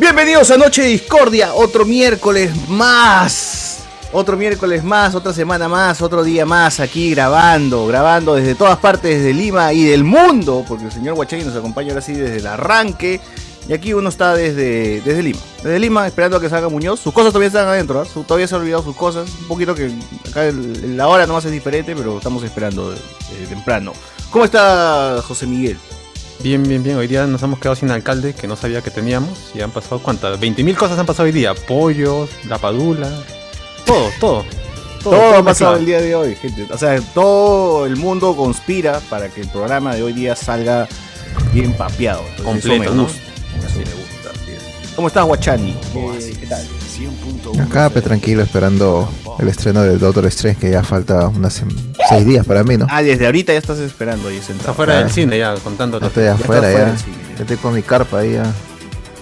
Bienvenidos a Noche de Discordia, otro miércoles más. Otro miércoles más, otra semana más, otro día más aquí grabando, grabando desde todas partes, desde Lima y del mundo, porque el señor Huachani nos acompaña ahora sí desde el arranque. Y aquí uno está desde, desde Lima. Desde Lima, esperando a que salga Muñoz. Sus cosas todavía están adentro, ¿ah? Su- todavía se han olvidado sus cosas. Un poquito que acá la hora nomás es diferente, pero estamos esperando eh, temprano. ¿Cómo está José Miguel? Bien, bien, bien. Hoy día nos hemos quedado sin alcalde que no sabía que teníamos. Y han pasado, ¿cuántas? 20.000 cosas han pasado hoy día. Pollos, la padula. Todo, todo. Todo, ha pasado el día de hoy, gente. O sea, todo el mundo conspira para que el programa de hoy día salga bien papeado. Entonces, Completo, eso me ¿no? gusta. Eso me gusta, así es. ¿Cómo estás, Guachani? ¿Qué, qué tal? Acá, pe, tranquilo, esperando el estreno del Doctor Strange, que ya falta unas seis días para mí, ¿no? Ah, desde ahorita ya estás esperando ahí Está sentado. fuera Ah. del cine ya, contando. Estoy afuera, fuera ya. del cine, ya. Ya estoy con mi carpa ahí, ya.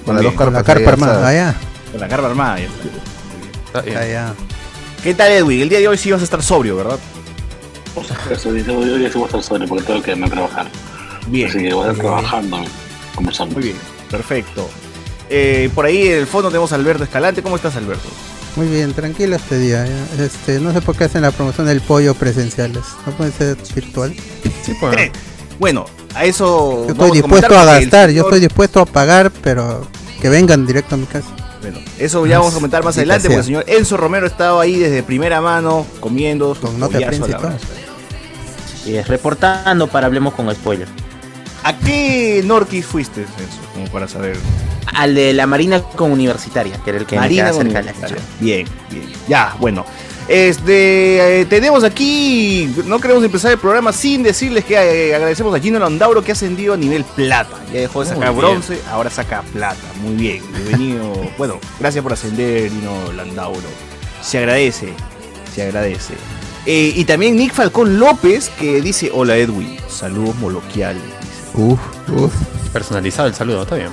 Con las dos con carpas. La carpa ahí, armada, ya allá. Con la carpa armada ya está. Está bien. allá. ¿Qué tal, Edwin? El día de hoy sí vas a estar sobrio, ¿verdad? Por supuesto, hoy hoy día sí voy a estar sobre porque tengo que irme a trabajar. Bien. Así que voy a estar trabajando, conversando. Muy bien, perfecto. Eh, por ahí en el fondo tenemos a Alberto Escalante. ¿Cómo estás, Alberto? Muy bien, tranquilo este día. ya. Este, no sé por qué hacen la promoción del pollo presenciales. No puede ser virtual. Sí, pues. Bueno, a eso. Yo estoy dispuesto a gastar, yo estoy dispuesto a pagar, pero que vengan directo a mi casa. Bueno, eso ya vamos a comentar más adelante, porque el señor Enzo Romero estaba ahí desde primera mano comiendo su Con nota principal. Y es reportando para hablemos con spoiler. ¿A qué Norquis fuiste, Enzo? Como para saber. Al de la Marina con Universitaria, que era el que Marina me queda cerca de la. Bien, bien. Ya, bueno. Este, eh, tenemos aquí, no queremos empezar el programa sin decirles que eh, agradecemos a Gino Landauro que ha ascendido a nivel plata. Ya dejó de Muy sacar bien. bronce, ahora saca plata. Muy bien, bienvenido. bueno, gracias por ascender, Gino Landauro. Se agradece, se agradece. Eh, y también Nick Falcón López que dice, hola Edwin, saludos moloquial. Uf, uf. Personalizado el saludo, está bien.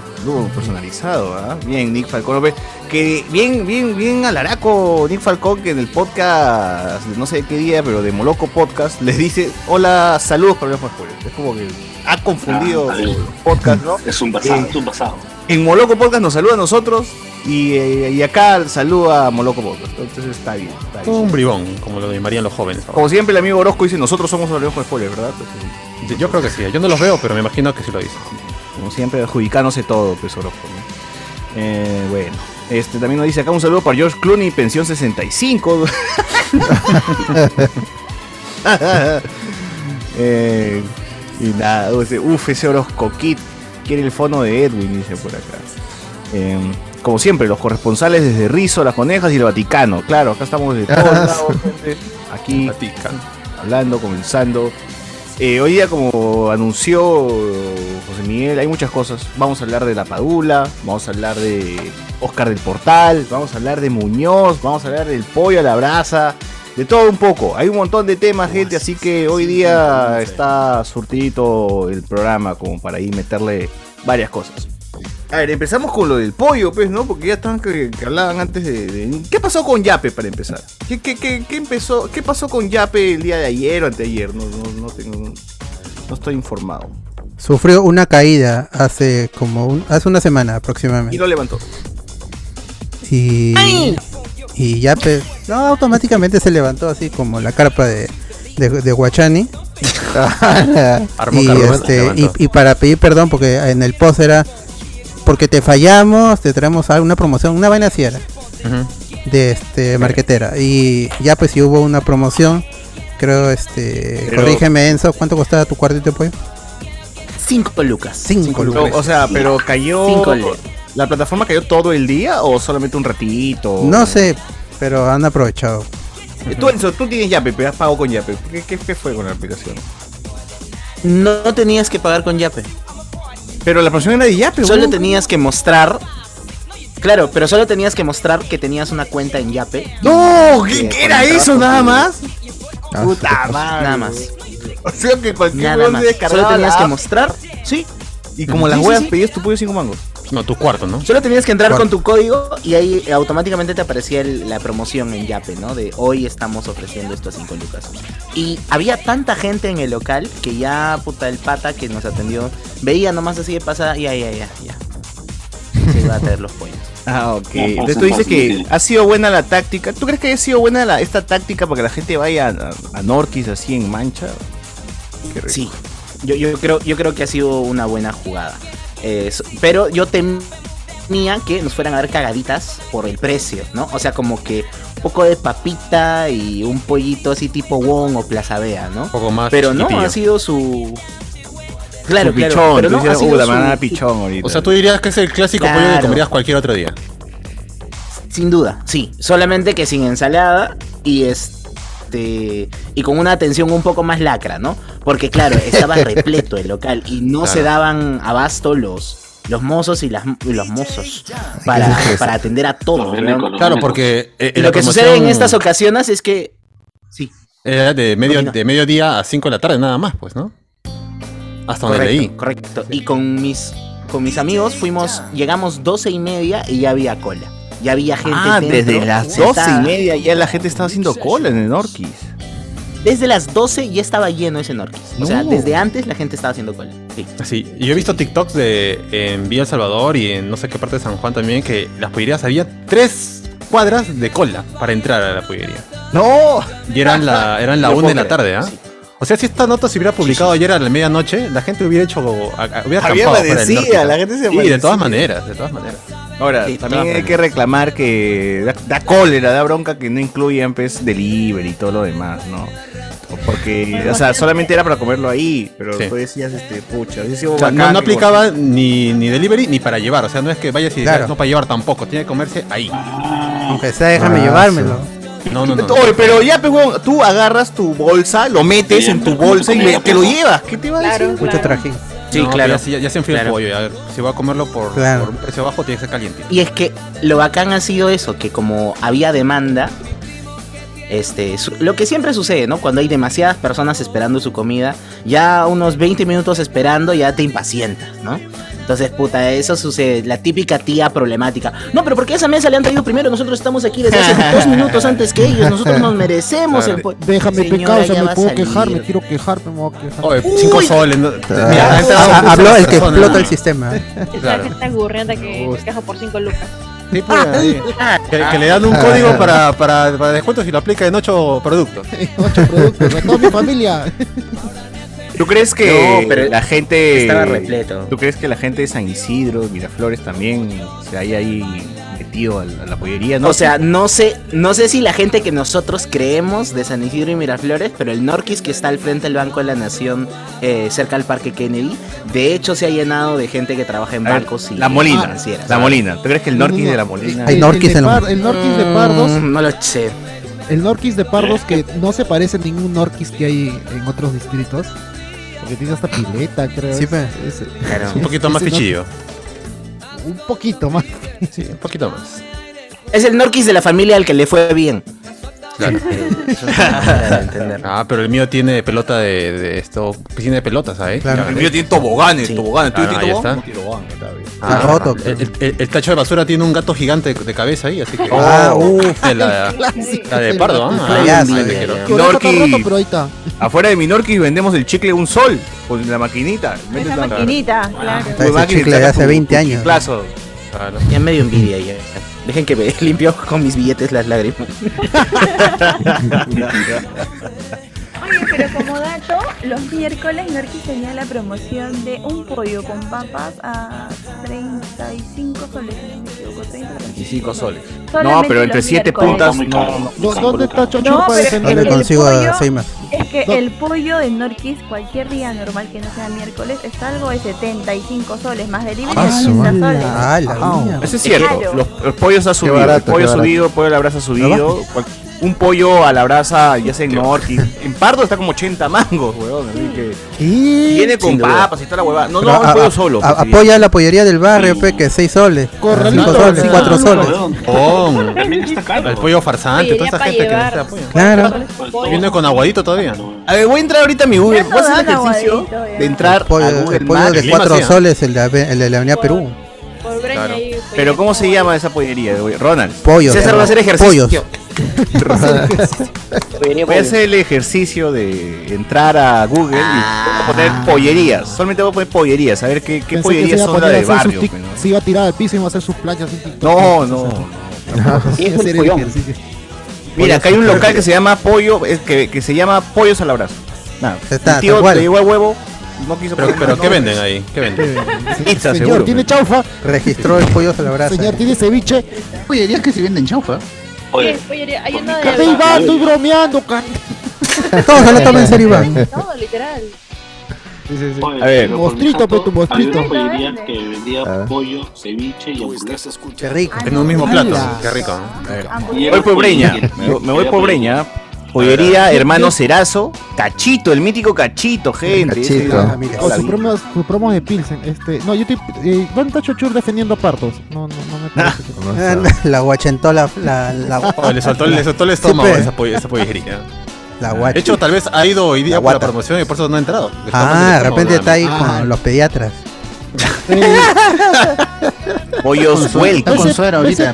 Personalizado, ¿ah? Bien, Nick Falcón López. Que bien, bien, bien alaraco Nick Falcón que en el podcast, de no sé qué día, pero de Moloco Podcast, les dice, hola, saludos para los. Es como que ha confundido Ah, el podcast, ¿no? Es un pasado, Eh, es un pasado. En Moloco Podcast nos saluda a nosotros y, eh, y acá saluda a Moloco Podcast. Entonces está bien, está bien. Un bribón, como lo llamarían los jóvenes. ahora. Como siempre el amigo Orozco dice, nosotros somos los de spoilers, ¿verdad? Entonces, Yo creo que sí. Yo no los veo, pero me imagino que sí lo dicen. Como siempre, adjudicándose todo, pues Orozco. ¿no? Eh, bueno, este también nos dice acá un saludo para George Clooney, pensión 65. Eh, y nada, dice, uf, ese Orozco Kid quiere el fono de Edwin, dice por acá. Eh, como siempre, los corresponsales desde Rizo, las Conejas y el Vaticano. Claro, acá estamos de todos lados, gente. Aquí Vaticano. hablando, comenzando. Eh, hoy día, como anunció José Miguel, hay muchas cosas. Vamos a hablar de la Padula, vamos a hablar de Oscar del Portal, vamos a hablar de Muñoz, vamos a hablar del pollo a la brasa, de todo un poco. Hay un montón de temas, gente, así que hoy día está surtidito el programa como para ahí meterle varias cosas. A ver, empezamos con lo del pollo, pues, ¿no? Porque ya estaban que, que hablaban antes de, de- ¿Qué pasó con Yape para empezar? ¿Qué, qué, qué, qué empezó, ¿Qué pasó con Yape el día de ayer o anteayer? No, no, no, tengo, no estoy informado. Sufrió una caída hace como un, hace una semana Y aproximadamente. lo levantó. Y, y ya pe- no, automáticamente se levantó así como la carpa de, de, de Guachani. Armó y, este, y, y para pedir perdón porque en el post era porque te fallamos, te traemos alguna promoción, una vaina Ujú. de este marquetera. Y ya pues si hubo una promoción, creo este Pero- corrígeme Enzo, ¿cuánto costaba tu cuartito de pollo? Cinco lucas. Cinco lucas. o sea, pero cayó. Cinco ¿La plataforma cayó todo el día o solamente un ratito? No sé, pero han aprovechado. Tú, Enzo, tú tienes Yape, pero has pagado con Yape. ¿Qué, qué, qué fue con la aplicación? No tenías que pagar con Yape. Pero la promoción era de Yape, Solo tenías que mostrar. Claro, pero solo tenías que mostrar que tenías una cuenta en Yape. ¡No! ¿Qué, qué era eso nada más? Puta madre. Nada más. O sea que cualquier Nada más. Solo tenías que mostrar. Sí. Y como las sí. pedías tu pollo cinco mangos. No, tu cuarto, ¿no? Solo tenías que entrar con tu código y ahí automáticamente te aparecía el- la promoción en Yape, ¿no? De hoy estamos ofreciendo esto a 5 lucas. Y había tanta gente en el local que ya, puta, el pata que nos atendió, veía nomás así de pasada, ya, ya, ya, ya. se iba a traer los pollos. Ah, ok. No, Entonces tú dices que ha sido buena la táctica. ¿Tú crees que ha sido buena la- esta táctica para que la gente vaya a, a Norquis así en mancha? Qué rico. Sí, yo, yo, creo, yo creo que ha sido una buena jugada. Eh, pero yo temía que nos fueran a dar cagaditas por el precio, ¿no? O sea, como que un poco de papita y un pollito así tipo Wong o Plaza Vea, ¿no? Un poco más. Pero no, ha sido su... Claro, Su claro, pichón. pero tú no, dices, ha sido "Uh, la su- manada pichón ahorita. O sea, tú dirías que es el clásico pollo que comerías cualquier otro día. Sin duda, sí. Solamente que sin ensalada y este. Y con una atención un poco más lacra, ¿no? Porque claro, estaba repleto el local y no Claro. se daban abasto los, los mozos y, las, y los mozos para, para atender a todos. Los ¿no? Claro, porque eh, lo que promoción sucede en estas ocasiones es que. Sí, Era de, medio, Domino. de mediodía a 5 de la tarde nada más, pues, ¿no? Hasta donde leí. correcto, correcto. Y con mis, con mis amigos fuimos, llegamos doce y media y ya había cola. Ya había gente. Ah, dentro, desde las doce y media ya la gente estaba haciendo cola en el Norquis. Desde las 12 ya estaba lleno ese Norquis. O sea, desde antes la gente estaba haciendo cola. Sí. Sí, y yo he visto TikToks de en Villa El Salvador y en no sé qué parte de San Juan también que las pollerías había tres cuadras de cola para entrar a la pollería. ¡No! Y eran la, eran la No una de puedo la tarde, ¿ah? sí. O sea, si esta nota se hubiera publicado ayer a la medianoche, la gente hubiera hecho. Hubiera Había acampado amanecida, Norte, la gente se Sí, de amanecía. todas maneras, de todas maneras. Ahora, Sí, también hay que reclamar que da, da cólera, da bronca que no incluyan pues delivery y todo lo demás, ¿no? Porque, o sea, solamente era para comerlo ahí, pero Sí. tú decías, este, pucha, O sea, no, bacán no que- aplicaba ni, ni delivery ni para llevar. O sea, no es que vayas y digas, Claro. no para llevar tampoco, tiene que comerse ahí. Aunque sea, déjame Ah, llevármelo. No, no, no. Oye, pero ya, huevón, tú agarras tu bolsa, lo metes en tu bolsa y te lo llevas. ¿Qué te va a decir? Claro, Mucho claro. trajín. Sí, No, claro. Ya, se- ya se enfrió Claro. el pollo. ya, si voy a comerlo por, Claro. por un precio bajo, tiene que ser caliente. Y es que lo bacán ha sido eso, que como había demanda, este, su- lo que siempre sucede, ¿no? Cuando hay demasiadas personas esperando su comida, ya unos 20 minutos esperando ya te impacientas, ¿no? Entonces, puta, eso sucede, la típica tía problemática. No, pero ¿por qué esa mesa le han traído primero? Nosotros estamos aquí desde hace dos minutos antes que ellos, nosotros nos merecemos el. Déjame Señora, pecado, o sea, me puedo quejar, me quiero quejar, me voy a quejar. Oye, cinco soles. no- Ah, Mira, Ah, habló el que explota el sistema. Claro. gente aburrida que Uy. se queja por 5 lucas. Sí, pues, ahí. que, que le dan un código para, para, para descuentos y lo aplica en ocho productos. Ocho productos, a toda mi familia. ¿Tú crees que No, pero la gente. estaba repleto. ¿Tú crees que la gente de San Isidro, Miraflores también se haya ahí metido a la, a la pollería? ¿no? O sea, no sé, no sé si la gente que nosotros creemos de San Isidro y Miraflores, pero el Norquis que está al frente del Banco de la Nación, eh, cerca del Parque Kennedy, de hecho se ha llenado de gente que trabaja en ver, bancos y la Molina. La Molina. ¿Tú crees que el No, no, Norquis no. de la Molina? Hay El- Norquis el de la- El Norquis de Pardos, Mm, no lo sé. el Norquis de Pardos que no se parece a ningún Norquis que hay en otros distritos. Porque tiene hasta pileta, creo. Sí, es- pe. es- Claro. Un poquito más pichillo. Un poquito más. Sí, un poquito más. Es el Norquis de la familia al que le fue bien. Claro. Eso es una manera de entender. Ah, pero el mío tiene pelota de, de esto, piscina de pelotas, ¿sabes? Claro. El mío tiene toboganes, Sí. toboganes. ¿Tú Claro, tienes tobogán? está. Bien. Está roto. El, el- el- el tacho de basura tiene un gato gigante de, de cabeza ahí, así que. Ah, Oh, uf. la, la de pardo, ¿ah? Ah, roto. Afuera de mi Norquis vendemos el chicle un sol con la maquinita. Esa la- maquinita, claro. Ese chicle de hace tu- 20 tu años. Claro. Ya medio envidia ya. Dejen que me limpio con mis billetes las lágrimas. Oye, pero como dato, los miércoles Norquis tenía la promoción de un pollo con papas a 35 soles, si no me equivoco, 30 o 25 soles. No, Solamente pero entre los 7 miércoles. puntas. No, caro. no. ¿Dó- ¿Dónde está Chocho No, para pero- defender? ¿Dónde el consigo pollo- seis más? Es que No. el pollo de Norquis, cualquier día normal que no sea miércoles, está algo de 75 soles, más delivery Ah, de su 30 madre. soles. Ah, la. Eso es cierto. Claro. Los, los pollos ha subido. barato, el pollo qué ha barato. subido, el pollo a la brasa ha subido. cual- Un pollo a la brasa, ya sea en Norquis. En Pardo está como 80 mangos, weón. Así que. Y Viene con Sin duda. papas y toda la huevada. No, Pero no, el a- pollo a- solo. a- pues, apoya la pollería del barrio, pe, que 6 soles. Corralito, 5 soles, sí. 4 soles. Pon. También está caro. El pollo farsante, toda esa gente que llevar. apoya. Claro. Viene con aguadito todavía. A ver, voy a entrar ahorita a mi Uber. Voy a hacer el ejercicio de entrar El pollo, a Google el pollo de Lima 4 sí, ¿ah? soles, el de, el la Avenida Perú. Por Breña Claro. y Pero ¿cómo se llama esa pollería, güey? Ronald. Pollos. César va a hacer ejercicio. Pollos. Voy a hacer el ejercicio de entrar a Google y poner pollerías. Solamente voy a poner pollerías, a ver qué, qué pollerías son las de barrio. tic- ¿no? Se iba a tirar al piso y iba a hacer sus planchas. No, no. Mira, acá hay un local que se llama Pollo, que, que se llama Pollos a la brasa. Nada, Está, el tío llegó el huevo, no quiso Pero, pero ¿qué venden ahí? ¿Qué venden? Pizza, Señor, seguro. tiene chaufa. Registró el pollo a la brasa. Señor, tiene ceviche. Pollerías que se venden chaufa. Oye, Oye, hay una Ey, de. Iván, estoy bromeando, can. Todos se lo toman en serio, Iván. No, literal. oye, A ver. Mostrito, pe, tu mostrito. Había una pollería que vendía Ah. pollo, ceviche y hamburguesas. Qué rico. En un mismo plato. Qué rico. ¿no? Y Voy por Breña, me me voy por Breña. Pollería, hermano Cerazo, Cachito, el mítico Cachito, gente. Cachito. Ah, mira. Su promo, su promo de Pilsen. Este, no, yo estoy. Eh, ¿Dónde está Chochur defendiendo partos? No, no, no me parece. que- No está. La guachentó la, la, la, Oh, le soltó, le soltó el estómago esa, poll- esa pollería. la De hecho, tal vez ha ido hoy día La por la promoción y por eso no ha entrado. Ah, de repente está ahí Ah. con los pediatras. Eh, Pollos sueltos. con suero ahorita,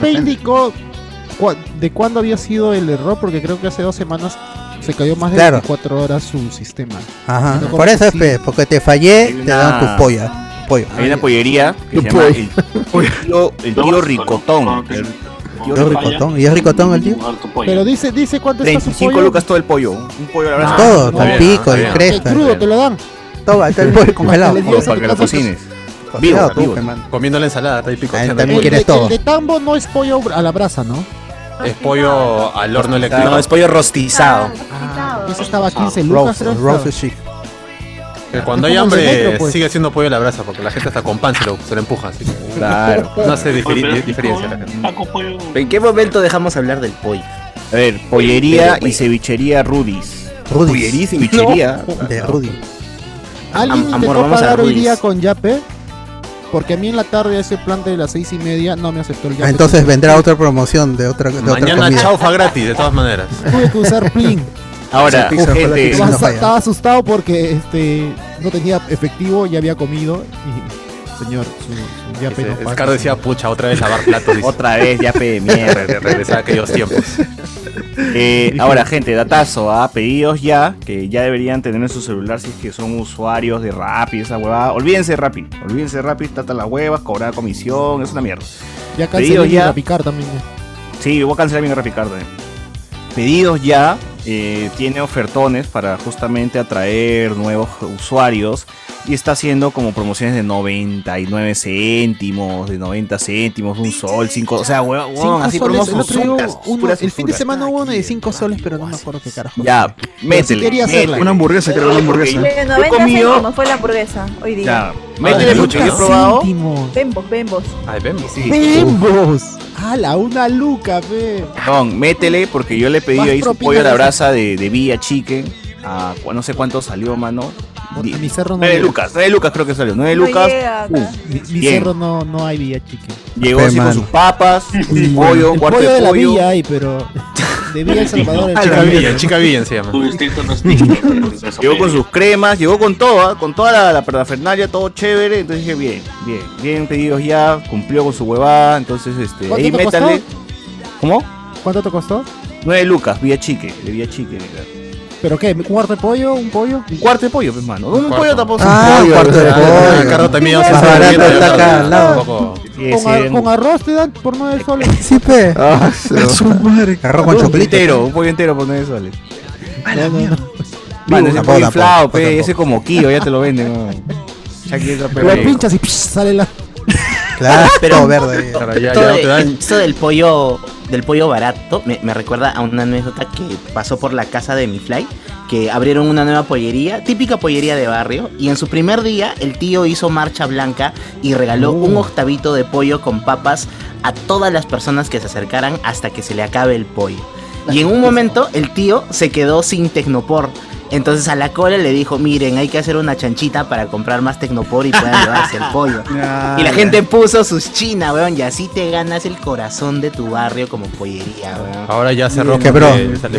de cuándo había sido el error, porque creo que hace dos semanas se cayó más de Claro. 24 horas su sistema. Ajá. No, Por eso es sí. porque te fallé, te dan tu polla. Pollo. Hay una pollería que se Tu llama pollo. el, tío, el tío Ricotón. El- ¿Y es ricotón? ¿Y es ricotón el tío? Pero dice, dice cuánto está su 35 pollo. lucas todo el pollo. Un pollo a la brasa. Todo, no, con pico. Que cresta. crudo te lo dan. Todo, está el pollo congelado. Para que lo cocines. Vivo, vivo. Comiendo la ensalada, está ahí Ah, picoteando. también El quieres todo. el de tambo no es pollo a la brasa, ¿no? Es pollo al horno eléctrico. No, es pollo rostizado. Ah, ese estaba a 15 lucas, Roast, creo. roast. Que cuando hay hambre metro, pues. sigue siendo pollo a la brasa porque la gente hasta con pan se lo, se lo empuja. Así que Claro. no hace diferi- diferencia la gente. ¿En qué momento dejamos hablar del pollo? A ver, pollería y cevichería Rudis. Rudis. Pollería y cevichería. De Rudy. ¿Alguien Am- intentó amor, pagar hoy día con Yape? Porque a mí en la tarde ese plan de las seis y media no me aceptó el. Ah, entonces vendrá otra promoción de otra, de otra Mañana comida. chaufa gratis, de todas maneras. Tuve que usar Plin. Ahora, Pizza fue la gente, pizza. estaba, no falla. estaba asustado porque este no tenía efectivo y había comido. Y señor, su, su Yape no Ese- paga. Scar decía, pucha, otra vez lavar platos. otra vez Yape de mierda. Re- Regresar a aquellos tiempos. Eh, ahora, gente, datazo, a pedidos ya, que ya deberían tener en su celular si es que son usuarios de Rappi, esa huevada. Olvídense de Rappi, olvídense de Rappi, trata las huevas, cobrar comisión, es una mierda. Ya cancelé mi ya. Rapicar también. Sí, voy a cancelar mi Rappi Card también. Pedidos ya, eh, tiene ofertones para justamente atraer nuevos usuarios y está haciendo como promociones de 99 céntimos, de 90 céntimos, un sol, 5, o sea, huevón, Cinco así soles, el promociones el fin de semana hubo uno de 5 soles, pero no me acuerdo qué carajo. Ya, métele. quería hacerla. métele. Una hamburguesa, creo, una hamburguesa. De Yo he 90 comido- céntimos fue la hamburguesa hoy día. Ya, métele porque yo he probado. Bembos, bembos. Ay, vemos. Sí, ¡Bembos! ¡Hala! Una luca, ve. perdón, métele porque yo le he pedido ahí su pollo a la brasa de, de Villa Chicken. A, cu- no sé cuánto salió, mano. Mi cerro no 9 llega. lucas, 9 lucas creo que salió. 9 No lucas. llega acá. uh, Mi, cerro no, no hay villa chicken. Llegó así con sus papas, un pollo, un cuarto pollo de de la villa hay, pero de Villa El Salvador el Chica wing. Chica Villan se llama. Llegó con sus cremas, llegó con todo, ¿ah? con toda la, la parafernalia, todo chévere. Entonces dije, bien, bien, bien pedidos ya, cumplió con su huevada. Entonces, este, ¿Cuánto ahí te costó? métale. ¿Cómo? ¿Cuánto te costó? 9 lucas, Villa Chique, de Villa Chique. mira. ¿Pero qué? ¿Un cuarto de pollo? ¿Un pollo? Un cuarto de pollo, pues, mano. Un cuarto. pollo tampoco Ah, un pollo. cuarto de. Ah, pollo. Carlos también Más se está barato viendo, está ya, acá ya, al lado. Con, con arroz te dan por 9 soles. Sí, pe. Ah, su madre. Arroz con un chocolate. entero, un pollo entero por 9 soles. No. Mano, ese pollo inflado, pe, ese como Kio, ya te lo venden. ¿no? Ya aquí entra, Lo pinchas y psh, sale la. Claro, Pero- verde. Esto del pollo del pollo barato me, me recuerda a una anécdota que pasó por la casa de mi fly que abrieron una nueva pollería típica pollería de barrio y en su primer día el tío hizo marcha blanca y regaló un octavito de pollo con papas a todas las personas que se acercaran hasta que se le acabe el pollo y en un momento el tío se quedó sin tecnopor entonces a la cola le dijo, miren, hay que hacer una chanchita para comprar más tecnopor y puedan llevarse el pollo. Y la gente puso sus chinas, weón, y así te ganas el corazón de tu barrio como pollería, weón. Ahora ya cerró Quebró,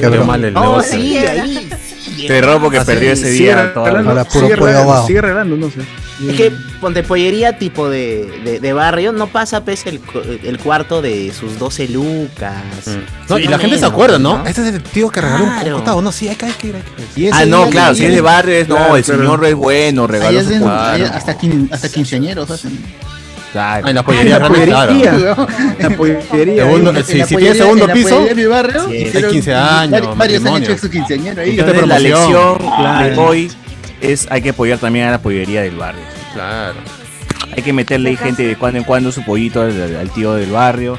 quebró. mal el Oh, negocio. sí, ahí, sí, Cerró porque Ah, perdió sí. ese Sigue día. toda la noche. sigue regalando, sigue regalando, no sé. Es que ponte pollería tipo de, de, de barrio no pasa pues el, el cuarto de sus 12 lucas. No, y la gente se acuerda, ¿no? Este es el tío que regaló Claro. un costado. No, sí, hay que, hay que ir. Hay que ir. Ah, no, claro, si es de barrio, es no, Claro, el claro. señor es bueno, regaló su ahí hasta, quin- hasta quinceañeros hacen. Claro. Ah, en la pollería la pollería, claro. La pollería. Segundo- en si- la si pollería- tiene segundo en piso, de mi barrio, sí, hicieron- hay 15 años, Varios, han hecho su quinceañero ahí. Entonces, la lección Claro. de hoy es hay que apoyar también a la pollería del barrio. Claro. Hay que meterle ahí gente de cuando en cuando su pollito al, al tío del barrio.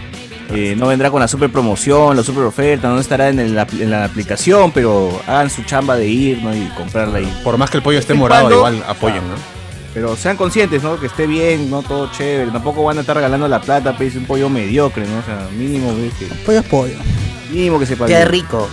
Eh, no vendrá con la super promoción, la super oferta, no estará en, el en la aplicación, pero hagan su chamba de ir ¿no? y comprarla ahí. Por más que el pollo esté ¿Y morado, igual apoyen, ¿no? Pero sean conscientes, ¿no? Que esté bien, no todo chévere. Tampoco van a estar regalando la plata, pues un pollo mediocre, ¿no? O sea, mínimo que, Pollo es pollo. mínimo que sepa Qué bien. rico.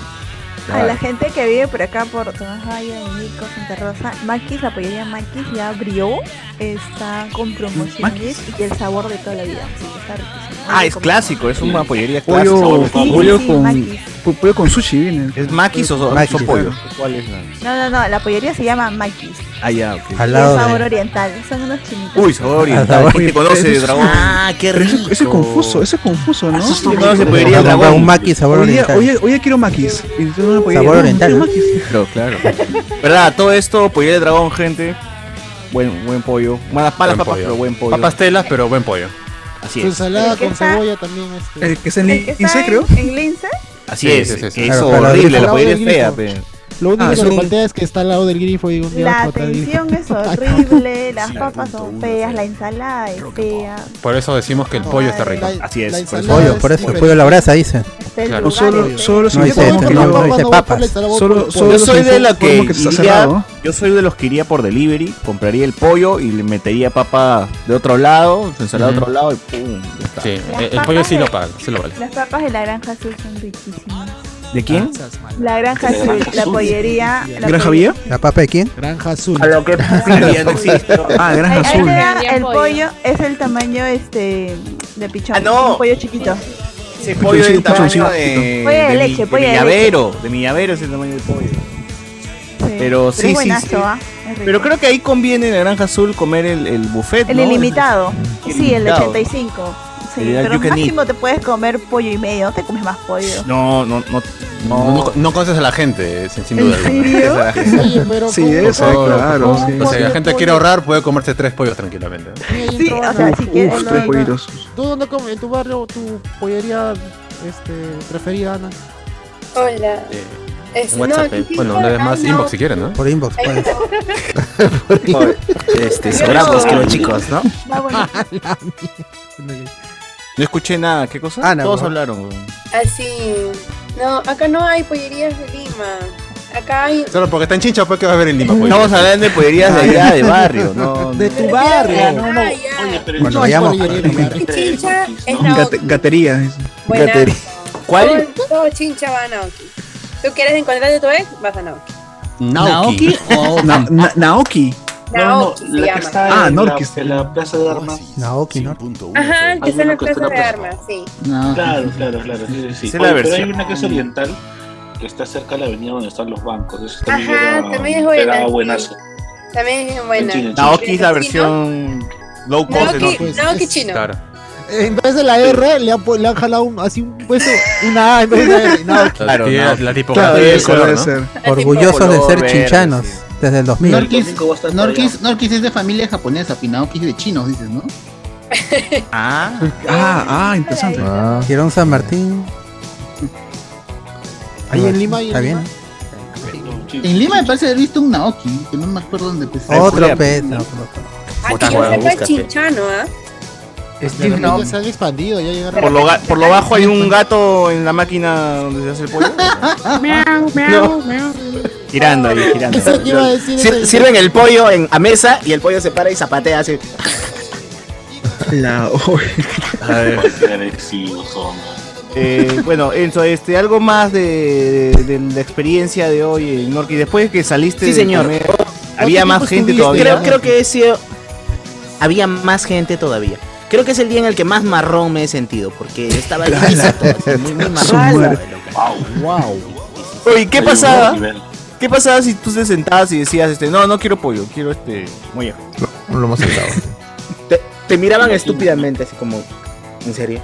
A la gente que vive por acá, por Tomás Valle, Nico, Santa Rosa, Maquis, la pollería Maquis ya abrió, está con promociones y el sabor de toda la vida. Sí, está riquísimo. Ah, es clásico, es una pollería Pollo, clásica. pollo, sí, con, maquis. po- pollo con sushi viene. ¿Es maquis o Maquis, pollo? ¿Cuál es la? No, no, no, la pollería se llama Maquis. Ah, ya, ok. Al lado es sabor de- oriental, son unos chinitos. Uy, sabor Al oriental. ¿Quién te conoce de dragón? Ah, qué rico. ese, ese es confuso, ese es confuso, ¿no? ¿Quién conoce pollería Compró dragón? un maqui sabor oriental. hoy día quiero maquis. Y una pollería, Sabor no, oriental, quiero ¿no? maquis. Claro, claro. ¿Verdad? Todo esto, pollería de dragón, gente. Buen, buen pollo. Malas palas Buen papas, pollo. pero buen pollo. Papas telas, pero buen pollo. Así Su es. ensalada con está- cebolla también. Este. El que es en Lince, creo. en, Lince, Así Sí, es. sí, sí, que Claro, es pero horrible, la pollería es fea, grifo. Lo único Ah, que un- faltea es que está al lado del grifo y un día la atención es horrible, las papas son feas, la ensalada es fea. Por eso decimos que el pollo está rico. Así es, por Pollo, por eso, el pollo la brasa, dice. Claro. lugar Solo, No dice este, no, dice papas. Solo-. Yo soy de la Como que, que está iría- cerrado. yo soy de los que iría por delivery, compraría el pollo y le metería papa de otro lado, ensalada de otro lado y pum, ya está. Sí, el, el pollo sí lo paga, sí lo vale. Las papas de la granja azul son riquísimas. ¿De quién? La granja azul, la pollería. la ¿Granja pollería- Vía? ¿La papa de quién? Granja azul. A lo que ya no existe. Ah, granja azul. el pollo. es el tamaño este de pichón. Ah, no. Un pollo chiquito. Ese pollo del tamaño Pichoncito. de, Pollo de leche, pollo de llavero, de mi llavero es el tamaño del pollo. Pero sí, es sí, buenazo, sí. ¿ah? Es. Pero creo que ahí conviene en la granja azul comer el, el buffet, El ¿no? ilimitado. El Sí, el de ilimitado. 85. Sí, El pero you can máximo te puedes comer pollo y medio, no te comes más pollo. No, no, no. No, No, no conoces a la gente, sin, sin duda ¿En alguna. la. Oye, pero Sí, ¿cómo- eso, claro, sí. O sea, la de gente pollo? quiere ahorrar, puede comerse tres pollos tranquilamente. Sí, trabajo. o sea, si quieres. Uf, no, tres no. pollitos. ¿Tú dónde comes? ¿En tu barrio tu pollería este, preferida, Ana? Hola. Eh, Es- WhatsApp, no, eh. bueno, por no es más inbox no. si quieren, ¿no? Por inbox, pues. Este, sobramos que los chicos, ¿no? Va bueno. No escuché nada, ¿qué cosa? Ana, Todos bro. hablaron. Así. No, acá no hay pollerías de Lima. Acá hay. Solo porque está en Chincha, pues que va a haber en Lima, pollo. Estamos hablando de pollerías de allá, de barrio, no. De tu barrio. Ah, No, no, oye, pero No hay vayamos barrio. Chincha es ¿no? Naoki. Gate- Gatería. Gateri- ¿Cuál? Todo, todo Chincha va a Naoki. ¿Tú quieres encontrarte a tu ex? Vas a Naoki. Naoki. o Na- na- Naoki. No, la que está Ah, en, Norquis. la, en la plaza de armas. Naoki, ¿no? Ajá, que está en la plaza de plaza. armas, sí. No. Claro, claro, claro. Sí, sí, es la pero hay una que es oriental que está cerca de la avenida donde están los bancos. Eso también Ajá, era, también es buena, sí. También es buena. Naoki es la versión low cost Naoki, Naoki. chino. Claro. En vez de la R, le han, pu- le han jalado un, así un hueso, una A en vez de una R. No, Claro, no. la, tipografía Claro, y el eso color, debe ¿no? ser. Orgullosos de ser chinchanos sí. desde el 2000. Norquis, Norquis, Norquis es de familia japonesa, Pinaokis de chinos, dices, ¿no? Ah, Ah, ah, interesante. Ah, Girón San Martín. ahí en Lima. ahí en Está bien. Lima. En Lima me parece haber visto un Naoki, que no me acuerdo dónde empezó. Otro pez. no. yo huevón, sepa es chinchano, ¿ah? Steve Naoki. se han expandido, ya llegaron. por lo, ga- por lo bajo hay un gato en la máquina donde se hace el pollo. Girando ahí, girando. Que iba a decir Sir- sirven el pollo en, a mesa y el pollo se para y zapatea así. La, A ver. Eh, bueno, Enzo, este, algo más de, de- de la experiencia de hoy en Norqui. Después de que saliste Sí, de señor. comer, había más gente estuviste? todavía. Creo, creo que he sido. Había más gente todavía. Creo que es el día en el que más marrón me he sentido, porque estaba liso todo, así, muy, muy marrón. Wow. Wow. Oye, ¿qué pasaba? ¿Qué pasaba si tú te sentabas y decías, este, no, no quiero pollo, quiero este molleja? Un lomo saltado. Te, te miraban estúpidamente, así como, ¿en serio?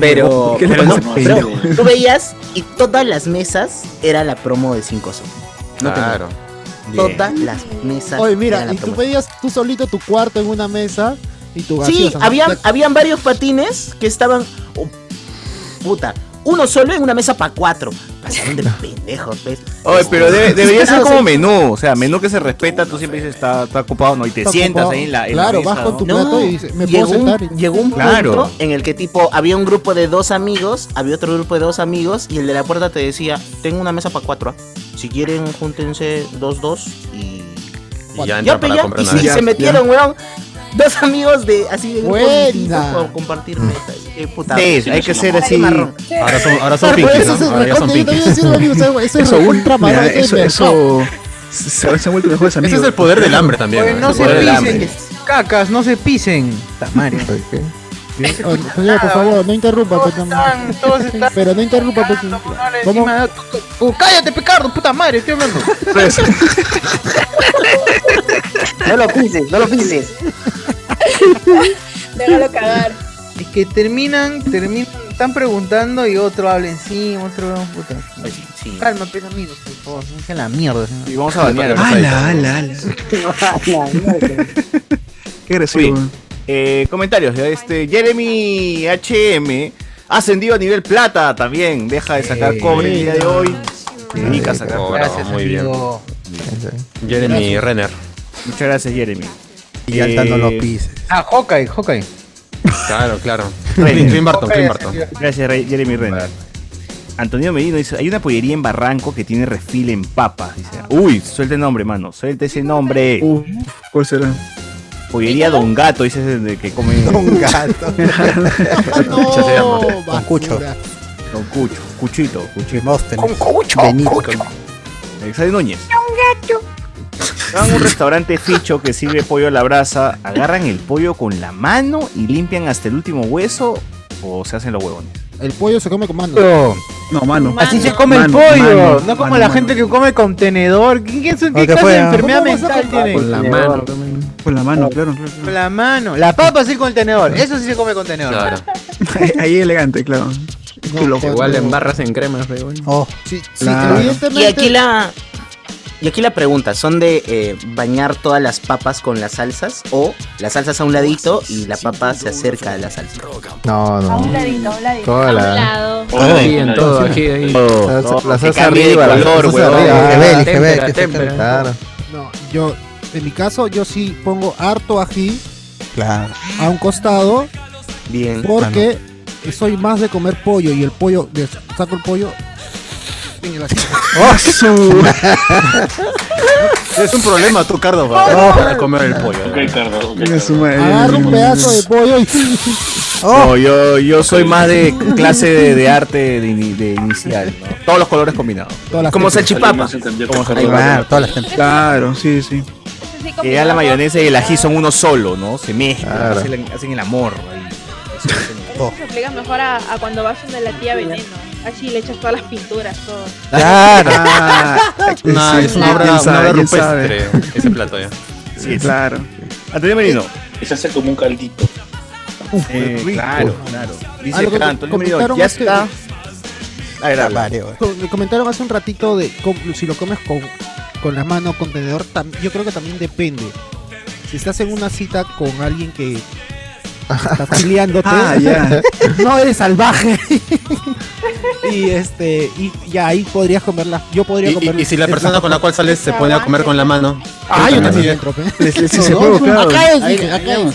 Pero, ¿Qué le pero no, pero tú veías y todas las mesas era la promo de 5 soles. No te Claro. Todas las mesas. Oye, mira, y tú pedías tú solito tu cuarto en una mesa y tu Sí, gaseosa, ¿no? habían, habían varios patines que estaban. oh, puta, uno solo en una mesa para cuatro. Pasaron de pendejos, ¿ves? Oye, pero debe- debería ser como menú, o sea, menú que se respeta, tú siempre dices está, está ocupado, no, y te Está sientas ocupado. ahí en la, en la Claro, mesa, vas con ¿no? tu No, plato y dices, ¿me llegó puedo sentar? Un, llegó un Claro. punto en el que tipo había un grupo de dos amigos, había otro grupo de dos amigos y el de la puerta te decía, tengo una mesa para cuatro, ¿ah? si quieren júntense dos dos y Y ya ya, para ya, y vez. se metieron, weón. Dos amigos de así de Buena. compartir mesas. Eh, puta, Sí, sí, hay que ser así. Ahora son, ahora son pinkies, eso ¿no? Ahora ya son eso- eso es Eso, ultra mira, marote eso, de mercado. eso se, se han vuelto mejores Ese es el poder del hambre también. Oye, ¿no? se pisen, cacas, no se pisen. Tamario. Señor, por favor, no interrumpa. pues, no- Todos están Pero no interrumpa. pues, ¿Cómo? encima. Tú- tú- tú- Cállate, Picardo, puta madre, estoy hablando. No lo pises, no lo pises. Déjalo cagar. Es que terminan, terminan, están preguntando y otro habla encima, otro puta. Sí. Calma, pues amigos, por favor, no la mierda. Y vamos a ahora. Ala, ala, ala. Qué agresivo. Oye, eh, comentarios, este Jeremy HM ascendido a nivel plata también, deja de sacar cobre el día de hoy, se dedica a sacar Oh, cobre. bravo, muy bien. amigo. Jeremy Renner. Muchas gracias Jeremy. Y alta no lo Eh, pises. Ah, Hawkeye, Hawkeye. Claro, claro. Clint Barton, Clint Barton. Gracias Re- Jeremy Renner. Antonio Medino dice, hay una pollería en Barranco que tiene refil en papas. Dice, uy, suelta el nombre, mano, suelta ese nombre. Uh, ¿Cuál será? Pollería Don Gato, dice ese de que come Un gato. Cucha se llama. No, Con cucho. Don Cucho, Cuchito, Cuchito. Demóstenes. Benito. Alexander Núñez. Van a un restaurante ficho que sirve pollo a la brasa, agarran el pollo con la mano y limpian hasta el último hueso o se hacen los huevones. El pollo se come con mano. Pero No, mano. Así se come Mano, el pollo, mano, no como mano, la mano. gente que come con tenedor. ¿Quién, quién, quién ¿O qué clase fue, de ah? enfermedad ¿Cómo vas a mental tiene? Con la mano también. Con la mano, claro, claro. Con la mano. La papa sí con el tenedor. Eso sí se come con tenedor. Claro. Ahí elegante, claro. No, Igual en barras en crema, pero Oh, Sí, sí, Claro. evidentemente. Y aquí la. Y aquí la pregunta, ¿son de eh, bañar todas las papas con las salsas o las salsas a un ladito y la papa se acerca a la salsa? No, A un no. ladito, a un ladito. Toda A un la. lado. sí, en todo aquí ahí. La, Todo, la que salsa de arriba, la salsa arriba. Claro. No, yo, en mi caso, yo sí pongo harto ají claro. a un costado Bien. porque soy más de comer pollo y el pollo, saco el pollo en el. ¡Oh, su! Es un problema tú, Cardo, para, para comer el pollo. Ok, Cardo. ok, un pedazo de pollo y No, yo, yo soy más de clase de, de arte de, ini- de inicial, ¿no? Todos los colores combinados. Como salchipapa. Como salchipapa. Todas las gente. Claro, sí, sí. Que ya la mayonesa y el ají son uno solo, ¿no? Se mezclan, Claro. hacen, hacen el amor. ahí. Eso hacen- Eso se aplica mejor a, a cuando vas donde la tía veneno. Así le echas todas las pinturas, todo. Claro. Ah, sí, es una obra, una rupestre ese plato ya. Sí, es. Claro. Antonio Merino. Y se hace como un caldito. Eh, rico. claro, claro. Dice Ah, que acá, Antonio Merino, ya es está. Habla. Mario, Co- Me comentaron hace un ratito de cómo- si lo comes con, con la mano o con tenedor, tam- yo creo que también depende. Si estás en una cita con alguien que está filiándote, Ah, ya. no eres salvaje. y este, y ya ahí podrías comerla. Yo podría Y, comer. y- y si la persona con la cual sales se pone a comer con la mano. Ah, yo también. entro. Acá es, Ahí- acá es.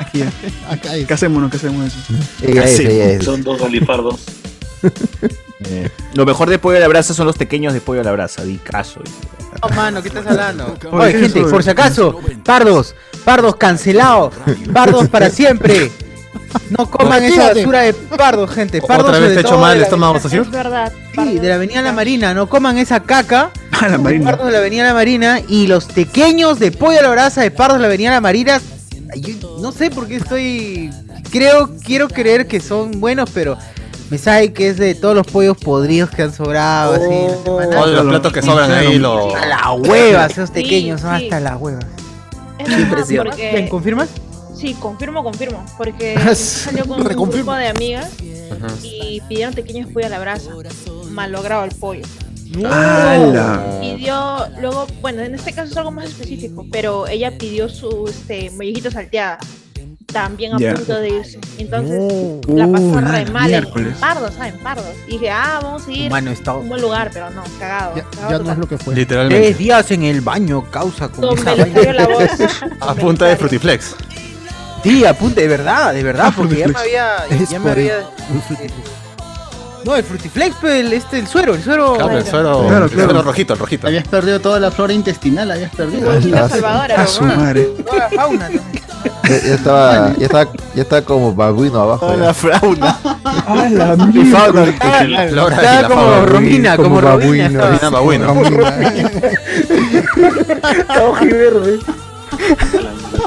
Aquí. Acá es. Casémonos, casémonos eso. Ella es, Sí. ella es. Son dos galifardos. Eh, lo mejor de pollo a la brasa son los pequeños de pollo a la brasa, di caso. No, mano, ¿qué estás hablando? Oye, Oye, ¿qué gente, por si acaso, pardos, pardos cancelados, pardos para siempre. No coman esa basura de pardos, gente. Pardos ¿Otra vez te he hecho mal el estómago, avenida- socio? Es verdad. Sí, de la Avenida La Marina, no coman esa caca. Ah, la marina. Pardos de la Avenida La Marina y los pequeños de pollo a la brasa de pardos de la Avenida La Marina. yo no sé por qué estoy. Creo, quiero creer que son buenos, pero Mensaje que es de todos los pollos podridos que han sobrado, así. la semana. Todos los platos que sobran ahí, lo- A la hueva, esos Sí, pequeños son sí. hasta las huevas. Es Qué impresión. porque- ¿Ven, confirmas? Sí, confirmo, confirmo. Porque salió con un grupo de amigas y pidieron pequeños pollo a la brasa. Malogrado el pollo. ¡Hala! Pidió, luego, bueno, en este caso es algo más específico, pero ella pidió su este, mollejito salteada. También a punto de irse. Entonces, Oh. la pasó Uh, re mal. en- miércoles. En pardos, ¿saben? Pardos. Y dije, ah, vamos a ir a estado. un buen lugar, pero no, cagado. cagado Ya no total. es lo que fue. Literalmente. Tres días en el baño causa con Don esa vaina. la voz. A punta de Frutiflex. Sí, apunte, de verdad, de verdad, Ah, porque ya me había. Es Ya me había. No, el frutiflex, pero el, este, el suero, el suero. Claro, el suero, Claro, el claro. suero rojito, el rojito. Habías perdido toda la flora intestinal, habías perdido. Bolsita salvadora. A su madre. Toda la fauna también. Ya, ya estaba, ya estaba, ya estaba como babuino abajo. Ya. la fauna. ¡A la mierda! Estaba como. Romina, como, Romina. Romina babuino.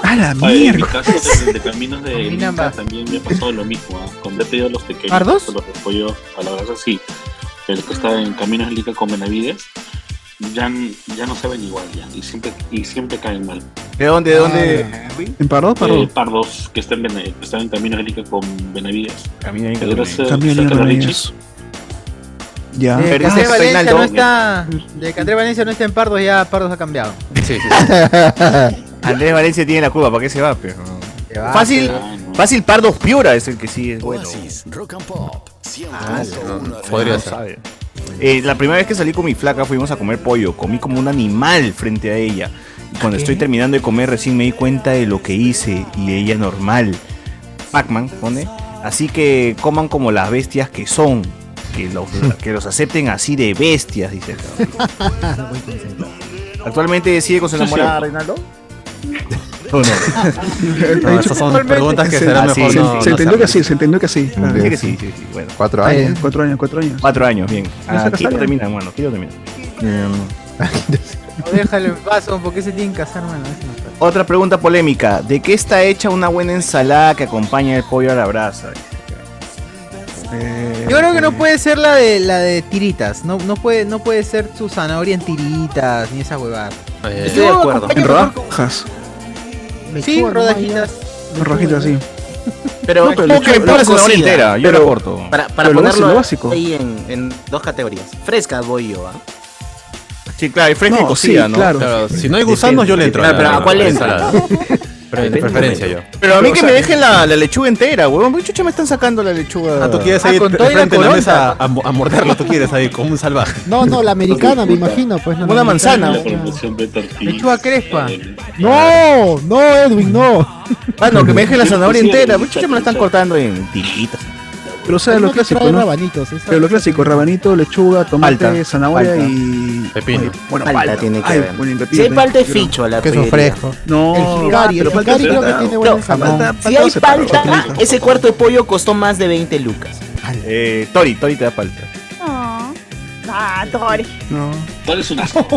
¡A la Oye, en mi mierda! caso de, caminos de Camina Ica más. también me ha pasado lo mismo. ¿ah? Cuando he pedido los pequeños, ¿Pardos? los de pollo a la brasa, sí. El que está en Caminos de Ica con Benavides, ya, ya no saben igual ya. Y siempre, y siempre caen mal. ¿De dónde? ¿De dónde? ¿En Pardo? Eh, Pardo. pardos que están, en están en Caminos de Ica con Benavides. Debe camina ahí. ser También cerca de. Ya. Pero es Valencia no está. De que Andrés Valencia no está en Pardos, ya Pardos ha cambiado. Sí, sí, sí. Andrés Valencia tiene la curva, ¿para qué se va? Pero? Se va, Fácil, Ah, no. fácil Pardos Piura es el que sí es bueno. Rock and Pop. Ah, No, podría no ser. Eh, la primera vez que salí con mi flaca fuimos a comer pollo. Comí como un animal frente a ella. Y cuando estoy terminando de comer recién me di cuenta de lo que hice y ella normal. Pac-Man pone. Así que coman como las bestias que son. Que los, que los acepten así de bestias, dice acá. ¿Actualmente sigue con su enamorada. Reinaldo? ¿O no? No, esas son preguntas que Se- será Ah, sí, mejor se- no. Se no entendió que sí, se entendió que sí. Ah, Dice que sí, sí, sí. Bueno. Cuatro Ah, años. Cuatro años, cuatro años. Cuatro años, bien. Ah, se quiero casaron. terminar, bueno, quiero terminar. Em, No, déjalo en paz, porque se tienen que casar, mano. Otra pregunta polémica. ¿De qué está hecha una buena ensalada que acompaña el pollo a la brasa? Eh, Yo creo que no puede ser la de la de tiritas. No, no puede, no puede ser su zanahoria en tiritas ni esa huevada. Eh, Estoy de acuerdo. En rodajas. Sí, rodajitas. Rojitas, sí. Pero, No, pero ¿Cómo que le lechuga- pones una hora cocida. entera? Yo Pero- la corto. Para, para lo ponerlo lo básico. ahí en, en dos categorías. Frescas voy yo, ¿ah? Sí, claro, y fresca y No, cocida, sí, ¿no? claro. Pero si no hay gusanos, yo le entro. Pero, a pero, ¿a cuál le ensalada. Pero de preferencia yo. Pero a mí que me dejen la, la lechuga entera, huevón. ¿Por qué chucha me están sacando la lechuga? Ah, tú quieres Ah, ahí con la frente en la mesa a, a morderlo, tú quieres ahí como un salvaje. No, no, la americana, me imagino. Pues, no, Una la manzana. La promoción. Lechuga crespa. No, no, Edwin, no. Ah, no, que me dejen la zanahoria entera. sí, ¿Por qué chucha sí, me la están cortando en tiritas? Pero o sea, lo clásico, ¿no? rabanitos, Pero lo clásico, rabanito, lechuga, tomate, Palta, zanahoria palta. y... Pepino. Bueno, Palta palta. tiene que Ay, haber. bueno, Si hay palta pero- ficho a la Queso fresco. No, El jicari, pero el jicari creo que tiene buena No, Si hay palta, ese cuarto de pollo costó más de 20 lucas. Eh, Tori, Tori te da palta. Ah, Tori. No. ¿Cuál es un asco?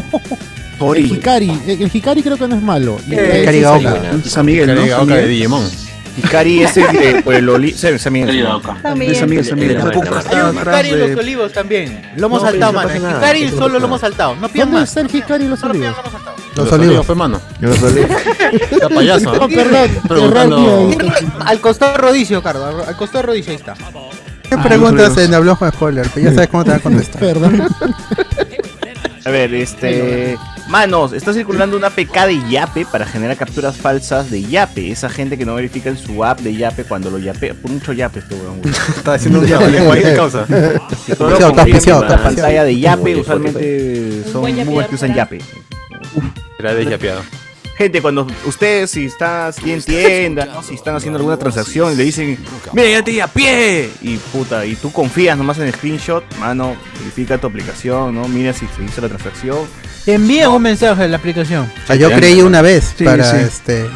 El Hikari, el el Hikari creo que no es malo. Y Eh, el- Hikari sí, Gaoka. San Miguel, ¿no? San Oca de Miguel. Digimon. Hikari es el de por el oli... San Miguel, San Miguel. El- el- Puca Hay está un atrás Hikari en los olivos también. Lomo saltado, no mano. no solo lomo saltado. No pidan ¿Dónde está el Hikari y los olivos? Los olivos. pues, mano. Yo los olí. Está payaso. No, perdón. Al costado de rodicio, Cardo. al- costado de rodicio, ahí está. ¿Qué Ah, preguntas en Hablamos con Spoiler? Pero ya sabes cómo te va a contestar. Perdón. A ver, este. Manos, está circulando una PK de Yape para generar capturas falsas de Yape. Esa gente que no verifica en su app de Yape cuando lo yapea. Por mucho Yape este weón. Está haciendo un de causa. Auspiciado, en la pantalla de Yape, usualmente son buenos que usan. Yape. Era desyapeado. Gente, cuando ustedes, si estás en tienda, ¿no? si están haciendo alguna transacción y le dicen, mira, ya te a pie, y puta, y tú confías nomás en el screenshot, mano, verifica tu aplicación, ¿no? Mira si se hizo la transacción. Te envían un mensaje en la aplicación. Ah, yo creí una vez Sí, para sí. este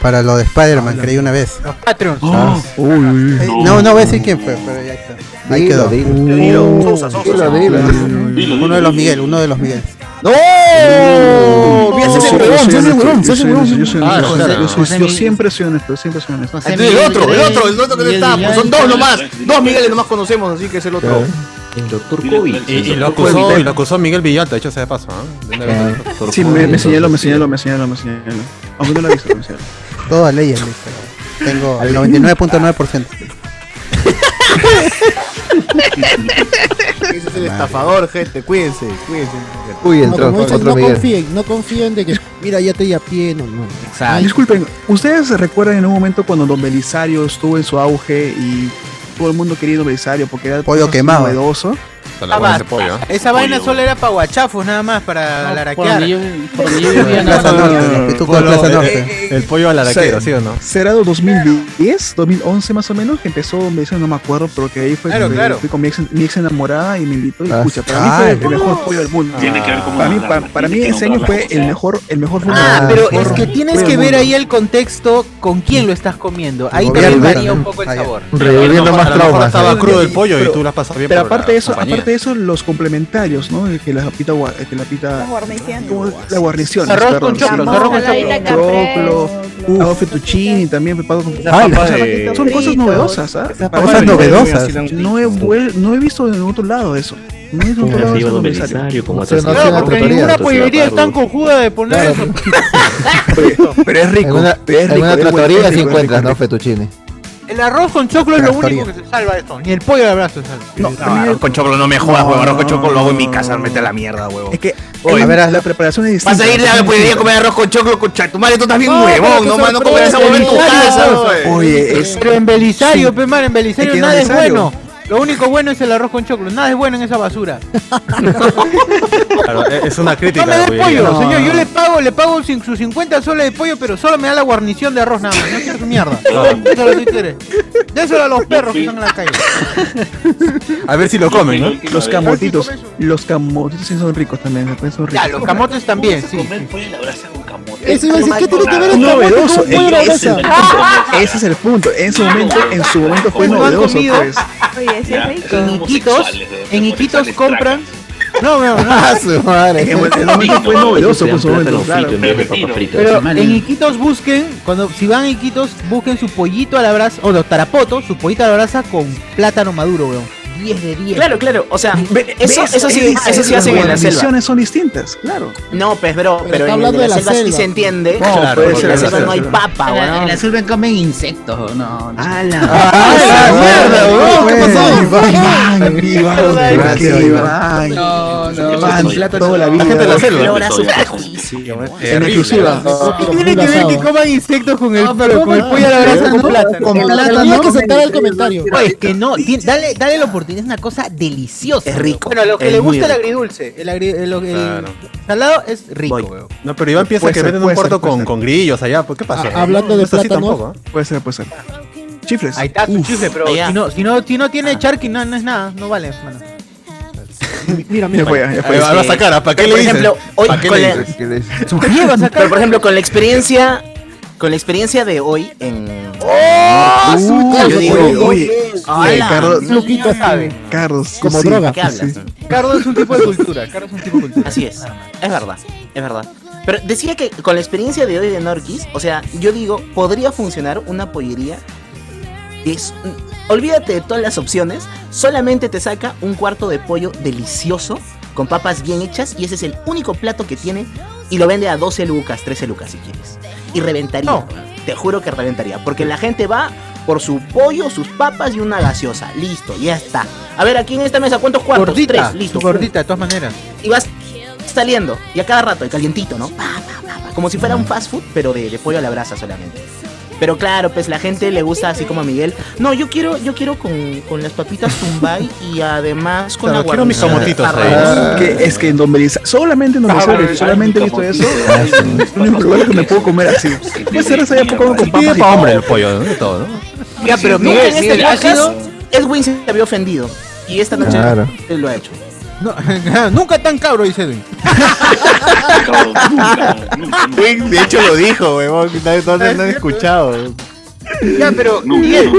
para lo de Spider-Man, creí una vez. Los Patreons. Oh, uy, uy, uy. Eh, No, no voy a decir quién fue, pero ya está. Ahí Dilo, quedó. Uno de los Miguel, uno de los Miguel. ¡No! Yo Mira, se huevón, Ah, siempre soy honesto, siempre soy honesto. El otro, el otro, el otro que no está, son dos nomás. Dos Migueles nomás conocemos, así que es el otro. El doctor COVID. Y, y lo acusó, y lo acusó Miguel Villalta, de hecho, se de paso. ¿ah? De. Sí, me, me señaló, me señaló, me señaló, me señaló. Aunque no lo he visto, me señaló. Todas leyes, tengo el 99.9%. Ese es el estafador, gente, cuídense, cuídense. Uy, No, entró como dices, otro no Miguel. confíen, no confíen de que, mira, ya te di a pie, no, no. Disculpen, ¿ustedes se recuerdan en un momento cuando Don Belisario estuvo en su auge y todo el mundo quería Don Belisario porque era Pollo quemado. novedoso? La buena de pollo. ¿ah? Esa vaina solo era para guachafos nada más, para la por araquear. donde yo- por donde yo vivía, no. Plaza Norte, los pitucos de Plaza Norte. El pollo al araquero, ¿sí o no? ¿Será 2010, 2011 más o menos? Que empezó Don Belisario, no me acuerdo, pero que ahí fue Claro, que claro. fui con mi ex, mi ex enamorada y me invitó y Ah, escucha, para mí fue el mejor pollo del mundo. Tiene que ver cómo Para mí, para, mí ese año fue el mejor, el mejor Ah, pero es que tienes que ver ahí el contexto con quién lo estás comiendo. Ahí también varía un poco el Ah, sabor. Reviviendo más lo traumas. estaba ¿eh? crudo el pollo y Pero- tú la pasas bien Pero aparte de eso, aparte de eso, los complementarios, ¿no? Que la pita, gua- que la pita, la guarnición. Arroz perdón, con choclo, arroz con choclo. hago fettuccini también preparado con de- son cosas novedosas, ¿ah? Cosas novedosas. No he, no he visto en otro lado eso. No he visto en otro lado Así eso. va Don don Belisario. Belisario, como no Claro, porque ninguna pollería es tan cojuda de poner eso. Pero, pero es En rico. una, pero es en rico, una es es sí rico, es encuentras, rico. ¿no? Fettuccine. El arroz con choclo es lo único que se salva de esto. Ni el pollo al brazo se salva. No, No, arroz con choclo no me jodas, huevo. Arroz con choclo lo hago en mi casa, mete a la mierda, huevo. es que Oye, a ver, la preparación es distinta. Vas a ir a la pollería a comer arroz con choclo con tu madre, tú estás bien huevón, no más no comer esa huevo en tu casa. Oye, es, Pero en Belisario, pe man, en Belisario nada es bueno. Lo único bueno es el arroz con choclo. Nada es bueno en esa basura. Claro, es una crítica. No me de des pollería. pollo, No, señor. no. Yo le pago, le pago sus 50 soles de pollo, pero solo me da la guarnición de arroz nada más. No quiero su mierda. Eso es lo que. Déselo a los perros que están en la calle. A ver si lo comen, ¿no? los camotitos. Los camotitos sí son ricos también. después Son ricos. Ya, los camotes también, sí. Comer pollo en la brasa con camote. Eso iba a decir, ¿qué tiene que ver Es el novedoso. Ese es el brasa? punto. Ese es el punto. En su momento, en su momento fue ¿Cómo no han novedoso, pues. Oye, Ya. es rico. En Iquitos, en Iquitos compran. No, no, no. Ah, su madre. En el momento fue novedoso, dan momento, claro. Pero en Iquitos busquen, cuando si van a Iquitos, busquen su pollito a la brasa, o los tarapotos, su pollito a la brasa con plátano maduro, weón. 10 de 10. Claro, claro, o sea, eso, ¿ves? eso sí, Es- eso sí las hacen en la selva. guarniciones son distintas, claro. No, pues, bro, pero, está en, hablando en de la, la selva, sí se entiende. No, claro, en la selva no hay papa, En la, en weón. la selva comen insectos, no. no. ¡Hala! mierda, weón! ¿Qué pasó? Iván, Iván, Gracias. No, no. Iván, toda la vida. La gente de la selva. En exclusiva. ¿Qué tiene que ver que coman insectos con el, pero pollo a la brasa con plátano? Con plátano. Tenía que saltar el comentario. No, es que no, dale la oportunidad, es una cosa deliciosa. Es rico, Bueno, a lo que es le gusta el agridulce, el, agri- el, el Claro. salado es rico, weón. No, pero Iván piensa que venden un puede con, con grillos allá. ¿Por qué pasó? Ah, hablando de No es así plátanos. tampoco, ¿eh? Puede ser, puede ser. Chifles. Ahí está su Uf. chifle, pero si no, si no, si no tiene charqui, no, no es nada, no vale, mano. Mira, mira. a sacar, ¿ah? ¿para qué le por dices? ejemplo, hoy ¿Para qué con. Pero por ejemplo, con la experiencia, con la experiencia de hoy en Uy, yo digo, oye, oye, ¡Hala! Carlos, Luquita sabe. Carlos, Como sí. droga. ¿qué hablas? Cardo es un tipo de cultura, Cardo es un tipo de cultura. Así es, es verdad, es verdad. Pero decía que con la experiencia de hoy de Norquis, o sea, yo digo, podría funcionar una pollería. Es, olvídate de todas las opciones, solamente te saca un cuarto de pollo delicioso, con papas bien hechas, y ese es el único plato que tiene, y lo vende a 12 lucas, 13 lucas si quieres. Y reventaría, No. te juro que reventaría, porque la gente va por su pollo, sus papas y una gaseosa, listo, ya está. A ver, aquí en esta mesa, ¿cuántos cuartos? Gordita, Tres, listo. gordita, de todas maneras. y vas saliendo y a cada rato el calientito, ¿no? Pa, pa, como si fuera un fast food, pero de, de pollo a la brasa solamente. Pero claro, pues la gente le gusta así como a Miguel. No, yo quiero, yo quiero con, con las papitas Tumbay y además con Claro, la quiero mis arroz. Ah, que es que en Don Belisario, solamente en Don Belisario, solamente he visto eso. Es el único lugar que me puedo comer así. Puede ser esa época con papas y para hombre el pollo, ¿no? De todo, ¿no? Ya, pero Miguel, en este Miguel, ha podcast sido... Edwin se había ofendido. Y esta noche lo ha hecho. No, nunca tan cabro, dice Edwin. Nunca, nunca, nunca. De hecho lo dijo, weón. No, no, no han escuchado. Ya, pero Miguel,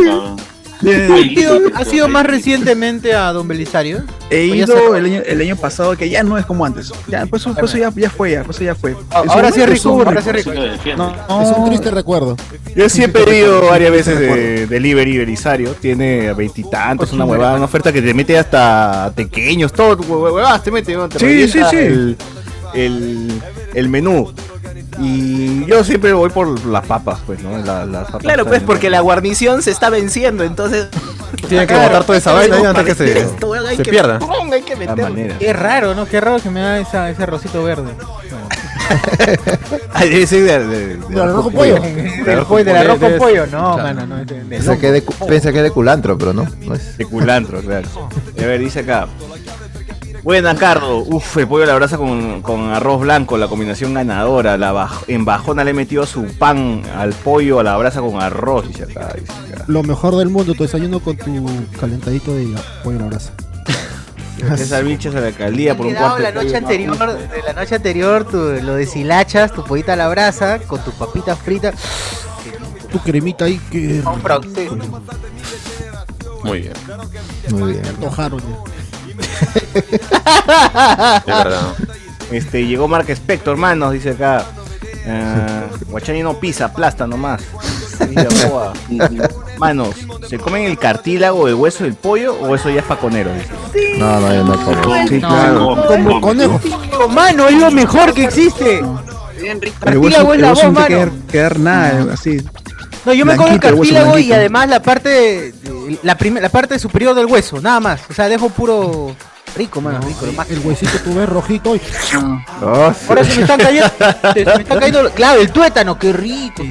nunca. ¿Ha sido, ha sido más recientemente a Don Belisario? He ¿O ya ido el año, el año pasado, que ya no es como antes. Ya, pues eso, pues eso ya, ya fue, ya, pues ya fue. Ah, ahora sí es rico, ahora sí es rico. No, Es un triste recuerdo. Yo sí he pedido varias veces de delivery Belisario. Tiene veintitantos, una huevada, una oferta que te mete hasta pequeños, todo, hue- huevadas te mete, ¿no? te Sí, sí, sí. El, el, el menú. Y yo siempre voy por las papas, pues, ¿no? La- las papas Claro, pues porque la guarnición se está venciendo, entonces. Tiene que botar toda esa vaina antes que se, esto, hay se que- pierda. ¡pum! hay que meterlo. Qué raro, ¿no? Qué raro que me da esa, ese arrocito verde. Ah, debe ser de, de- de Del arroz con pollo. Del arroz con pollo, no, mano, no. es de- de Piensa que, es de, cu- piensa que es de culantro, pero no. no es. De culantro, claro. A ver, dice acá. Buena, Cardo. Uf, el pollo a la brasa con, con arroz blanco, la combinación ganadora. La baj- en bajona le he metido su pan al pollo a la brasa con arroz, acá. Dice acá. Lo mejor del mundo, tu desayuno con tu calentadito de pollo a la brasa. César Vilches a la alcaldía por un cuarto la noche anterior, de la noche anterior, tu, lo deshilachas, tu pollita a la brasa, con tu papita frita. Tu cremita ahí que. Un. Muy bien. Muy bien. Antojaron ya. Verdad. Este, llegó Mark Spector, hermanos, dice acá. Ah, Guachani no pisa, aplasta nomás. Manos, ¿se comen el cartílago, el hueso del pollo o eso ya es paconero? Dice. No, no, yo no como. Sí, No, claro. Como conejo. Mano, es lo mejor que existe. Bien rico. El hueso, Cartílago es el la hueso no te quedar, nada, así. No, yo me como el cartílago y además la parte la, la parte superior del hueso, nada más. O sea, dejo puro rico, mano, rico. lo más- El huesito tú ves rojito y. Oh, Ahora se me están cayendo, se me están cayendo, claro, el tuétano, qué rico.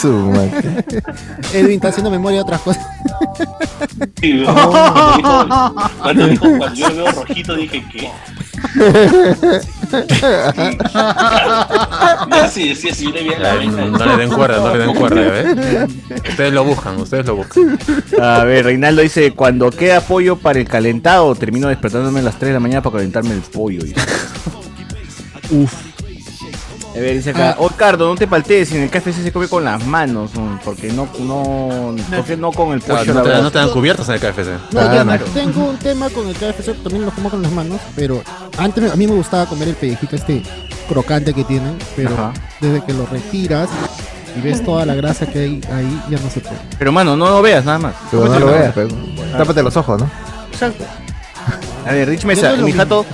su madre. Edwin está haciendo memoria de otras cosas. Sí, cuando dijo- cuando dijo, cuando yo veo rojito dije que. No, sí, sí, sí, le vi a la Ay, vaina. No le den cuerda, no le den cuerda, ¿ya ves? Ustedes lo buscan, ustedes lo buscan. A ver, Reinaldo dice, cuando queda pollo para el calentado, termino despertándome a las 3 de la mañana para calentarme el pollo. Uf. A ver, dice acá, oh Cardo, no te paltees, en el KFC se come con las manos, porque no, no, porque no con el pollo. Claro, no, te, no te dan cubiertos en el KFC. No, Ah, no. tengo un tema con el KFC, también lo como con las manos, pero antes a mí me gustaba comer el pellejito este crocante que tienen, pero Ajá. desde que lo retiras y ves toda la grasa que hay ahí, ya no se puede. Pero mano, no lo veas nada más. Pero no lo veas, pero tápate los ojos, ¿no? Exacto. A ver, Rich Mesa, mi jato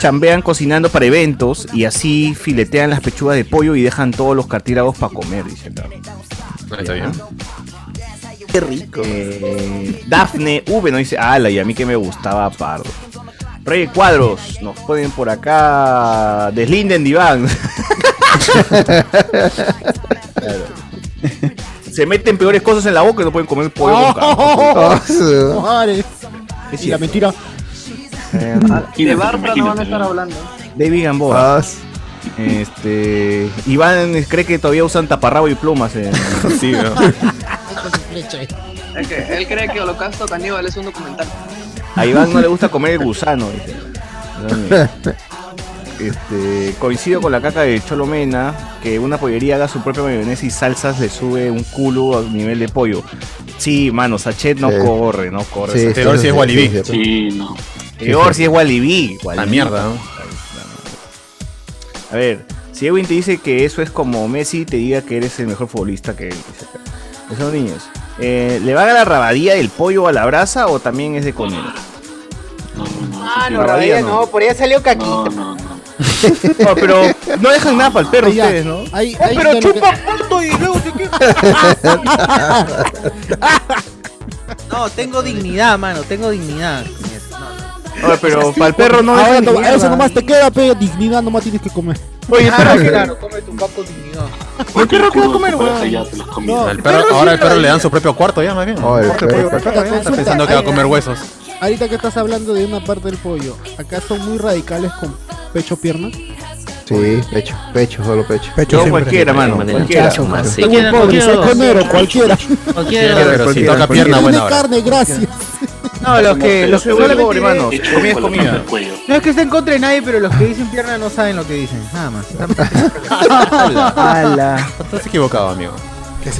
chambean cocinando para eventos y así filetean las pechugas de pollo y dejan todos los cartílagos para comer, dice. Ahí está bien. Qué rico. Eh, Dafne V nos dice, ala, y a mí que me gustaba Pardo. Rey Cuadros, nos ponen por acá. Deslinden diván. Claro. Se meten peores cosas en la boca y no pueden comer pollo carne. ¡Oh! su- Madre. Es Y la mentira. Eh, De Bárbara no van a estar hablando. David Gamboa. Ah, Este. Iván cree que todavía usan taparrabo y plumas. en- Sí, ¿no? Es que él cree que Holocausto Caníbal es un documental. A Iván no le gusta comer el gusano. dice. Este, coincido con la caca de Cholomena que una pollería haga su propia mayonesa y salsas le sube un culo al nivel de pollo. Sí, mano, Sachet no Sí. corre, no corre. Sí, Sachet. Peor si es Walibi. sí, sí, Sí, no. Peor si es Walibi. La mierda, ¿no? A ver, si Edwin te dice que eso es como Messi, te diga que eres el mejor futbolista que él. Esos niños. Eh, ¿Le va a la rabadía del pollo a la brasa o también es de conero? No, no, no. Ah, no, rabadilla no. no, por ahí salió caquita. No, no, no. No, pero no dejan nada para el perro Ya, ustedes, ¿no? hay- Oh, hay pero que- chupa punto y luego te quedas. No, tengo dignidad, mano, tengo dignidad. Oye, pero para el perro no dejan no- eso nomás te queda, pe, dignidad nomás tienes que comer. Oye, el Ah, perro, claro, come tu papo dignidad. ¿el perro qué va a comer, Por. No. Perro- ahora el perro le dan su propio cuarto ya, más bien. Está pensando que va a comer huesos. Ahorita que estás hablando de una parte del pollo, acá son muy radicales con pecho pierna. Sí, pecho, pecho, solo pecho. Yo cualquiera, mano, cualquiera. Tengo un quiero- pobre, quiero soy conero, cualquiera. Cualquiera. Pero si cualquiera, toca pierna, Tiene buena hora. carne, gracias. No, los que, los que solamente pobre, mano. Hecho Comida es comida. No es que esté en contra de nadie, pero los que dicen pierna no saben lo que dicen. Nada más. Estás equivocado, amigo.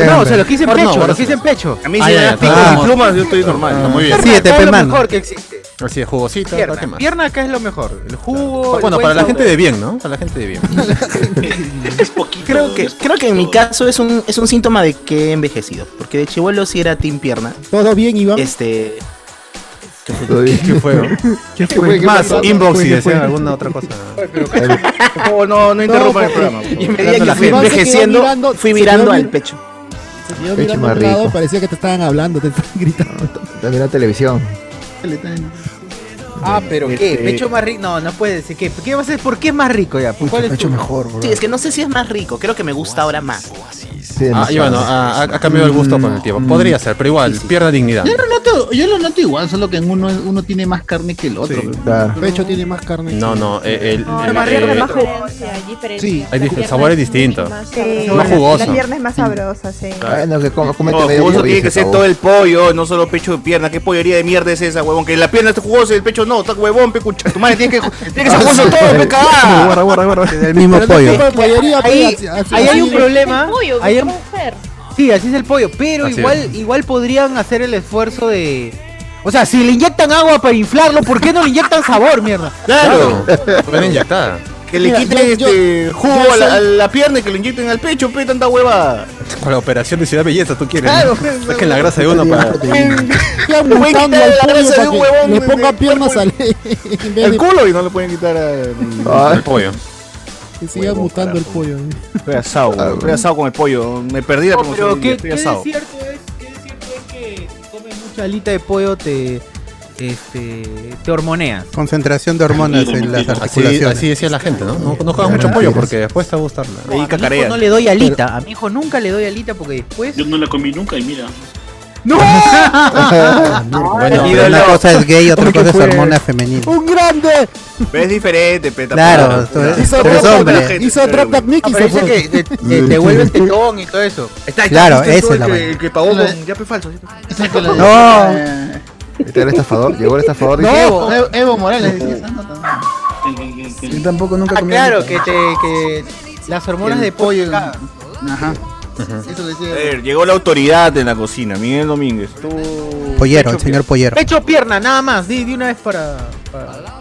No, o sea, lo quise en No, pecho, bueno, lo quise en pecho. A mí si me das pico plumas, yo estoy normal. Ah, muy bien. Sí, es lo mano. mejor que existe. Así de jugosito, Pierna, ¿qué más? pierna acá es lo mejor. El jugo. Bueno, el para la gente de bien, ¿no? Para la gente de bien. Es poquito. Creo que, creo que en mi caso es un, es un síntoma de que he envejecido. Porque de chivolo sí era team pierna. ¿Todo bien, Iván? Este. ¿Qué fue? ¿Qué fue? ¿Qué Más, pasó? inbox ¿Qué si fue? desean alguna otra cosa. No, no, no interrumpan el programa. Y medida que la fui envejeciendo, mirando- fui quedó al pecho. Se quedó Pecho mirando a más un lado, rico. parecía que te estaban hablando, te estaban gritando. También la televisión. Ah, pero ¿qué? Este- ¿Pecho más rico? No, no puede decir. ¿Qué, ¿Qué va a ser? ¿Por qué es más rico ya? ¿Cuál es Pecho mejor, bro. Sí, es que no sé si es más rico. Creo que me gusta ahora más. Sí, Ah, y bueno, ha, ha cambiado el gusto con el tiempo. Podría ser, pero igual, pierda dignidad. Yo lo noto, yo lo noto igual, solo que en uno, uno tiene más carne que el otro. Sí. Claro. El pecho tiene más carne. No, no, eh, el, No, el- más rico, más diferencia, hay diferencia. Sí. Pierna sabor es distinto. más. Más jugoso. La pierna es más sabrosa, sí. Bueno, que com- comete No, medio jugoso tiene que se ser todo el pollo, no solo pecho de pierna. ¿Qué pollería de mierda es esa, huevón? Que la pierna está jugosa y el pecho no, está huevón, pe, cucha. Tu madre tiene que, tiene que ser jugoso todo, pe, cagada. Guarda, guarda, guarda. Del mismo pollo. Ahí- hay un problema. El pollo, Ahí. Sí, así es el pollo. Pero Así igual, igual podrían hacer el esfuerzo de. O sea, si le inyectan agua para inflarlo, ¿por qué no le inyectan sabor, mierda? Claro. Pueden inyectar. Que le Mira, quiten yo- este yo- jugo yo a la, soy- a la pierna y que lo inyecten al pecho, pe, tanta hueva. Con la operación de Ciudad Belleza, tú quieres. Claro. ¿no? Saquen la grasa de uno para. Pueden quitarle al la pollo grasa de para un que huevón le ponga piernas al El culo y no le pueden quitar al Ah, El pollo. Que siga mutando el pollo. Estoy asado, huevón, estoy asado con el pollo. Me perdí la No, promoción. pero ¿qué, estoy qué asado. cierto es, qué cierto es que si comes mucha alita de pollo te este te hormoneas. Concentración de hormonas en las articulaciones. así decía la gente, ¿no? No, no comas mucho pollo porque después te va a gustarla. Ahí a mi hijo no le doy alita, a mi hijo nunca le doy alita porque después Yo no la comí nunca y mira. ¡No! Bueno, Pero una cosa es gay, otra cosa es hormona femenina. ¡Un grande! Pero es diferente, pe, Claro, Hizo hizo drop technique y Ah, fue. que te, te vuelves tetón y todo eso. Claro, esa es la el que, el pagó con yape falso. No. Eh, Está el estafador, llegó el estafador. No. Evo, Evo, Morales. Yo tampoco nunca Ah, comí claro, que te que las hormonas El de pollo. Ajá. Eso decía. A ver, llegó la autoridad en la cocina, Miguel Domínguez. Tú... Pollero, Pecho el señor Pollero. Pecho pierna, nada más, di, di una vez para, para-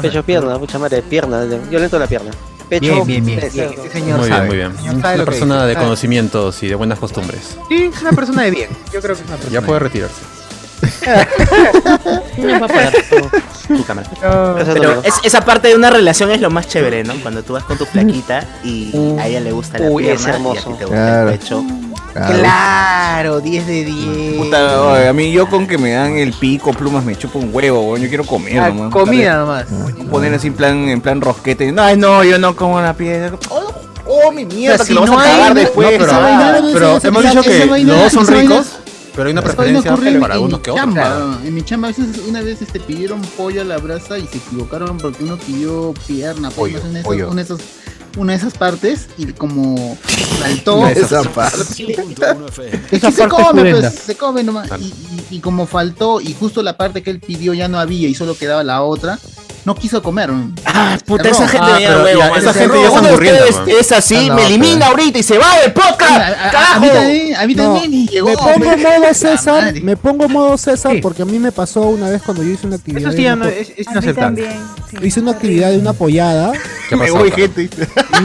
Pecho, pierna, mucha madre, pierna. Yo le la pierna. Pecho, Bien, bien, bien. bien, cerdo. Ese señor Muy sabe. bien, muy bien. Una persona dice, de sabe. conocimientos y de buenas costumbres. Sí, es una persona de bien. Yo creo que es una persona. Ya de puede bien. Retirarse. Va a apagar tu, tu cámara. Eso Pero no. es- esa parte de una relación es lo más chévere, ¿no? Cuando tú vas con tu flaquita y a ella le gusta la Uy, es pierna y a hermoso. ti te gusta Claro. el pecho. Claro. Claro, 10 de 10. Puta, oye, a mí yo con que me dan el pico, plumas, me chupo un huevo, weón. Yo quiero comer, Ah, nomás. comida nomás. Poner así en plan, en plan rosquete. No, no, yo no como la piedra. Oh, oh, mi mierda, O sea, que si lo vas no a hay- cagar no, después. pero- Pero esa- hemos dicho que los dos son ricos, pero hay una vaina preferencia ocurre para en unos mi que otros. chamba. claro. En mi chamba a veces una vez este, pidieron pollo a la brasa y se equivocaron porque uno pidió pierna, Pollo, pollo, una, de esas, pollo. una de esas- una de esas partes y como saltó. Esa parte. Es que se come, pues, se come nomás. Y, y- y como faltó, y justo la parte que él pidió ya no había y solo quedaba la otra, no quiso comer. Ah, puta, esa gente Ah, me pero huevo, ya, esa gente ya está man. es así, no, me elimina pero- ahorita y se va del A, podcast. a- a- mí también, a mí No, también y llegó. me pongo modo César, me pongo modo César Sí. porque a mí me pasó una vez cuando yo hice una actividad. Eso sí no es, es inaceptable. sí. Hice una actividad de una pollada ¿Qué Me pasó? voy, Carlos? gente. y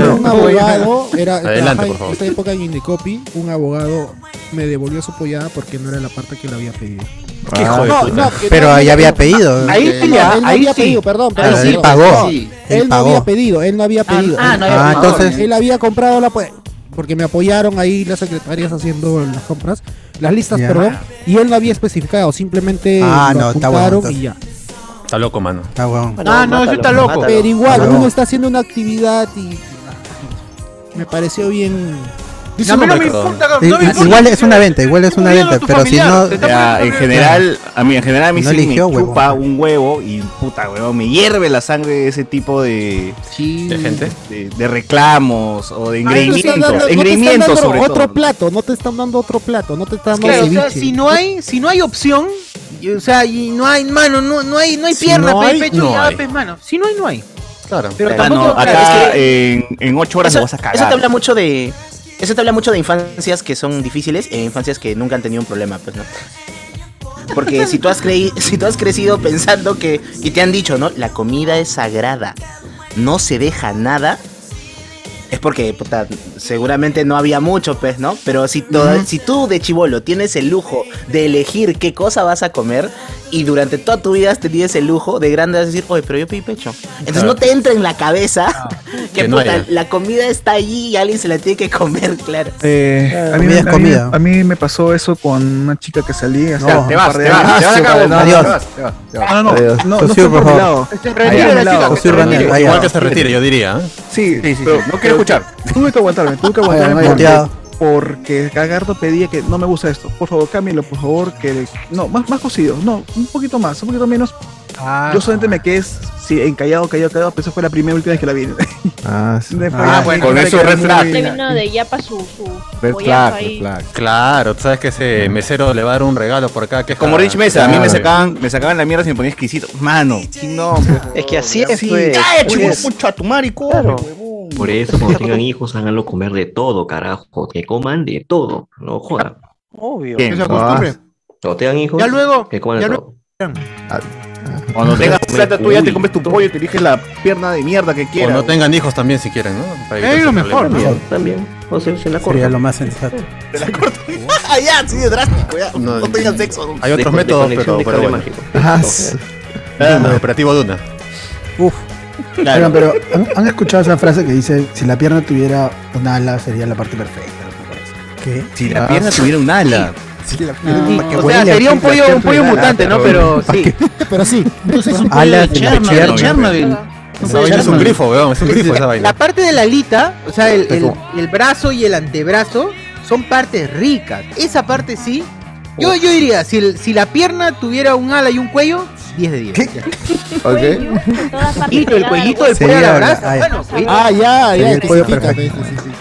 un, abogado era Adelante, por favor. en esa época en Indicopi, un abogado me devolvió su pollada porque no era la parte que le había pedido. ¿Qué hijo de No, Pero no, ahí había pedido. Ahí sí, No, ya, él no ahí había sí. pedido, perdón, Ah, perdón, él pagó. No, Sí. él Él no había pedido, él no había pedido. ah, él, no había Ah, pagado. entonces- él había comprado la pues, porque me apoyaron ahí las secretarias haciendo las compras, las listas, perdón, y él no había especificado, simplemente Ah, lo no, está apuntaron bueno, y ya. Está loco, mano. Ah, weón. Bueno, Ah, no, eso está loco. mátalo. Pero igual, uno está haciendo una actividad y me pareció bien. Dice a mí un no me importa, no me importa. Igual es una venta, igual es una venta, pero si no, Ya, en general, a mí, en general a mí No sí eligió, me chupa un huevo y puta huevón, me hierve la sangre de ese tipo de, Sí. ¿De gente? de, de reclamos o de No engreimientos, no te están engreimientos dando sobre otro todo. plato, no te están dando otro plato, no te están dando Claro, o sea, si no hay, si no hay opción, y, o sea, y no hay, mano, no, no hay, no hay Si pierna, no hay, pecho no hay. pe, mano. Si no hay, no hay. Claro. Pero tampoco, no, Acá claro, es en, en ocho horas Eso, lo vas a cagar. eso te habla mucho de, Eso te habla mucho de infancias que son difíciles e infancias que nunca han tenido un problema, pues, ¿no? Porque si tú has, creí, si tú has crecido pensando que, y te han dicho, ¿no? La comida es sagrada, no se deja nada, es porque, puta, seguramente no había mucho, pues, ¿no? Pero si, toda- si tú de chivolo tienes el lujo de elegir qué cosa vas a comer y durante toda tu vida has tenido ese lujo, de grande vas a decir, oye, pero yo pedí pecho. Entonces no te entra en la cabeza que, Que puta, la comida está allí y alguien se la tiene que comer, claro. Eh, a, mí, comida me- es a mí- comida. a mí me pasó eso con una chica que salí hace No, te vas, de te vas, te vas No, Adiós. no, te vas, te te. No, no, no, por favor. Igual ah. que se retire, yo diría. ¿eh? Sí, Sí, sí. No escuchar. Tuve que aguantarme, tuve que aguantarme ay, porque, porque Cagardo pedía que no me gusta esto. Por favor, cámbialo, por favor, que no, más, más cocido, no, un poquito más, un poquito menos. Ah, Yo solamente me quedé sí, encallado, callado, callado, pero esa fue la primera y última vez que la vi. Ah, sí. Después Ah, ya bueno, con eso red flag. Vino de Yapa su, su Red pollazo flag, red ahí. flag. Claro, tú sabes que ese mesero le va a dar un regalo por acá. Que es Como Rich Mesa, a mí me sacaban, me sacaban la mierda si me ponía exquisito. Mano, no. Es que así es, Sí, pues. cállate, pues. chico, pucha, tu madre, come, Claro. Por eso, cuando tengan hijos, háganlo comer de todo, carajo. Que coman de todo. No jodan. Obvio. Que se acostumbre. Cuando tengan hijos, Ya luego, que coman ya de luego. todo. Cuando tengas plata tuya, te comes tu pollo y te eliges la pierna de mierda que O quieras. no tengan hijos también si quieren, ¿no? Es lo mejor. También. O sea, se la Sería cortan. lo más sensato. Te la corto. ah, ya, sí, de drástico, ya. No, No, tengan sexo. Hay otros De- de métodos, pero, de pero bueno. mágico. Ah, operativo Duna. Uf, Claro. Oigan, pero ¿han, han escuchado esa frase que dice, si la pierna tuviera un ala sería la parte perfecta? ¿qué? Si la pierna tuviera un ala. Sí, la Ah, pierna, que o sea, sería un la pollo, un pollo ala, mutante, ¿no? Pero sí. Pero sí, Entonces es un pollo Alas de Chernobyl. Chernobyl. Es un grifo, weón. Es un grifo esa La vaina. parte de la alita, o sea, el, el- el brazo y el antebrazo son partes ricas. Esa parte sí. Yo, yo diría, si, si la pierna tuviera un ala y un cuello, 10 de 10. Ya. Ok. Cuellito, el cuellito del pollo. Bueno. Ah, ya, ya, el pollo perfecto.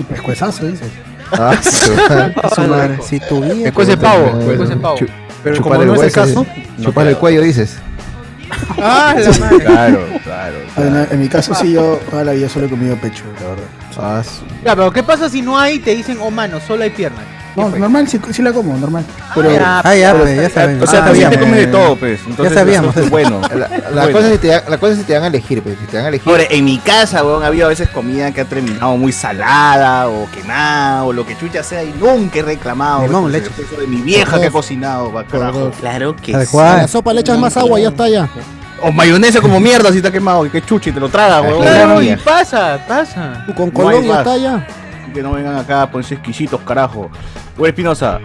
Pescuezazo, dices. Ah, su- madre, si tuviera. Después de pavo, de Pero como el no es el caso, chupar el cuello, dices. Ah, la madre. Claro, claro. Ah, no, En mi caso sí, yo toda la vida solo he comido pecho, la verdad. Ah, su- Ya, pero ¿qué pasa si no hay? Te dicen, oh mano, solo hay pierna. No, normal, sí, sí la como, normal. Pero, ya. Ah, ya, pero- pues, ya saben. O sea, Ah, también te comes de todo, pues. Entonces, sabíamos. bueno. La, la Bueno. cosa es si te la cosa es si te dan a elegir, pues. Si te dan a elegir. En mi casa, weón, ha habido a veces comida que ha terminado muy salada o quemada o lo que chucha sea y nunca he reclamado. Limón, leche. eso de mi vieja que ha cocinado, carajo. Claro que sí. la sopa le echas más agua, ya está ya. O mayonesa como mierda si está quemado, que, y te lo traga, weón. Claro, y pasa, pasa. Tú con ya más. está ya. Que no vengan acá a ponerse exquisitos, carajo. Güey, Espinosa,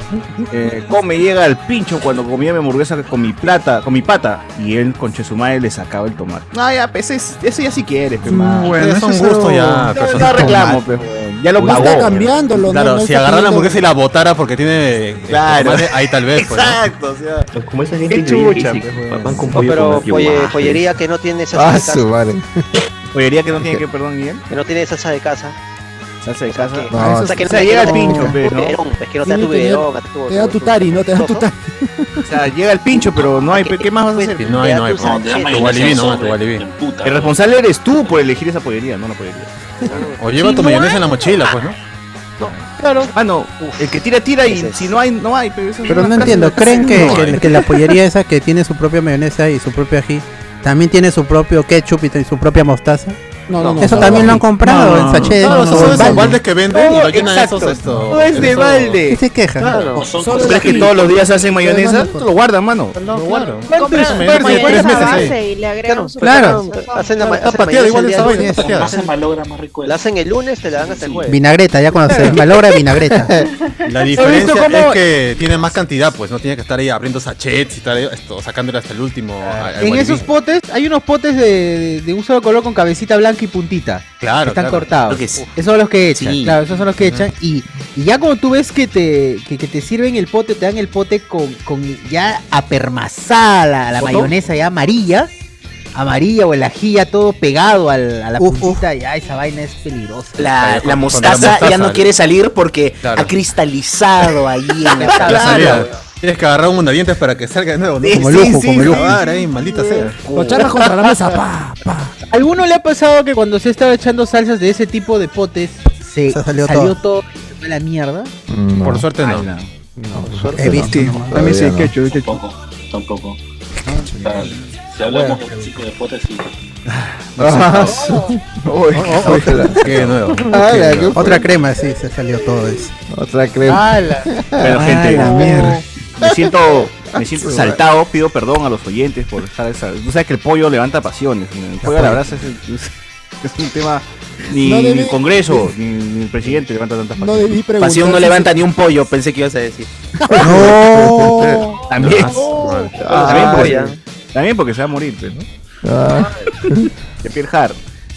eh, ¿cómo me llega el pincho cuando comía mi hamburguesa con mi plata, con mi pata? Y él, con Chesumare, le sacaba el tomate. No, ya, pues, ese, ese ya si quieres, pues. Bueno, Es eso un es gusto algo- ya No, no reclamo, pues. Ya lo pagó. está cambiándolo, Claro, no si está agarrara la hamburguesa y la botara porque tiene. eh, Claro. tomate, ahí tal vez, pues. ¿no? Exacto, o sea. Como esa gente chucha, pues, sí, van con No, pollo pero con polle- pollería que no tiene salsa Ah, de su madre. Pollería que no tiene que, perdón, Miguel. Que no tiene salsa de casa. Salsa de casa. que- No, o sea, que o no sea, te- llega el pincho, pues, ¿no? biberón, Es que no te da tu Te da tari, no te da tu tari. O sea, llega el pincho, pero no hay, ¿qué más vas a hacer? Sí, No hay, no hay. Pues. Tu no. El responsable eres tú por elegir esa pollería, no la pollería. O lleva tu mayonesa en la mochila, pues, ¿no? Claro. Ah, no, el que tira, tira y si no hay, no hay. Pero, eso Pero no entiendo, ¿creen que, No, que- hay. que la pollería esa que tiene su propia mayonesa y su propio ají también tiene su propio ketchup y su propia mostaza? No, no, no. Eso no, también no. lo han comprado en sachet. Claro, o esos en son esos balde. baldes que venden y lo No, llenan exacto. esos esto. No es de esos- ¿Qué balde. se queja? Claro. ¿Crees que todos los días hacen mayonesa? Lo guardan, mano. No, tres meses base ahí. y le agregan Claro. Hacen la, malogra, más rico. La hacen el lunes, te la dan hasta el jueves. Vinagreta, ya cuando se malogra vinagreta. La diferencia es que tiene más cantidad, pues no tiene que estar ahí abriendo sachets y esto, sacándole hasta el último. al En esos potes, hay unos potes de, de un solo color con cabecita blanca y puntita. Claro, Están claro. cortados. Que sí. Esos son los que echan. Sí. Claro, esos son los que echan. Y, y ya como tú ves que te, que, que te sirven el pote, te dan el pote con, con ya apermazada la, la mayonesa ya amarilla. Amarilla o el ají ya todo pegado al- a la Uf, puntita. Ya esa vaina es peligrosa. La, Claro, mostaza, la mostaza, ya no quiere salir porque Claro. ha cristalizado allí en la salida. Tienes que agarrar un mondadientes para que salga de nuevo, ¿no? Sí, como sí, lujo, sí, como sí. lujo. ahí, maldita sea. Lo charras contra la mesa, pa, pa. ¿Alguno le ha pasado que cuando se estaba echando salsas de ese tipo de potes se Se salió salió, todo. todo? a la mierda? No. Por suerte no. suerte He visto. no. Sí, también sí, no. ketchup, ketchup. Tampoco, tampoco. O sea, si hablamos de chico de potes, sí. Ah, su- Uy, Oh, otra- Qué nuevo. Ah, que- Otra crema, sí, se salió todo eso. Otra crema. Bueno, gente, la mierda. Me siento, me siento saltado, pido perdón a los oyentes por estar esa. Tú sabes que el pollo levanta pasiones. El pollo a la brasa es, es- es un tema. Ni, No debí- ni el Congreso, ni, ni el presidente levanta tantas No pasiones. Pasión no levanta ni un pollo, pensé que ibas a decir. No. También. Ah, también, porque, ya. también porque se va a morir, pues, ¿no? Ah. De Hart.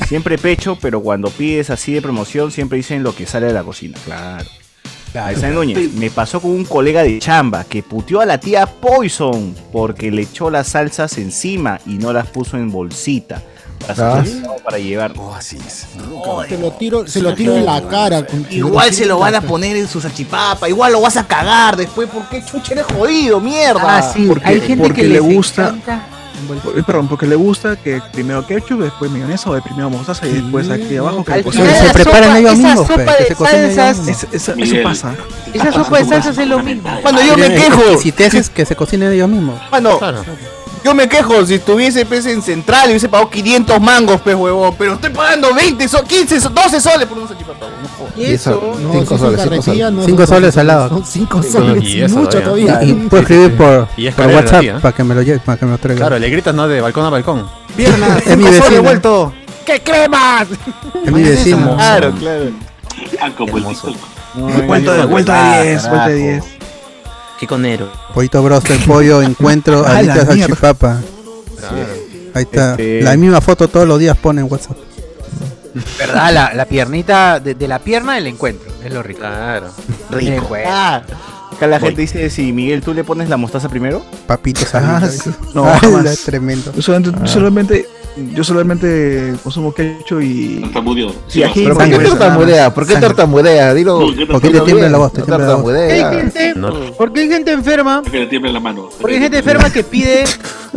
Siempre pecho, pero cuando pides así de promoción, siempre dicen lo que sale de la cocina. Claro. Núñez, me pasó con un colega de chamba que puteó a la tía Poison porque le echó las salsas encima y no las puso en bolsita. Para, Ah. para llevar. Se lo tiro, se lo tiro en la cara. con- Igual se lo van a poner en su salchipapa, igual lo vas a cagar después, ¿por qué chucha eres jodido, mierda? Ah, sí, Porque, hay gente porque que le gusta. encanta Perdón, porque le gusta que primero ketchup, después mayonesa o de primero mostaza y después aquí abajo que la Se preparan ellos esa mismos, eso pasa. esa sopa de salsas es lo mismo. Cuando yo me quejo, Si te haces que se cocinen ellos mismos. Bueno, Claro. Yo me quejo si estuviese pues, en Central y hubiese pagado 500 mangos, pues huevón. Pero estoy pagando 20, so- 15, so- 12 soles por un salchipapa. no. Y Y eso, No, cinco si es en soles, cinco carretilla, soles. no Cinco son- soles al lado. Son 5 soles. y eso mucho todavía. todavía. Y puedo escribir por, Y por WhatsApp ¿eh? para que me lo lleve, para que me lo traiga. Claro, le gritas, ¿no? De balcón a balcón. Pierna, Es mi vecino. vuelto. ¡Qué cremas! Es mi vecino. Claro, claro. Ah, como el TikTok. Vuelta de, vuelta de 10, vuelta de 10. Qué conero. Pollito broster, pollo, encuentro, alitas, salchipapa. Ahí está. Este- La misma foto todos los días pone en WhatsApp. ¿Verdad? La, la piernita, de, de la pierna del encuentro, es lo rico. Claro. Rico. Ah, acá la gente dice, si Miguel, ¿tú le pones la mostaza primero? Papitos Ah, sí. No, jamás. tremendo. Yo solamente, yo solamente, yo solamente consumo ketchup y. Ají. ¿Pero por qué tartamudea? ¿Por qué tartamudea? Dilo. ¿Por qué te tiembla la voz? Te No tiembla la voz. Hay gente, hay enferma, Que le tiemble la mano. porque hay gente enferma que pide,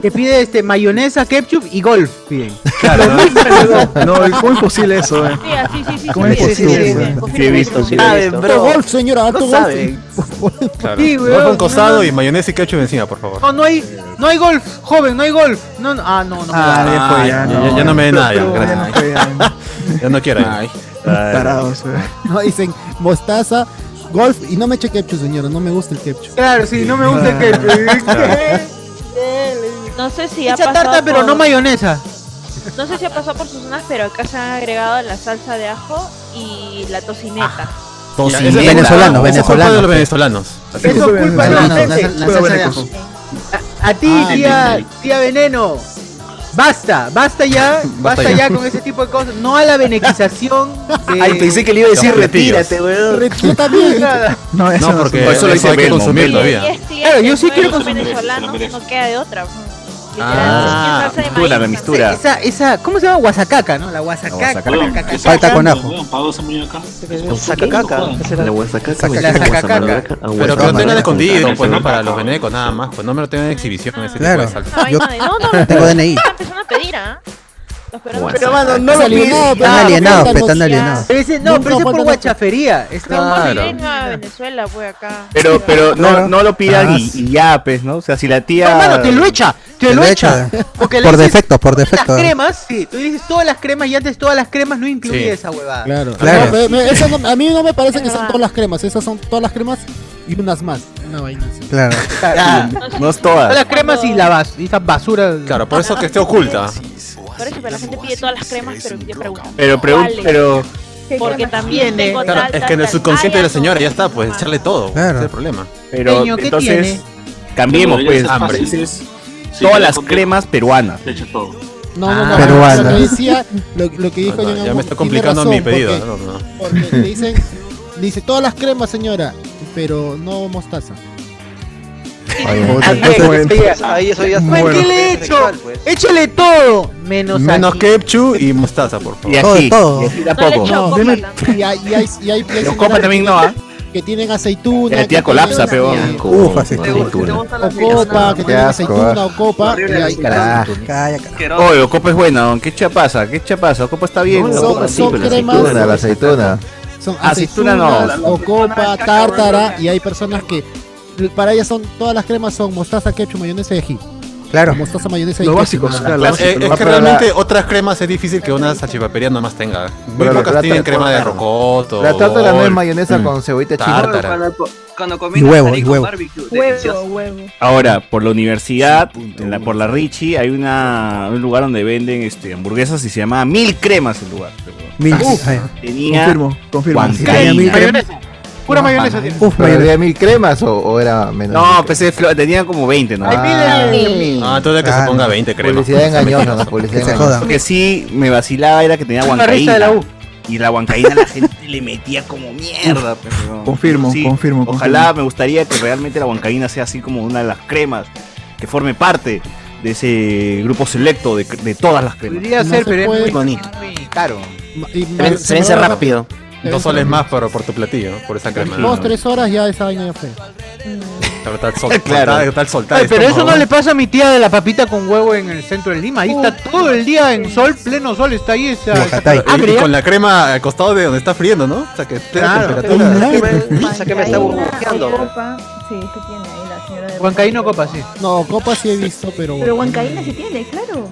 que pide este mayonesa, ketchup y golf, piden. Claro, ¿no? No, ¿cómo es posible eso? eh? Sí, sí, sí. ¿Cómo sí, es sí, sí, posible sí, eso? sí, Sí, he visto, sí. Golf, señora, golf. Claro. Sí, weón, un costado no. y mayonesa y ketchup encima, por favor. No, no hay, no hay golf, joven, no hay golf. No, no, ah, no, no. Ah, da. ya fue, ya, ya, no. ya no me dé nada, ya, Pero, gracias. ya no quiero. eh. No, dicen mostaza, golf y no me eche ketchup, señora. No me gusta el ketchup. Claro, sí, no me gusta el ketchup. No sé si ha Echa pasado tarta, pero no mayonesa. No sé si ha pasado por sus zonas, pero acá se han agregado la salsa de ajo y la tocineta. Tocineta. ese es Venezolano, culpa- esa es culpa de los venezolano. venezolanos. Eso es culpa de los ajo. A ti, Ah, tía, tía Veneno. Basta, basta ya, basta, ya. ya con ese tipo de cosas. No a la benequización. de- Ay, pensé que le iba a decir retírate, weón. Yo también. No, eso No, no, porque No, eso lo eso hay que Belmont, consumir Belmont. todavía. Claro, yo sí quiero consumir. venezolano, Se lo merece. no queda de otra. Ah, es mistura, la mistura. Esa, esa, ¿cómo se llama? Guasacaca, ¿no? La guasacaca. guasacaca. Weón, caca, ¿qué Falta con ajo. La guasacaca. La sacacaca. Pero que lo tengan escondido, pues no para los venecos nada más. Pues no me lo tengan en exhibición ese Claro. tipo de salsa. Yo tengo DNI. Empezando a pedir, ¿ah? Peruanos. Pero mano, no lo no, Están alienados, están alienados. Pero ese, no, pero ese es por guachafería. Está Claro. A Venezuela, pues acá. Pero, pero no, no lo pidan y, y ya, pues, ¿no? O sea, si la tía. Hermano, te lo echa, lo echa. Porque Por defecto, por todas defecto. Las cremas, sí, tú dices todas las cremas y antes todas las cremas no incluye Sí. esa huevada. Claro. Claro. No, me- eso no- a mí no me parece que son todas las cremas. Esas son todas las cremas y unas más. Una vaina así. Claro. Ah, No es todas todas. las cremas y la bas y esa basura. Claro, por eso que esté oculta. Por eso, pero la gente pide todas las cremas, pero yo pregunto. Pero, pregun- pero. Porque también tengo Claro, tal, es que en el subconsciente Ah, de la señora ya está, pues echarle todo. Claro. Ese es el problema. Pero Peño, ¿qué entonces tiene? cambiemos pues fácil. entonces, Sí, todas las cremas peruanas. Le echa todo. No, no, no. Ah. Peruana. Lo que decía, lo, lo que dijo No, no, John ya me está complicando razón, mi pedido. Porque, ¿no? No. porque le dicen, dice todas las cremas, señora, pero no mostaza. Sí, Ahí eso ya Pues, ¿Qué le he hecho? Échale todo. Menos, Menos ketchup y mostaza, por favor. Y Todo, aquí, todo. y No le tampoco. echo No, también. Y hay, y hay, y hay, y hay Pero señoras copa también no, ¿ah? Que tienen aceituna. La tía que colapsa, pero. Ufa, sí. O copa, que tienen aceituna o copa. Oye, Ocopa es buena, ¿qué chapasa? ¿Qué chapasa? Ocopa está bien. Son- cremas- aceituna- La aceituna. Son Aceituna no. aceitunas, ocopa, tártara, y hay personas que para ellas son todas las cremas son mostaza, ketchup, mayonesa y ají. Claro. Mostaza, mayonesa y básicos, nada claro, más. los Eh, es Ah, que realmente la- otras cremas es difícil que una salchipapería nomás tenga. Muy Pero la pocas tienen crema de rocoto. La tártara no es mayonesa Mm. con cebollita china. Tártara. Cuando, Y huevo, y huevo. barbecue, Huevo, huevo. Ahora, por la universidad, en la, por la Richie, hay una, un lugar donde venden este, hamburguesas y se llama Mil Cremas el lugar. Mil. Ay. tenía Confirmo, confirmo. huancaína. Mil cremas. Pura mayonesa tiene. Uf, ¿pero había mil cremas o, o era menos? No, pues eh, flo- tenía como 20, ¿no? Mil. Ah, entonces que se ponga 20 cremas. Publicidad engañosa, no, publicidad engañosa. Lo que sí me vacilaba era que tenía Una risa huancaína. de la U. Y la huancaína la gente le metía como mierda. weón. Confirmo, confirmo, Ojalá confirmo. me gustaría que realmente la huancaína sea así como una de las cremas, que forme parte de ese grupo selecto de, de todas las cremas. Podría No ser, se pero puede. es muy bonito. Muy caro. Y Se vence rápido. Dos soles más por, por tu platillo, por esa crema. Dos, tres horas ya esa vaina ya fue. Pero está sol- Claro. está Ay, pero eso no le pasa a mi tía de la papita con huevo en el centro de Lima. Ahí está todo el día en sol, pleno sol, está ahí esa. esa Y- con la crema al costado de donde está friendo, ¿no? O sea que plena Claro. temperatura. O sea que me está burbujeando. Copa, sí, que tiene ahí la señora de Huancaíno copa, sí. No, copa sí he visto, pero. Pero Huancaína sí tiene, claro.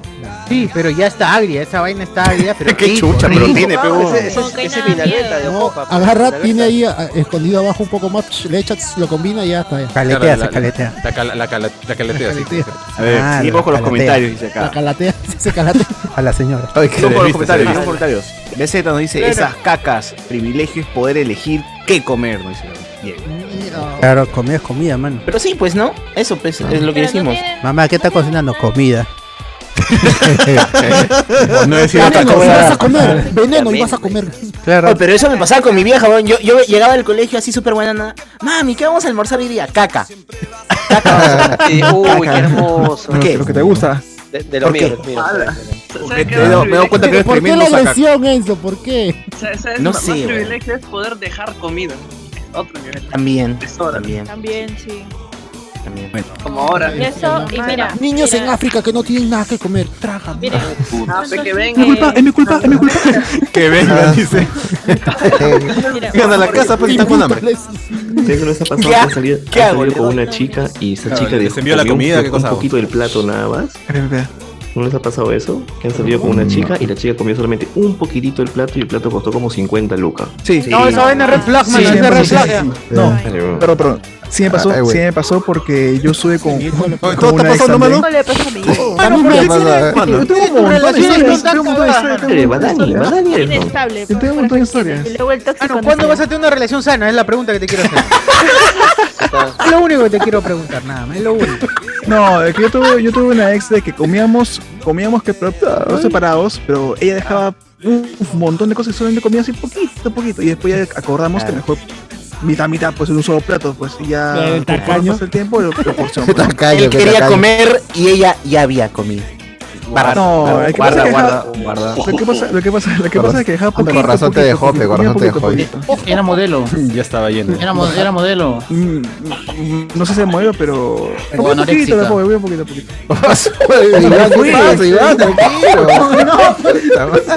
Sí, pero ya está agria, esa vaina está agria, pero Qué rico, chucha, pero rico. tiene, pegó. Ese, ese, ese, ese vinaleta de No, copa. agarra, tiene ahí a- escondido abajo un poco más, le echas, lo combina y ya está. Ya. Claro, Caletea, la- se caletea. La, la, cala- la caletea, sí. Caletea. A ver, Ah, seguimos con los comentarios, dice acá. La calatea, se calatea. A la señora. Ay, qué Seguimos con los viste, comentarios, los comentarios. BZ nos dice, Claro. esas cacas, privilegio es poder elegir qué comer, nos dice. Claro, comida es comida, mano. Pero sí, pues, ¿no? Eso pues, es lo que Pero no decimos. tiene- Mamá, ¿qué está cocinando? Comida. Por no decir otra Veneno, y vas a cosa. comer. Veneno y vas a comer. Claro. Oye, pero eso me pasaba con mi vieja, weón. Yo, yo llegaba al colegio así súper buena. nada. Mami, ¿qué vamos a almorzar hoy día? Caca. Sí, uy, qué hermoso. ¿Por qué? Lo que te gusta. De, de lo ¿Por mío, qué? de lo mío. Porque me dado cuenta que eres ¿Por qué tremendo la saca. agresión, Enzo? ¿Por qué? ¿Sabes? ¿Sabes? No más, sé, más weón. privilegio es poder dejar comida. Otro nivel. También, Tesoro. también, También, sí. también. Como ahora. Y eso, y mira. Niños mira, en África que no tienen nada que comer. Tragan. Miren, Ah, fe que venga. Es mi culpa, es mi culpa, es mi culpa. Que venga, dice. mira, Vengan a la casa, pues están con hambre. ¿Sabes qué les ha pasado? ¿Qué Que ha- salido, qué salido ¿Le con una chica y esa chica dijo, envió la un comida, ¿qué cosa un poquito del plato nada más. ¿No les ha pasado eso? Que han salido con una chica y la chica comió solamente un poquitito del plato y el plato costó como 50 lucas. Sí, No, esa vaina es red flag, man. Sí, es red sí, flag. sí, sí. No, Pero- perdón, perdón. Sí me pasó, sí me pasó porque yo estuve con, con ¿Todo una está ex pasando, ¿no? inestable. Yo tengo un montón de historias. El ¿cuándo vas a tener una relación sana? Es la pregunta que te quiero hacer. es lo único que te quiero preguntar, nada más. Es lo único. No, es que yo tuve, yo tuve una ex de que comíamos, comíamos que separados, pero ella dejaba un montón de cosas y solamente comía así poquito, poquito. Y después ya acordamos que mejor mitad, mitad, pues en un solo plato, pues y ya El tacaño. el tiempo, lo, lo porción, pues. Tacaño, Él quería tacaño. comer y ella ya había comido. No, lo que pasa guarda, es que guarda, guarda. Lo que pasa, lo que pasa, lo que pasa es que dejaba Con poquito, razón te dejó, pe, con razón te dejó. Era modelo. Ya estaba yendo. Era, mo- era modelo. Mm, No sé si es modelo, pero. Anoréxica. poquito, tampoco, comía poquito, poquito. Iván, ¿qué pasa, Iván? Tranquilo.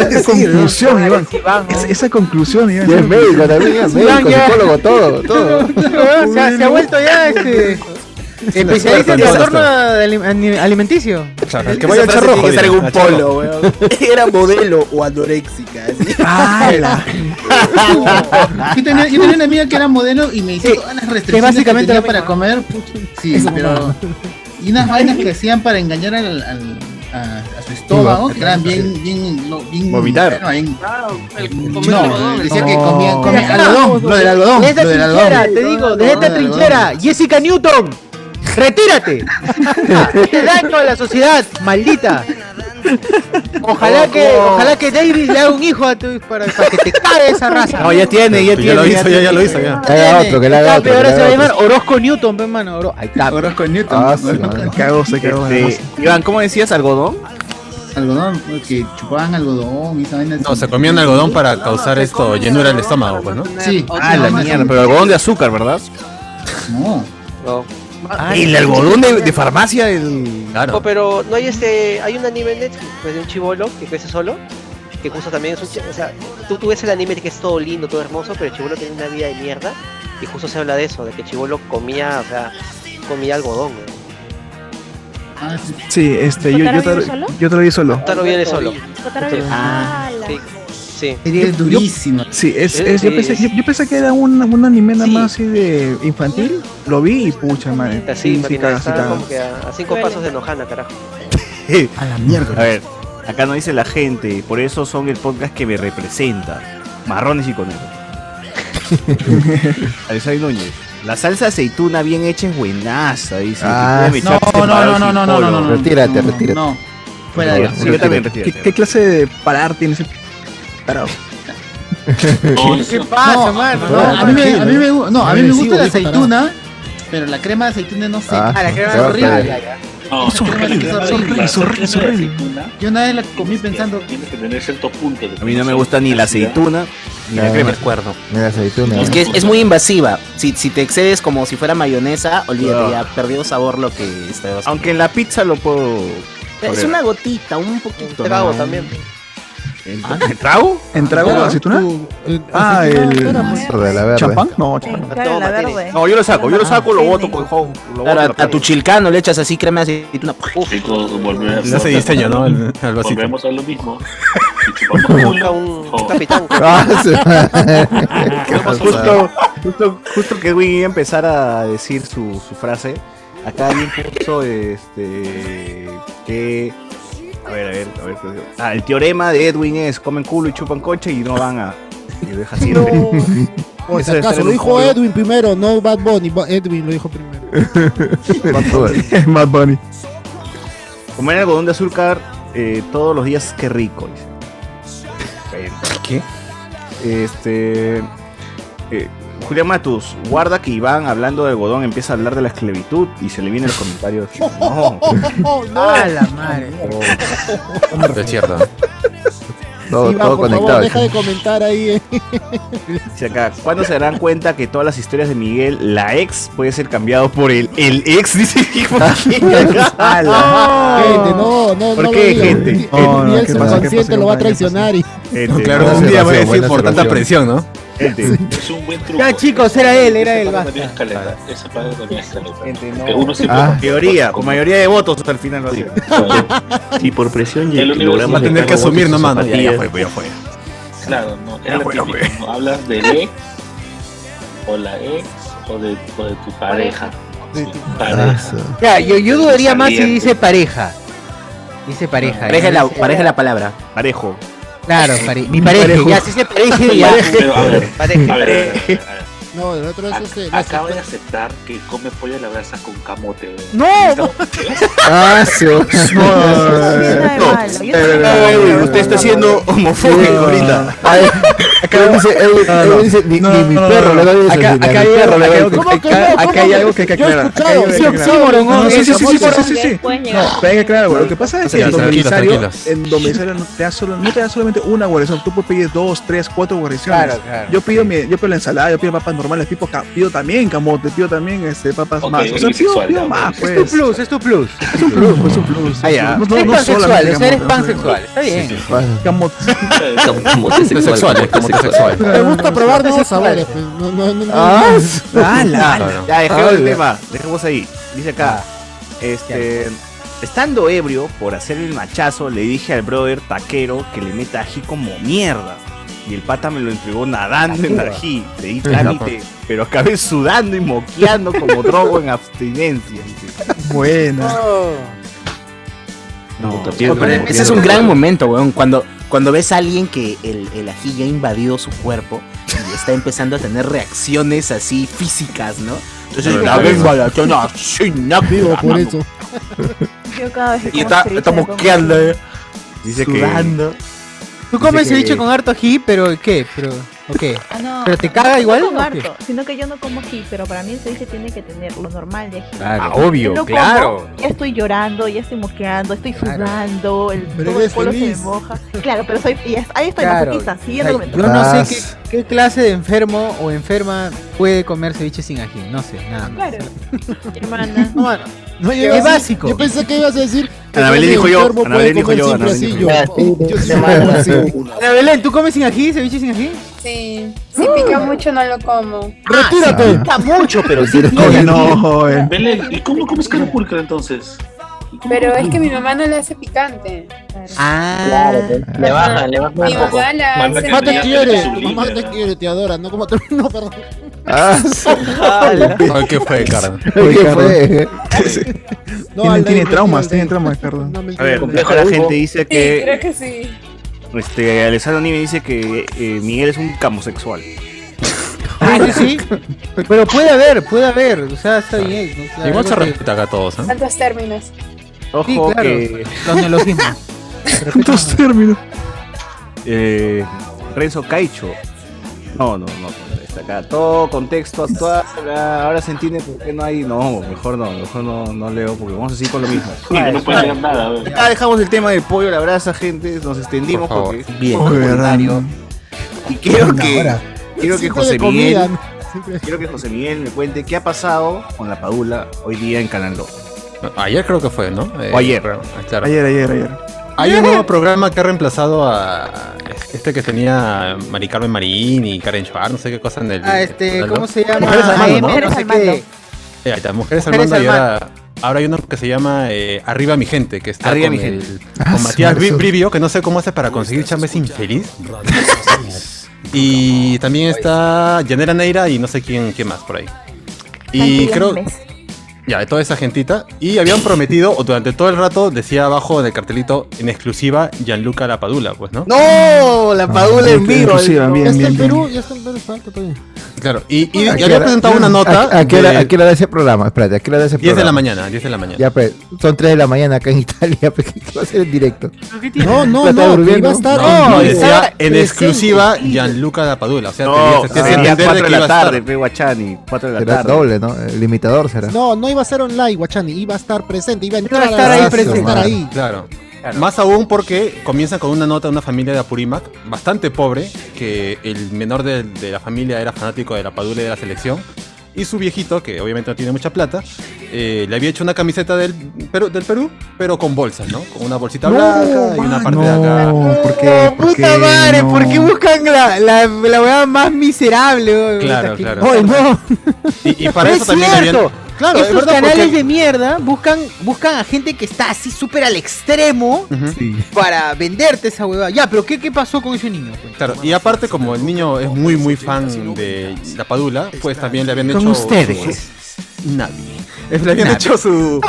Esa conclusión, Iván. Esa, conclusión, Iván. Y es médico también, es médico, psicólogo, todo, todo. se, ha, se ha vuelto ya este. Especialista en experto en trastorno alimenticio. Claro, el que vaya a echar rojo. Tiene que un polo, weón. Era modelo o anoréxica. yo, tenía, yo tenía una amiga que era modelo y me hizo todas las restricciones básicamente que tenía para comer. Sí, pero. Y unas vainas que hacían para engañar al, al- a, a su estómago, que eran bien. bien, no, bien Vomitar. bueno, bien- Claro, el comer no, algodón. decía que No. comía, comía algodón, lo del algodón. De esta lo del trinchera, algodón. te digo, de No, esta trinchera, Jessica Newton, retírate. Te daño a la sociedad, maldita. Ojalá que, ojalá que David le haga un hijo a tu para, para que te cague esa raza. No, ya tiene, ya Ya tiene. lo hizo, ya, ya lo hizo, ya. Que haga otro, que le haga Ya, otro. ahora se va a llamar. Orozco Newton, pe, mano. Oro- Ahí está. Orozco Newton. Ah, sí. Cagó, se cagó. Este, Iván, ¿cómo decías algodón? Algodón, que chupaban algodón y esa vaina. No, se comían algodón para causar esto, llenura del estómago, pues, ¿no? Sí, Ah, la mierda, pero algodón de azúcar, ¿verdad? No. No. Ah, el algodón de, de farmacia, el. No, Claro. pero no hay este, hay un anime en Netflix, pues de un chivolo que crece solo que justo también es un... O sea, tú, tú ves el anime que es todo lindo, todo hermoso, pero Chibolo tiene una vida de mierda. Y justo se habla de eso, de que Chibolo comía, o sea, comía algodón. güey. Sí, este, yo, yo, ¿Kotaro te, solo? yo te lo vi solo. Kotaro viene solo. Kotaro viene- Ah, la- sí. Sí. Sería durísima. Sí, es, Sí, es- yo, sí, pensé, sí. yo, yo pensé que era un, un anime nada más así de infantil. Lo vi y pucha, madre. Así, máquina, caga, sí está caga. como que a, a cinco pasos de Nohana, carajo. A la mierda. A ver, acá nos dice la gente, por eso son el podcast que me representa. Marrones y conejos. Alexander Núñez. La salsa aceituna bien hecha es buenaza, dice. Ah, no, no, no, no, no, no, no, no, Retírate, no, no, retírate. No, Fuera de Sí, yo también, retírate. ¿Qué, qué clase de parar tiene ese parado? ¿Qué pasa, No, mano? no, a mí me, a mí me, no, a mí me gusta la aceituna, pero la crema de aceituna no sé. Ah, la crema a horrible. No, Es horrible, la es horrible, de- es horrible, la de Yo una vez la comí pensando. Tiene que tener cierto punto de A mí no me gusta ni la aceituna ni la No, crema. no. acuerdo. Mira, aceituna. Es que es, es muy invasiva. Si, si te excedes como si fuera mayonesa, olvídate, Ah. ya perdió sabor lo que está Aunque en la pizza lo puedo. Es una gotita, un poquito. trago ¿no? también. ¿En, en trago? ¿En trago Ah, de aceituna? eh, Ah, el. La. ¿Champán? No, champán. La. No, yo lo saco, yo lo saco, lo boto con lo Claro, a, a tu chilcano le echas así crema de aceituna. Chicos, volvemos. Le hace diseño, ¿no? El, el vasito. Volvemos a lo mismo. Capitán. Ah. Justo, justo, justo que Edwin iba a empezar a decir su, su frase, acá alguien puso este que a ver, a ver, a ver. Ah, el teorema de Edwin es comen culo y chupan coche y no van a y lo deja así. Por si acaso, lo dijo. Edwin primero, no Bad Bunny. Edwin lo dijo primero. Mad Bunny. Comer algodón de azúcar eh, todos los días, qué rico. dice. ¿Qué? Este. eh, Julián Matus, guarda que Iván hablando de algodón empieza a hablar de la esclavitud y se le vienen los comentarios. No. ¡Ah, la madre! Es cierto. Todo, Iván, todo por conectado. favor, deja de comentar ahí. eh. Dice acá, ¿cuándo se darán cuenta que todas las historias de Miguel, la ex, puede ser cambiado por el, el ex? Dice ¿por qué? Gente, no, no, ¿Por no qué, lo gente? El No, no, Miguel ¿qué pasa? ¿Qué subconsciente pasa, lo va a traicionar y. Gente, Claro, no, un día voy a decir por tanta presión, ¿no? Gente, Es un buen truco. Ya, chicos, era él, era él, basta. también es caleta. Esa palabra también es caleta. no. Que uno siempre Ah, con- teoría, con mayoría de votos hasta el final lo digo. Si por presión y logramos va a tener que asumir nomás, ¿no? Ya, ya fue, ya fue. Claro, no, es Ya la fue, ya típica, ¿no? Hablas del ex, o la ex, o de, o de tu pareja. Sí, pareja. Ya, yo, yo dudaría más si dice pareja. Dice pareja. Pareja ya. la, pareja la palabra. Parejo. Claro, pare- mi pareja. Ya, si dice pareja, ya. Pero, a ver, Pareja. a ver, a ver, a ver, a ver. No, el otro es este. Acaba de aceptar que come pollo a la brasa con camote. ¡No! Ah, sí. No, usted está siendo homofóbico ahorita. Acá dice, dice, ni, mi no, no, perro le doy eso. Acá, hay perro algo, que- ¿Cómo que acá- hay ¿Cómo algo que- hay que aclarar. Acá hay algo que sí, sí, sí, sí, sí, sí, Oxímoron. sí, sí. Pueden No, hay que aclarar, güey. Lo que pasa es que en Tranquilos, domiciliario, en domiciliario no te da solo, no te da solamente una guarnición, tú puedes pedir dos, tres, cuatro guarniciones. Claro, claro. Yo pido mi, yo pido la ensalada, yo pido papas normales, pido, ca- pido también camote, pido también este papas Ok, más. O sea, es pido, pido más, pues. Es tu plus, es tu plus. Es un plus, pues, es un plus. Ah, ya. No, no, Eres no pansexual, solamente sea, eres camote, pansexual. Está bien. Camote. Camote Es sexual, sexual. Me gusta probar sabores. pues, no, no, no. Ah. Ya, dejemos el Hola. tema, dejemos ahí. Dice acá, este, estando ebrio por hacer el machazo, le dije al brother taquero que le meta ají como mierda. Y el pata me lo entregó nadando en ají. Le di trámite, pero acabé sudando y moqueando como drogo en abstinencia. Buena. No, Pero como ese es un gran momento, weón. Cuando, cuando ves a alguien que el, el ají ya ha invadido su cuerpo y está empezando a tener reacciones así físicas, ¿no? Entonces, la vengo a la zona, sí, na- Vivo por eso. Yo cada vez que Y está, está mosqueando, eh. Dice que sudando. Tú comes que- ceviche con harto ají, pero ¿qué? Pero, ¿o qué? Ah, no, ¿Pero te no, caga no igual con o qué? harto, sino que yo no como ají, pero para mí el ceviche tiene que tener lo normal de ají. Ah, obvio, claro. ya estoy llorando, ya estoy mosqueando, estoy sudando, el, Pero todo el polo se me moja. Claro, pero soy, y es- ahí estoy Claro. masoquista, siguiendo Ay, comentando. Yo no sé qué, qué clase de enfermo o enferma puede comer ceviche sin ají. No sé, nada más. Claro, hermana. No, bueno, No, yo Es básico. Yo pensé que ibas a decir. Ana Belén el dijo yo, Ana Belén dijo yo, Ana Belén yo- dijo yo. Ana Belén, ¿tú comes sin ají? ¿Ceviche sin ají? Sí, si pica mucho no lo como. ¡Retírate! Pica mucho, pero sí no, joven. Belén, ¿y cómo comes carne pulcra entonces? Pero es que mi mamá no le hace picante. Ah, Le baja, le baja Mi mamá la hace. Mamá te quiere, mamá te quiere, te adora, no como no, perdón. Ah, Ay, ¿Qué fue, Carlos? ¿Qué fue? No, Tiene, tiene traumas, tiene traumas, Carlos. No, me A ver, acá la gente dice Sí, creo que que sí. este Alessandro Nime dice que eh, Miguel es un camosexual. Ah, sí, sí. Pero puede haber, puede haber. O sea, está bien. o sea, Igual se que- respeta acá a todos, ¿eh? Tantos términos. Ojo Sí, claro. que Los neologismos. Tantos términos. eh, Renzo Caicho. No, no, no. Acá todo contexto actual. ah, Ahora se entiende por qué no hay. No, mejor no, mejor no, no leo porque vamos a seguir con lo mismo. Sí, no puede leer nada. Ya dejamos el tema del pollo la brasa, gente. Nos extendimos Por porque Bien. Oye, verdad. voluntario. Y quiero que, hora. quiero que José Miguel, quiero que José Miguel me cuente qué ha pasado con la Padula hoy día en Canal 2. Ayer creo que fue, ¿no? Eh, O ayer. ah, claro. Ayer, ayer, ayer. Hay un nuevo programa que ha reemplazado a este que tenía Mari Carmen Marín y Karen Schwarz, no sé qué cosa en el. Ah, este. ¿cómo se llama? Mujeres al mando, ¿no? Mujeres no sé al mando. qué. Eh, ahí está, Mujeres, al mando y ahora, ahora hay uno que se llama eh, Arriba mi gente, que está Arriba con, mi el- gente. Ah, con Matías Bri- Brivio, que no sé cómo hace para conseguir chamba, es infeliz. Y también está Yanera Neira y no sé quién, quién más por ahí. Y creo. Ya, de toda esa gentita. Y habían prometido, o durante todo el rato, decía abajo en el cartelito, en exclusiva, Gianluca Lapadula, pues, ¿no? ¡No! La Padula en vivo. Ya está bien, en bien. Perú, ya está en Perú, falta todavía. Claro, y, y, y ¿A qué había presentado una nota. ¿A, a qué hora, de a qué hora de ese programa? Espérate, ¿a qué hora de ese 10 de la programa? mañana, 10 de la mañana. Ya, pues, son 3 de la mañana acá en Italia, pues, ¿qué va a hacer en directo? No, no, ¿Va a estar no, que durmiendo? iba a estar No, en vivo. decía en exclusiva Gianluca Lapadula. O sea, No, te, te, te hace sería entender 4 de la tarde, pe Guachani. 4 de la tarde. doble, ¿no? El imitador será. No, no iba a ser online, Guachani, iba a estar presente, iba a entrar a estar la- ahí iba a presente. estar ahí. Claro. Más aún porque comienzan con una nota de una familia de Apurímac bastante pobre, que el menor de, de la familia era fanático de la Padula y de la selección. Y su viejito, que obviamente no tiene mucha plata, eh, le había hecho una camiseta del Perú, del Perú, pero con bolsas, ¿no? Con una bolsita blanca y una parte de acá. No, ¿por qué? ¿Por Puta qué? madre, No. ¿por qué buscan la, la, la weá más miserable? weón? Claro, claro. ¡Ay, no! Y, y para No eso es también cierto. habían. Claro, es Estos verdad, canales porque- de mierda buscan, buscan a gente que está así súper al extremo. Sí. para venderte esa huevada. Ya, pero ¿qué, qué pasó con ese niño? pues? Claro, y aparte como el niño es muy muy fan de la Padula, pues también le habían Con hecho ustedes. su- nadie. Eh, Le habían hecho su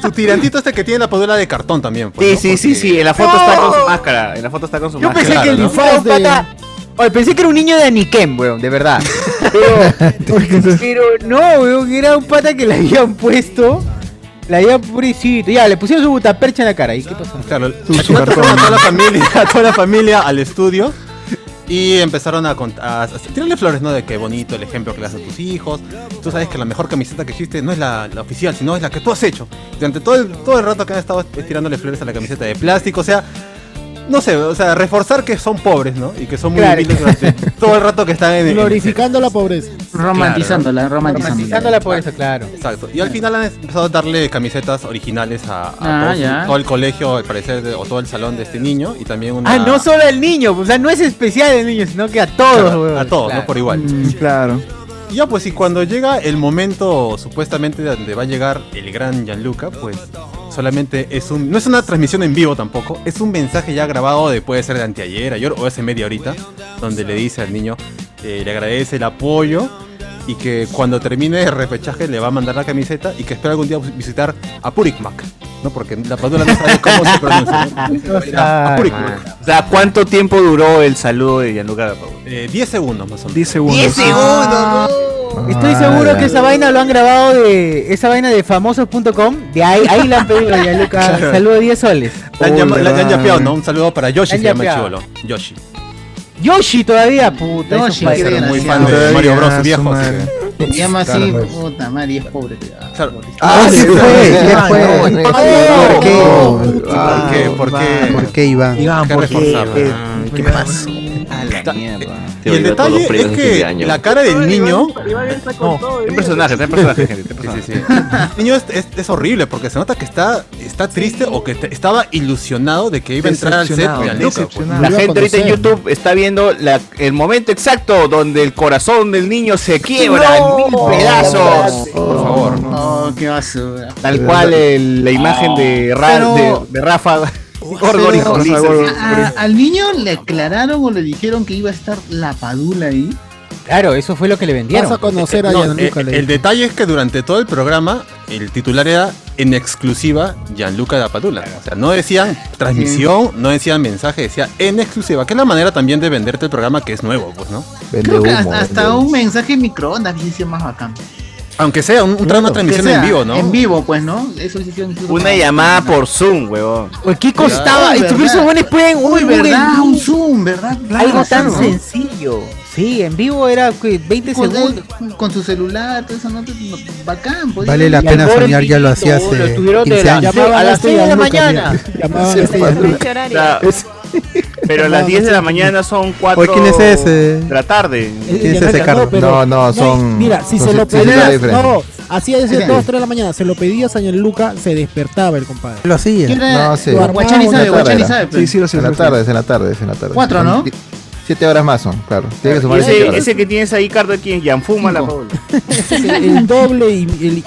su tirantito este que tiene la Padula de cartón también. pues, Sí, ¿no? sí, sí, Porque- sí. En la foto está con su máscara. En la foto está con su Yo máscara. pensé que el ¿no? disfraz de- Oye, pensé que era un niño de Aniquem, weón, de verdad. Pero, pero no, weón, era un pata que le habían puesto. Le habían pobrecito. Ya, le pusieron su butapercha en la cara. ¿Y qué pasó? Claro, Su- su a toda la familia, a toda la familia al estudio y empezaron a, a, a tirarle flores, ¿no? De qué bonito el ejemplo que le das a tus hijos. Tú sabes que la mejor camiseta que existe no es la, la oficial, sino es la que tú has hecho. Durante todo el, todo el rato que han estado tirándole flores a la camiseta de plástico, o sea, no sé, o sea, reforzar que son pobres, ¿no? Y que son muy Claro. humildes durante todo el rato que están en, en- Glorificando la pobreza. Romantizándola, romantizándola. Romantizando la pobreza, claro. Exacto. Y al final han empezado a darle camisetas originales a, a Ah, todo, su- ya. todo el colegio, al parecer, de- o todo el salón de este niño. Y también una... Ah, no solo al niño, o sea, no es especial el niño, sino que a todos, Claro, weón. a todos, Claro. ¿no? Por igual. Mm, Claro. Y ya, pues, y cuando llega el momento supuestamente donde va a llegar el gran Gianluca, pues solamente es un. No es una transmisión en vivo tampoco, es un mensaje ya grabado de puede ser de anteayer, ayer o hace media horita, donde le dice al niño, eh, le agradece el apoyo y que cuando termine el repechaje le va a mandar la camiseta y que espera algún día visitar a Purikmak, ¿no? Porque la padula no sabe cómo se pronuncia. ¿no? A Purikmak. O sea, ¿cuánto tiempo duró el saludo de Gianluca Paula? Eh, 10 segundos más o menos. 10 segundos. 10 segundos. Estoy seguro que esa vaina lo han grabado de esa vaina de famosos.com. De ahí, ahí la han pedido ya, Luca. Claro. Saludo 10 soles. Le han, llama- han yapeado, ¿no? Un saludo para Yoshi, se llama chivolo. Yoshi. Yoshi todavía, puta. Yoshi, qué países. Muy fan de Mario Bros. viejo. que- Se llama así, puta madre, y es pobre. Ah, fue, fue. ¿Por qué? ¿Por qué? ¿Por qué? ¿Por qué, Iván? ¿Qué? ¿Qué pasó? A la mierda. Y el detalle es que la cara del niño. No, Un personaje, está en personaje, gente. está en Sí, personaje. sí, sí. El niño es, es- es horrible porque se nota que está, está triste o que te- estaba ilusionado de que iba a entrar al set decepcionado. La gente ahorita en YouTube está viendo la- el momento exacto donde el corazón del niño se quiebra en mil pedazos. Por favor. Oh, qué basura. Tal cual el- la imagen de, Ra- Pero- de, de Rafa ¿Al niño le aclararon o le dijeron que iba a estar la padula ahí? Claro, eso fue lo que le vendieron. Vas a conocer a No, Gianluca. eh, el detalle es que durante todo el programa el titular era en exclusiva Gianluca da Padula. O sea, no decían transmisión, no decían mensaje, decía en exclusiva, que es la manera también de venderte el programa que es nuevo, pues, ¿no? Creo que hasta, hasta un mensaje en microondas hubiese más bacán. Aunque sea un, un- una transmisión sea en vivo, ¿no? En vivo, pues, ¿no? Eso hubiese sido incluso Una llamada por Zoom, huevón. Oye, ¿Qué costaba? Uy, Estos ¿verdad? buenos pueden Uy, un ¿verdad? Google Un Zoom, ¿verdad? Claro, Algo tan ¿no? sencillo. Sí, en vivo era ¿qué? 20 Con, segundos. él, con su celular, todo eso, ¿no? No, Bacán. podía- Vale la Y pena soñar, ya lo hacía lo hace estuvieron 15 de la- años. llamaban a las este 6 de la mañana. Llamaban Pero a las 10 de la mañana son 4 Oye, ¿quién es ese? de la tarde. Eh, ¿Quién es ese Carlos? pero- No, no, son- Mira, si son se lo pedías. No, así decía Ese- 2, 3 de la mañana. Se lo pedías a Gianluca, se despertaba el compadre. Lo hacía. ¿Quién era? No, sí. Guachani sabe. Guachani sabe. pues. Sí, sí, lo sé. En la tarde, es en la tarde, es en la tarde. Cuatro, Son ¿no? di- Siete horas más son, claro. Tiene que sumar Ese, ese que tienes ahí, Cardo, ¿quién? Yanfuma la. Paula. Es el, doble y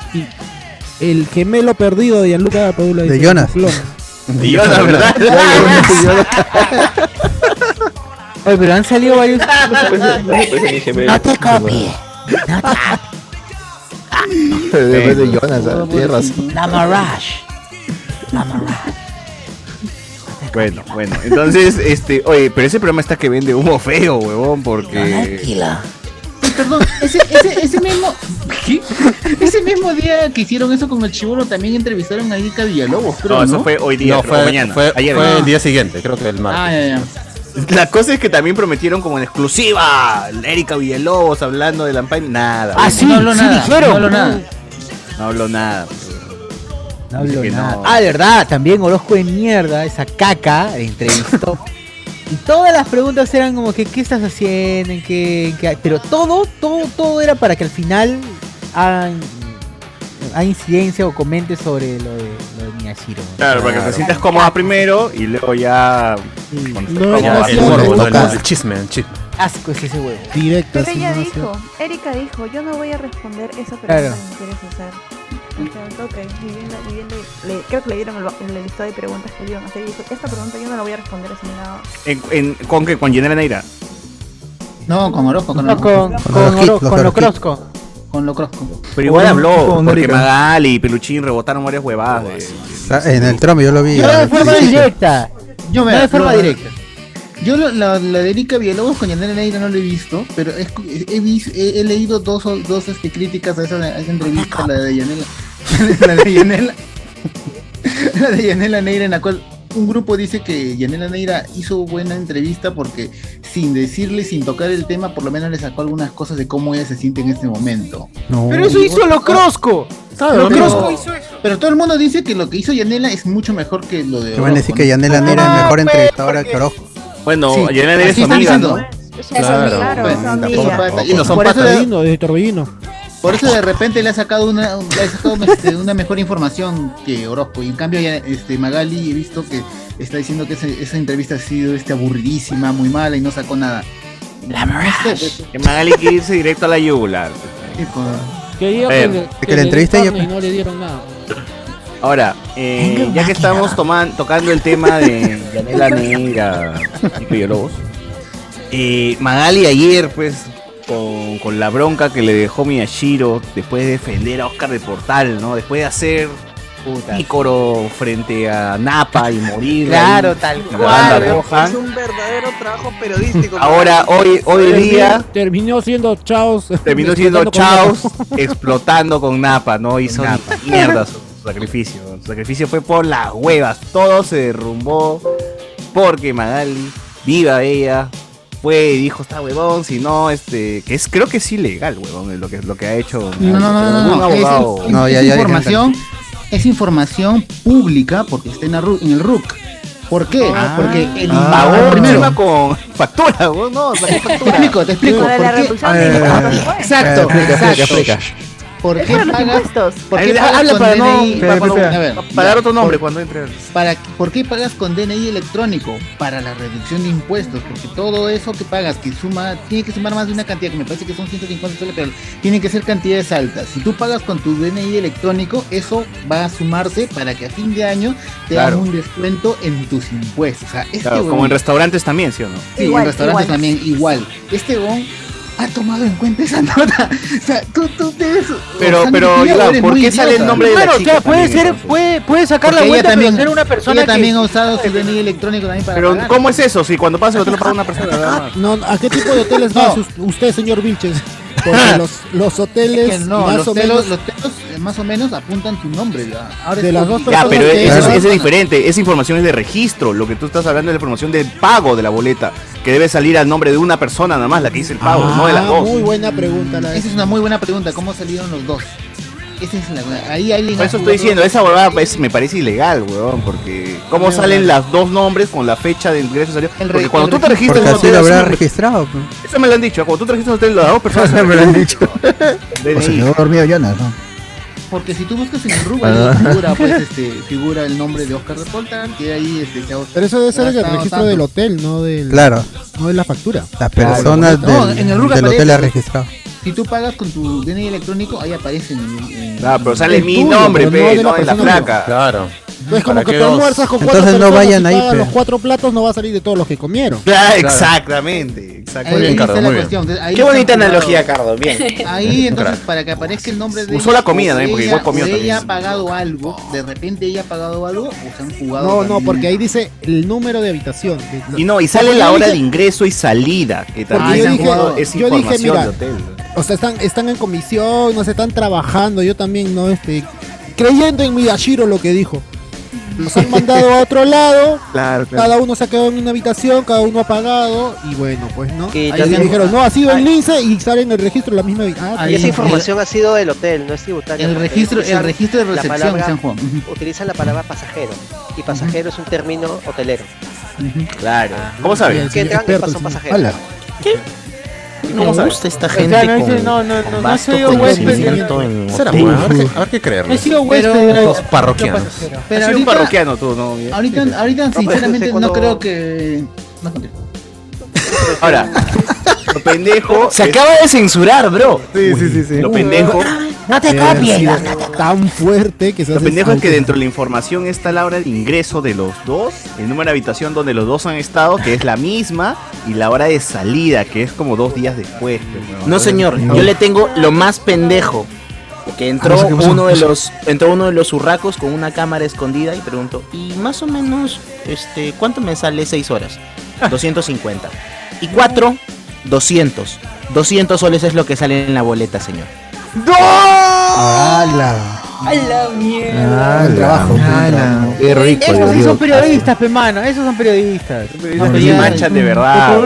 el, gemelo perdido de Gianluca Padula. De Jonas. Yo, la verdad. Oye, pero han salido varios. No te copies. No te Después de Jonas, tienes razón. Namarash. Bueno, bueno. Entonces, este, oye, pero ese programa está que vende humo feo, huevón, porque. Perdón, ese, ese, ese mismo. ¿qué? Ese mismo día que hicieron eso con el chivolo también entrevistaron a Erika Villalobos, creo, No, ¿no? eso fue hoy día, No, creo, fue, mañana. fue, ayer. fue ¿no? el día siguiente, creo que el martes. Ah, ya, ya. La cosa es que también prometieron como en exclusiva Erika Villalobos hablando de Lampay. Nada. Ah, sí, No habló sí nada, dijeron. no habló nada. No habló nada. No habló nada. no. Ah, de verdad, también Orozco de mierda, esa caca, entrevistó. Y todas las preguntas eran como que, ¿qué estás haciendo? ¿En qué, en qué-?" Pero todo, todo, todo era para que al final hagan, hagan incidencia o comente sobre lo de, lo de Miyashiro. Claro, para que te sientas cómoda primero y luego ya. estés No, el sí, morbo, el, el chisme, el chisme. Asco es ese huevo. Directo. Pero ella ¿no? dijo, Erika dijo, yo no voy a responder esa pregunta Claro. que me quieres hacer. Le- creo que le dieron el, el listado de preguntas que le iban a hacer y dijo, esta pregunta yo no la voy a responder así nada. En, en- ¿Con qué? ¿Con Yanela Neira? No, con Orozco, con No, Orozco. con, Con con, Oro- con lo hits. Crosco. Con lo Crosco. Pero igual habló, con porque. Magali y Peluchín rebotaron varias huevadas. de- En el trome yo lo vi. Yo de forma directa. Yo No me de forma directa. Yo lo- la, la de Erika Villalobos con Yanela Neira no lo he visto, pero he, he, he- he leído dos, o- dos este, críticas a esa, a esa entrevista, la de Yanela. la de Yanela. la de Yanela Neira, en la cual un grupo dice que Yanela Neira hizo buena entrevista porque sin decirle, sin tocar el tema, por lo menos le sacó algunas cosas de cómo ella se siente en este momento. No. Pero eso hizo lo Crosco. Claro, Lo pero- Crosco hizo eso. Pero todo el mundo dice que lo que hizo Yanela es mucho mejor que lo de. Te van a decir que. Yanela Nera es Ah, mejor pues, entrevistadora porque- que Orozco. Bueno, Sí, Yanela Neira es amiga. ¿no? Claro. Claro, Pues, Y no son por eso de- Torvino, de Torbellino. Por eso de repente le ha sacado una, le ha sacado este, una mejor información que Orozco. Y en cambio ya este Magali he visto que está diciendo que ese- esa entrevista ha sido este, aburridísima, muy mala y no sacó nada. La Que Magali quiere irse directo a la yugular. Quería que, ver, le, que que la entrevista y no le dieron nada. Ahora, eh, ya que estamos toman- tocando el tema de Yanela Neira y Villalobos, eh, Magali ayer, pues, con, con la bronca que le dejó Miyashiro después de defender a Oscar de Portal, ¿no? Después de hacer Ícoro frente a Napa y morir. Claro, ahí tal cual. Es un verdadero trabajo periodístico. Ahora, hoy, hoy día, Terminó siendo Chaos. terminó siendo con Chaos explotando con Napa, ¿no? Hizo mierda su, su sacrificio. Su sacrificio fue por las huevas. Todo se derrumbó porque Magali, viva ella, fue y dijo, está huevón, si no, este, que es, creo que es ilegal, huevón, lo que, lo que ha hecho No, no, no, no, es- abogado. es, información, es información pública porque está en, la RU- en el RUC. ¿Por qué? porque el Ah, primero, con factura, no, sacó te factura. explico, te explico. Ah, ya. pues. Exacto, Explica, exacto. explica. ¿Por qué para pagas? impuestos. ¿Por qué Ahí, pagas habla con para no- DNI? para- para- a ver, para dar otro por- nombre cuando entre. Para, ¿Por qué pagas con DNI electrónico? Para la reducción de impuestos, porque todo eso que pagas, que suma, tiene que sumar más de una cantidad, que me parece que son 150 soles, pero tienen que ser cantidades altas. Si tú pagas con tu DNI electrónico, eso va a sumarse para que a fin de año te Claro. hagan un descuento en tus impuestos. O sea, este Claro, como en restaurantes también, ¿sí o no? Sí, en restaurantes también igual. Este bon ha tomado en cuenta esa nota. O sea, tú, tú debes. Pero- o sea, pero, Iván, ¿por qué sale el nombre de la Claro, chica claro, puede también, ser, puede, puede sacar Porque la vuelta también, pero ser una persona ella que también ha usado su DNI electrónico también para Pero, pagar. ¿cómo es eso? Si cuando pasa el hotel lo paga una persona, más. No, ¿A qué tipo de hoteles va us- usted, señor Vilches? Porque los, los hoteles Es que no, más los o telos, menos los telos, más o menos apuntan tu nombre. ya. Ahora De es las dos Ya, pero que- ese, es- diferente. Esa información es de registro. Lo que tú estás hablando es de información del pago de la boleta. Que debe salir al nombre de una persona nada más, la que dice el pago, no de las Ah, dos. Muy buena pregunta la Esa es una muy buena pregunta. ¿Cómo salieron los dos? Esa es la Ahí alguien. Por ha eso estoy diciendo, esa huevada es- me parece ilegal, weón, porque ¿cómo No, salen no. las dos nombres con la fecha de ingreso? El Porque cuando tú te registro- registras en un hotel, habrá me- registrado. pues. Eso me lo han dicho, cuando tú te registras en un hotel, las dos personas Me lo han dicho. O se quedó dormido Jonas, ¿no? Porque si tú buscas en el RUC, Ah. figura, pues, este, figura el nombre de Oscar de que ahí este, se ha- Pero eso debe ser el registro tanto. del hotel, no del, Claro. no de la factura. Las personas No, del, en el del hotel ha pues. registrado. Si tú pagas con tu DNI electrónico, ahí aparece en el. en- Ah, pero sale mi nombre, pero no pe, no de la placa. Claro. Es como ¿Para que qué tú dos? almuerzas con cuatro Entonces no personas vayan y ahí, pagas pe. los cuatro platos, no va a salir de todos los que comieron. Claro, exactamente, Ahí, exactamente. ahí Cardo, está la cuestión. Entonces, ahí Qué está bonita jugado. analogía, Cardo. Bien. Ahí, entonces, para que aparezca el nombre de Usó la comida también, porque igual comió también. ella ha pagado algo, de repente ella ha pagado algo, o se han jugado. No, no, también. porque ahí dice el número de habitación. De- Y no, y sale Porque la yo hora de dije- ingreso y salida, que también yo han dije- jugado esa yo dije, información mira, de hotel. O sea, están, están en comisión, no se están trabajando. Yo también, ¿no? Este, creyendo en Miyashiro lo que dijo. Nos han mandado a otro lado. Claro, Cada uno se ha quedado en una habitación, cada uno ha pagado. Y bueno, pues no. Y Ahí dijeron, no, ha sido el lince y sale en el registro la misma habitación. Ahí Y esa el- información ha sido del hotel, no es tributaria. El registro, el registro de recepción palabra- jugado. Ujú. Utilizan la palabra pasajero. Y pasajero es un término hotelero. Claro. ¿Cómo sabes? Que entran y pasan pasajeros. Hala. Me gusta esta O gente sea, no, con no, no, no, no huésped. en Será hotel. bueno, a ver qué- a ver qué creer. No he sido Pero- huésped. era- Los parroquianos. Pero un ahorita, parroquiano tú, ¿no? ahorita, ahorita pero sinceramente, no creo que. No. Ahora, lo pendejo. Se es- acaba de censurar, bro. Sí, sí, sí, sí. Lo pendejo. No te copies. no, te- tan fuerte que se Lo pendejo es que dentro de la información está la hora de ingreso de los dos, el número de habitación donde los dos han estado, que es la misma, y la hora de salida, que es como dos días después. pues. No, señor, yo le tengo lo más pendejo. Que entró Ah, no sé uno de los entró uno de los urracos con una cámara escondida y preguntó, "¿Y más o menos este cuánto me sale seis horas?" 250. Y cuatro 200. 200 soles es lo que sale en la boleta, señor. ¡Hala! A la mierda. Ah, Buen trabajo. Ala. trabajo. Qué rico. Esos sí son periodistas, pe mano, esos son periodistas. No, pero se ya- manchan de verdad.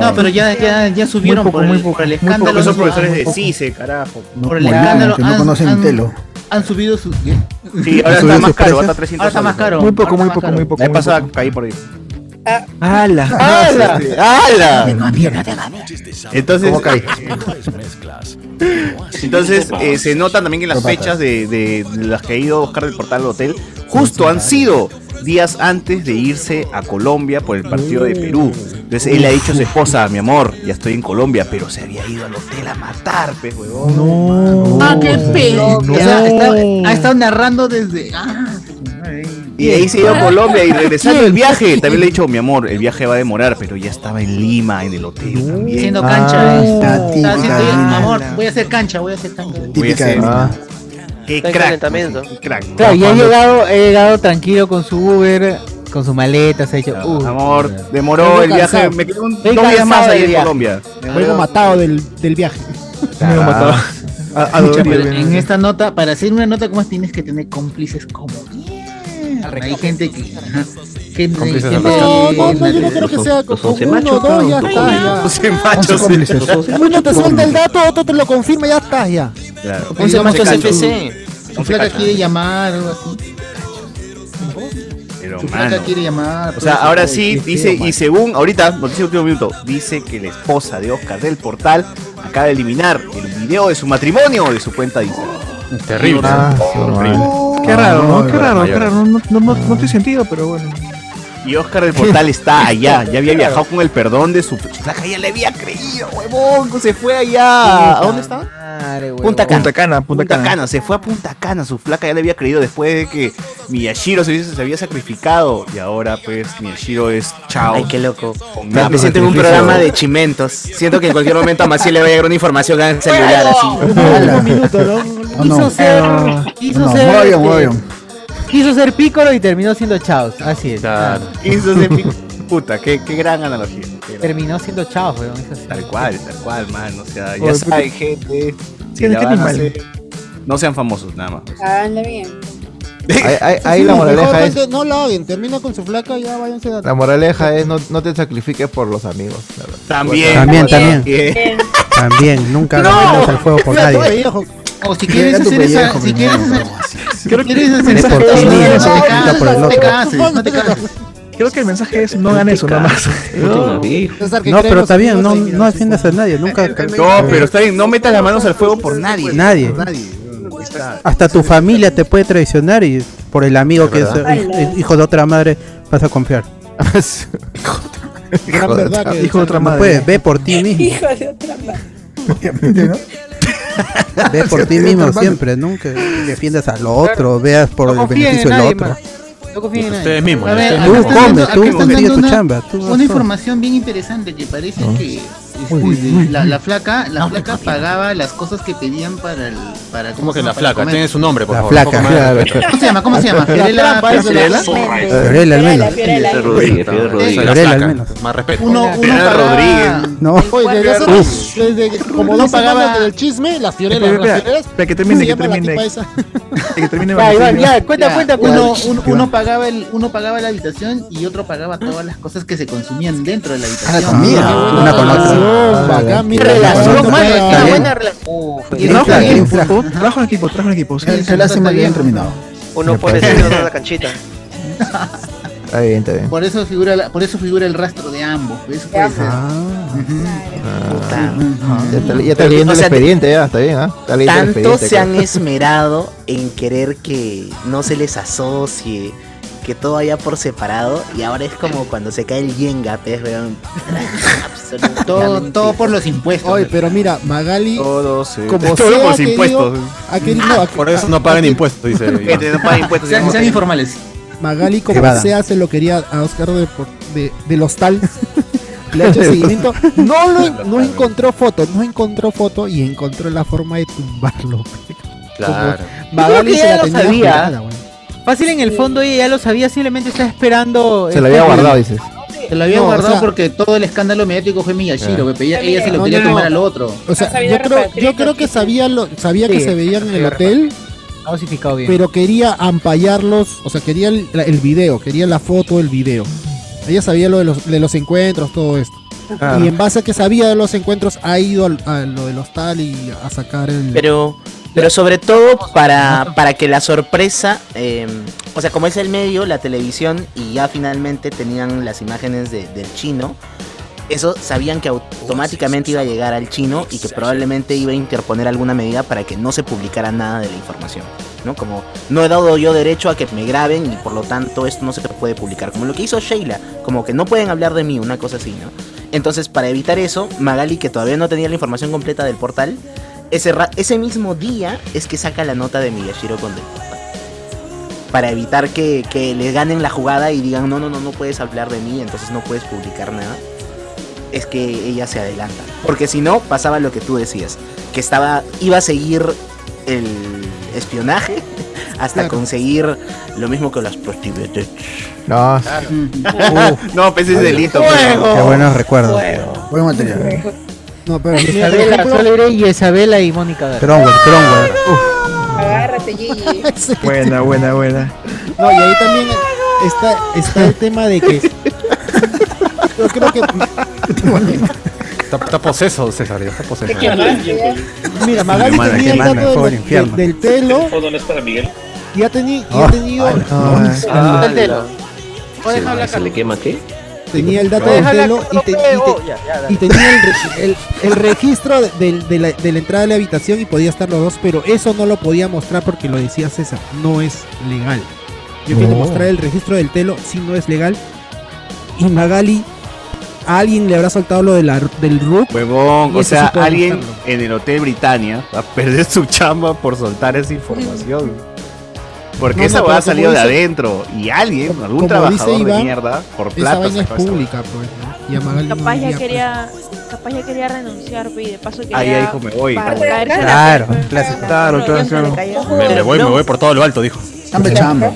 No, pero ya, ya, ya subieron poco, por, el, muy poco, por el muy poco. escándalo. Porque son profesores de CICE, carajo. No, Por el escándalo que no han- conocen han- Telo. Han subido su. Sí, ahora ¿Han está más caro, precios? está 300 Ahora está más soles. caro. Muy poco, ahora muy poco, muy poco. La vez muy pasada caí por ahí. ¡Hala! ¡Hala! ¡Hala! Entonces, entonces eh, se nota también que las fechas de, de- de las que ha ido Oscar del Portal al hotel justo han sido días antes de irse a Colombia por el partido de Perú. Entonces él le ha dicho a su esposa, mi amor, ya estoy en Colombia, pero se había ido al hotel a matar, pues, huevón. No. Ah, qué pena. No. O sea, está- ha estado narrando desde. Ah, Y ahí se iba a Colombia y regresando el viaje, también le he dicho, mi amor, el viaje va a demorar, pero ya estaba en Lima, en el hotel también. haciendo Ah, cancha. eh. la Está típica haciendo, amor, voy a hacer cancha, voy a hacer cancha. Voy a Típica hacer- de Ah, Qué crack. qué crack. Claro, y ha llegado, he llegado tranquilo con su Uber, con su maleta, se ha hecho. uh, Amor, demoró Vengo el viaje, me quedé un, Estoy dos días más ahí en. Colombia. Vengo matado del, del viaje. me lo mató. A, a dormir, en esta nota, para hacer una nota como tienes que tener cómplices como Hay gente que. del No, que- no, no, yo no creo que sea con uno, machos, dos, ya está, ya. Uno te suelta el dato, otro te lo confirma, ya estás, ya. Claro. Machos FC. Su flaca quiere llamar o algo así. Pero, mano. quiere llamar. O sea, eso. ahora sí, dice, y según, ahorita, noticia último minuto, dice que la esposa de Oscar del Portal acaba de eliminar el video de su matrimonio de su cuenta de Instagram. Terrible. Ah, Horrible. Qué raro, ¿no? Qué raro, qué raro. No, no, no, no tiene sentido, pero bueno. Y Oscar del Portal está allá, ya había viajado con el perdón de su flaca, ya le había creído, huevón, se fue allá. ¿A dónde está? Punta Cana. Punta Cana, Punta Punta Cana. Cana, se fue a Punta Cana, su flaca ya le había creído después de que Miyashiro se, se había sacrificado y ahora pues Miyashiro es chao. Ay, qué loco. Me, siento en un programa de chimentos. Siento que en cualquier momento a Maciel le va a llegar una información al celular así. Un minuto, ¿no? No. Quiso ser. Quiso no, ser. Quiso ser pícoro y terminó siendo Chaos. Así es. Claro. Hizo ese pi- Puta, qué, qué gran analogía. qué gran- Terminó siendo Chaos, weón. Tal cual, tal cual, man. O sea, ya saben, gente. Si ¿Qué- la van a hacer, no sean famosos, nada más. Anda bien. Ahí, ahí- ahí la Sí, moraleja es, No lo hagan, termina con su flaca, ya váyanse a... la moraleja es no, no te sacrifiques por los amigos. la verdad. También. También, también. Bien. También, nunca metas al fuego por nadie. O si quieres hacer esa. Si quieres hacer. Creo que quieres hacer De esa no te cases, por el no te cases, no te cases. Creo que el mensaje es no hagan eso, nada más. No, pero está bien, no, de- no defiendas a nadie, nunca. No, pero está bien, no metas las manos al fuego por nadie. Nadie. Hasta tu familia te puede traicionar y por el amigo que es eh, hijo de otra madre vas a confiar. Gran verdad que... Hijo de otra madre. ve por ti mismo. Hijo de otra madre. Obviamente, ¿no? Ve por ti mismo siempre, nunca defiendas al otro, veas por No el beneficio del otro. No confíen en. Ustedes mismos. A ver, Tú están come, dando- tú tu una- chamba, Una información bien interesante que parece que este, la, la flaca, la flaca pagaba las cosas que pedían para el para ¿Cómo que la flaca? comer. Tiene su nombre, por La favor. flaca, claro. ¿Cómo se llama? ¿Cómo se llama? Fiorella, la- Fiorella. Fiorella al menos. Fiorella, Fiorella Rodríguez, Fiorella la Fiorella, al menos. Más respeto. Uno, uno Fiorella Rodríguez. No, Oye, desde, como pagaba- del chisme, las fiorelas, Espera, que termine, que la termine. Que termine Ya, Iván, Valentín, ya, cuenta, cuenta, uno, cuenta. uno, uno pagaba el, uno pagaba la habitación y otro pagaba todas las cosas que se consumían dentro de la habitación. mía. Ah, Una con otra. Relación, bacán, mira, Relación, una buena relación. Equipo, trabajo en equipo, trabajo en equipo. sí. Se, se le hace muy bien terminado. Uno la canchita. Está bien, está bien. Por eso figura, la- por eso figura el rastro de ambos. Eso puede ser. Ya está, ya está leyendo O el sea, expediente, ya, está bien, ¿ah? Está leyendo el Tanto se han esmerado en querer que no se les asocie, que todo vaya por separado, y ahora es como cuando se cae el Yenga, pues, weón. Todo, todo por los impuestos. Oye, pero mira, Magali, Todo se. como todo sea, por los impuestos. ha querido- no, ha- Por eso no pagan impuestos, dice. Gente, no pagan impuestos. sean, informales. Magali, como sea, se lo quería a Oscar de, de, del hostal. Le ha hecho seguimiento. No, lo, no encontró foto, no encontró foto y encontró la forma de tumbarlo. Claro. Magali se ya la lo tenía sabía. jurada. Fácil en el fondo ella ya lo sabía, simplemente está esperando. Se lo había guardado, dices. Se lo había No, o guardado sea- porque todo el escándalo mediático fue Miyashiro. pe, ella, ella se lo No, quería no, no. tomar al otro. O sea, yo creo, yo creo que sabía lo, sabía que se veían en el hotel, bien. pero quería ampallarlos, o sea, quería el, la- el video, quería la foto del video. Ella sabía lo de los, de los encuentros, todo esto. Claro. Y en base a que sabía de los encuentros, ha ido al- a lo del hostal y a sacar el. Pero, pero sobre todo para, para que la sorpresa, eh, o sea, como es el medio, la televisión, y ya finalmente tenían las imágenes de- del chino, eso sabían que automáticamente iba a llegar al chino y que probablemente iba a interponer alguna medida para que no se publicara nada de la información. ¿no? Como no he dado yo derecho a que me graben y por lo tanto esto no se puede publicar. Como lo que hizo Sheila, como que no pueden hablar de mí, una cosa así, ¿no? Entonces, para evitar eso, Magali, que todavía no tenía la información completa del portal, ese, ese mismo día es que saca la nota de Miyashiro con del portal. Para evitar que, que le ganen la jugada y digan, no, no, no, no puedes hablar de mí, entonces no puedes publicar nada. Es que ella se adelanta. Porque si no, pasaba lo que tú decías. Que estaba, iba a seguir el espionaje hasta Claro. conseguir lo mismo que las prostitutas. No, No, pues es delito. Qué buenos recuerdos. Buen material. No, pero Isabela y Isabela y Mónica Gar. Cromwell, Agárrate, Gigi. Buena, buena, buena. No, y ahí también está, está el tema de que. Yo creo que. Está, está poseso, César, está poseso. Mira, Magali Hermana, tenía qué el mano, dato del, del pelo ¿Foto no es para Miguel? y ha, teni- y ha tenido. Ah, del pelo. ¿Se, ¿Se le quema qué? Tenía el dato pelo que y, te- y Ya, ya, tenía el, re- el- el registro de, de la, de la entrada de la habitación y podía estar los dos, pero eso no lo podía mostrar porque lo decía César, no es legal. Yo quiero No. mostrar el registro del telo, si no es legal. Y Magali, a alguien le habrá soltado lo de la, del RUC. Huevón, o sea, alguien mostrarlo. en el Hotel Britannia va a perder su chamba por soltar esa información. Porque No, esa no, va a salir de adentro. Y alguien, algún como trabajador dice de mierda, por esa plata. vaina es esa pública, pues, ¿no? Y Capaz ya debería, quería, capaz ya quería renunciar, pe, y de paso quería Ah, ya dijo, me voy. Claro, caerse a la Claro. Claro, le. Me, me voy, me voy por todo lo alto, dijo. Chamba, chamba.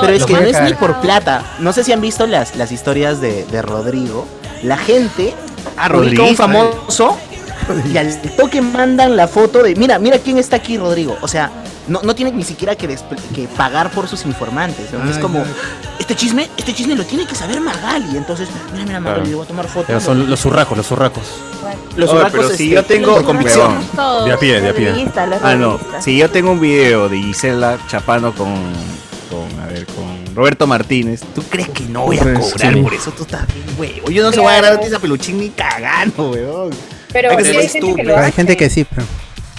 Pero es que no es ni por plata. No sé si han visto las, las historias de, de Rodrigo. La gente Ah, a un Rodriguito, famoso y al toque mandan la foto de mira, mira quién está aquí, Rodrigo. O sea, no, no tiene ni siquiera que, que pagar por sus informantes. ¿no? es como, este chisme, este chisme lo tiene que saber Magali. Entonces, mira, mira, Magali, Claro. le voy a tomar foto. Ya son los zurracos, los zurracos. Los Oye, oracos, pero si este, yo tengo por convicción. De a pie, de a pie. Ah, no. Si yo tengo un video de Gisela chapando con, con, a ver, con Roberto Martínez, ¿tú crees que no voy a Pues, cobrar sí. por eso? Tú estás bien, huevo. Yo no se voy a grabar esa peluchín ni cagando, weón. Pero Hay que sí ser hay gente que lo hay gente que sí, pero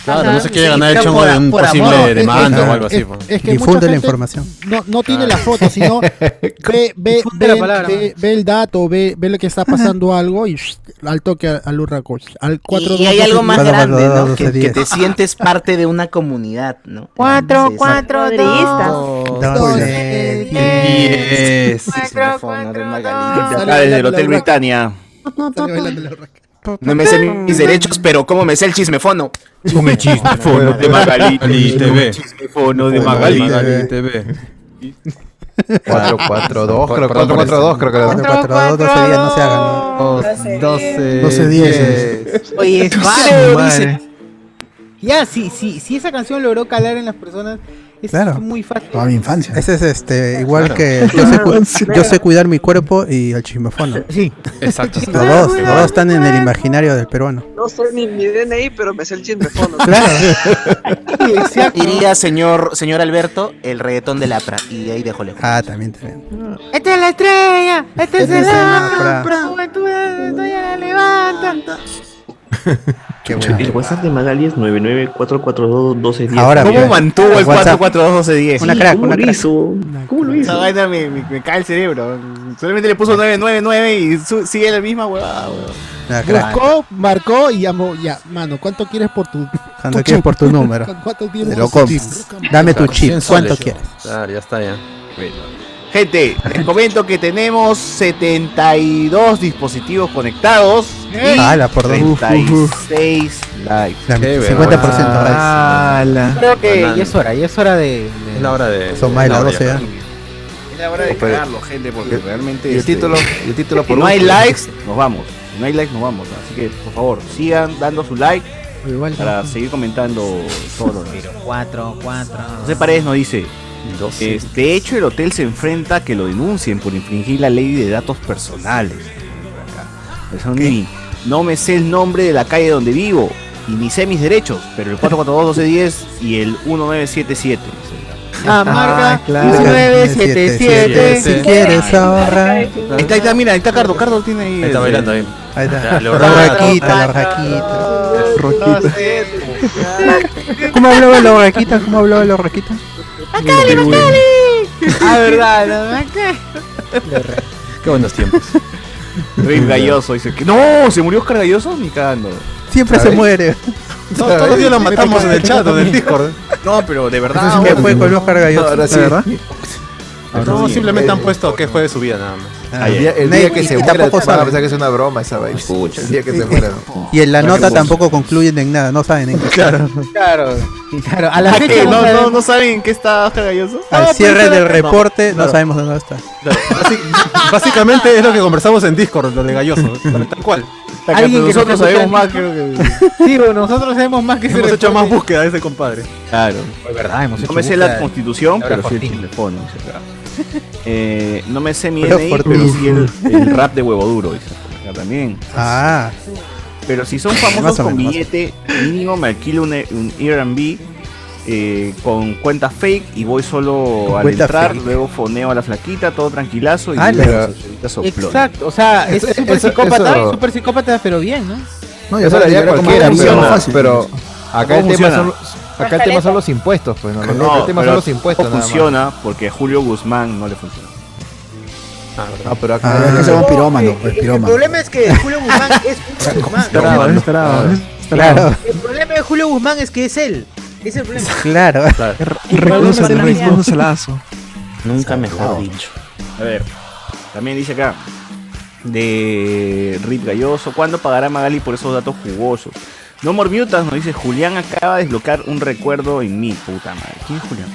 Claro, no se quiere Sí, ganar el chongo de un por posible amor. demanda Es- o algo así. es- pues. es que difunde mucha la gente información. No, no tiene la foto, sino ve, ve, la palabra, ve- ve el dato, ve, ve lo que está pasando algo y shh, al toque al, al urraco, al 4 Y hay algo más grande, ¿no? Que, te sientes parte de una comunidad, ¿no? Cuatro, cuatro, Rodriguistas. dos. Doce, Diez. Cuatro, cuatro, De dos. acá desde el Hotel Britannia. No me sé mis derechos, pero ¿cómo me sé el chismefono? Come chismefono de Magali. TV. Chismefono de Magali. TV. 442, creo 442, creo que era. 442, 12 días no se hagan. ¿no? 12, 12 días. Oye, es. Ya, si, si, si esa canción logró calar en las personas, es Claro. muy fácil. Toda mi infancia. Ese es este, igual Claro. que yo sé, cu- yo sé cuidar mi cuerpo y el chismefono. Sí. Exacto. Los dos, los dos están en el imaginario del peruano. No sé ni mi DNI, pero me sé el chismefono. Diría señor, señor Alberto, el reggaetón de Lapra. Y ahí dejo lejos. Ah, también, también. Esta es la estrella, esta es Esta el juventud, la levanta. Qué bueno. El WhatsApp de Magali es 994421210. Ahora, ¿Cómo mira, mantuvo el WhatsApp. 4421210? Una crack, ¿Cómo una lo crack. hizo? ¿Cómo lo Esa hizo? vaina me, me- me cae el cerebro. Solamente le puso 999 y su- sigue la misma huevada, crack. Buscó, marcó y llamó. Ya, mano, ¿cuánto quieres por tu. Cuando quieres por tu número. ¿Cuánto quieres Te lo por tu chip? Dame tu chip. 100 ¿Cuánto quieres? Claro, ya está ya. Gente, les comento que tenemos 72 dispositivos conectados. y Ala, por dos. 36 likes. La Qué 50% Ah, la- Creo que Banana. ya es hora, ya es hora de. de- Es la hora de. Son más de las 12 ya. Es la hora de cagarlo, gente, porque realmente. Y el este, título, y el título Si por no hay likes, nos vamos. Si no hay likes, nos vamos. Así que, por favor, sigan dando su like Igual, para seguir comentando todo lo demás. Cuatro, cuatro. José Paredes nos dice: 12. es, De hecho, el hotel se enfrenta a que lo denuncien por infringir la ley de datos personales. Eso ni- no me sé el nombre de la calle donde vivo y ni sé mis derechos, pero el 442-1210 y el 1977. Ah, marca Ah, claro. 1977. Si quieres ahorrar. Ahí está, ahí está, mira, ahí está Cardo, Cardo tiene ahí. Ahí está bailando ahí. Ahí está. La raquita, la raquita. ¿Cómo hablaba la raquita? ¿Cómo hablaba la raquita? Ah, verdad, ¿no? ¿Qué? Qué buenos tiempos. Rick Galloso dice que no, se murió Oscar Galloso ni cagando. Siempre se muere. No, todos los días lo matamos en el chat, en el Discord. No, pero de verdad. ¿Qué fue con Oscar Galloso? Ahora. No, simplemente han puesto qué fue de su vida nada más. Ah, El día, el día que y- se y muera, tampoco van a pensar que es una broma esa vaina. Escucha. El día que se muera. Y en la nota tampoco concluyen en nada, no saben en qué. Claro. Claro, claro. A la ¿Ah, fecha no, ¿No, no, ¿No saben en qué está Oscar Galloso? Al No, cierre del no, reporte no, claro. sabemos dónde está. Básicamente es lo que conversamos en Discord, lo de Galloso. Tal cual. alguien que nosotros sabemos más, creo que. Sí, bueno, nosotros sabemos más que ese Hemos hecho reporte. más búsqueda de ese compadre. Claro. Es verdad, hemos No hecho me sé la constitución, pero sí el teléfono. Eh, no me sé mi DNI, Fortín. pero sí el, el rap de huevo duro, acá también. Ah, Pero si son famosos con menos. billete, mínimo me alquilo un, un Airbnb eh, con cuenta fake y voy solo al entrar, fake. luego foneo a la flaquita, todo tranquilazo y Ah, pero- la soplona. Exacto, o sea, es Eso- súper eso- psicópata, eso- súper psicópata, pero bien, ¿no? No, Eso haría libera como cualquiera, pero, pero acá el ¿Cómo tema son acá el tema son los impuestos, pues no, No, el tema pero son los impuestos no nada más. funciona porque a Julio Guzmán no le funciona. Ah, pero acá Ah, que un pirómano, Eh, pues el pirómano. problema es que Julio Guzmán es Julio Guzmán. Estarado, es estarado, es estarado. claro, El problema de Julio Guzmán es que es él. Es el problema. claro. Reconoce reconoce el lazo. Nunca mejor dicho. A ver, también dice acá de Rip Galloso, ¿cuándo pagará Magali por esos datos jugosos? No More Mutas nos dice Julián acaba de desbloquear un recuerdo en mí, puta madre. ¿Quién es Julián?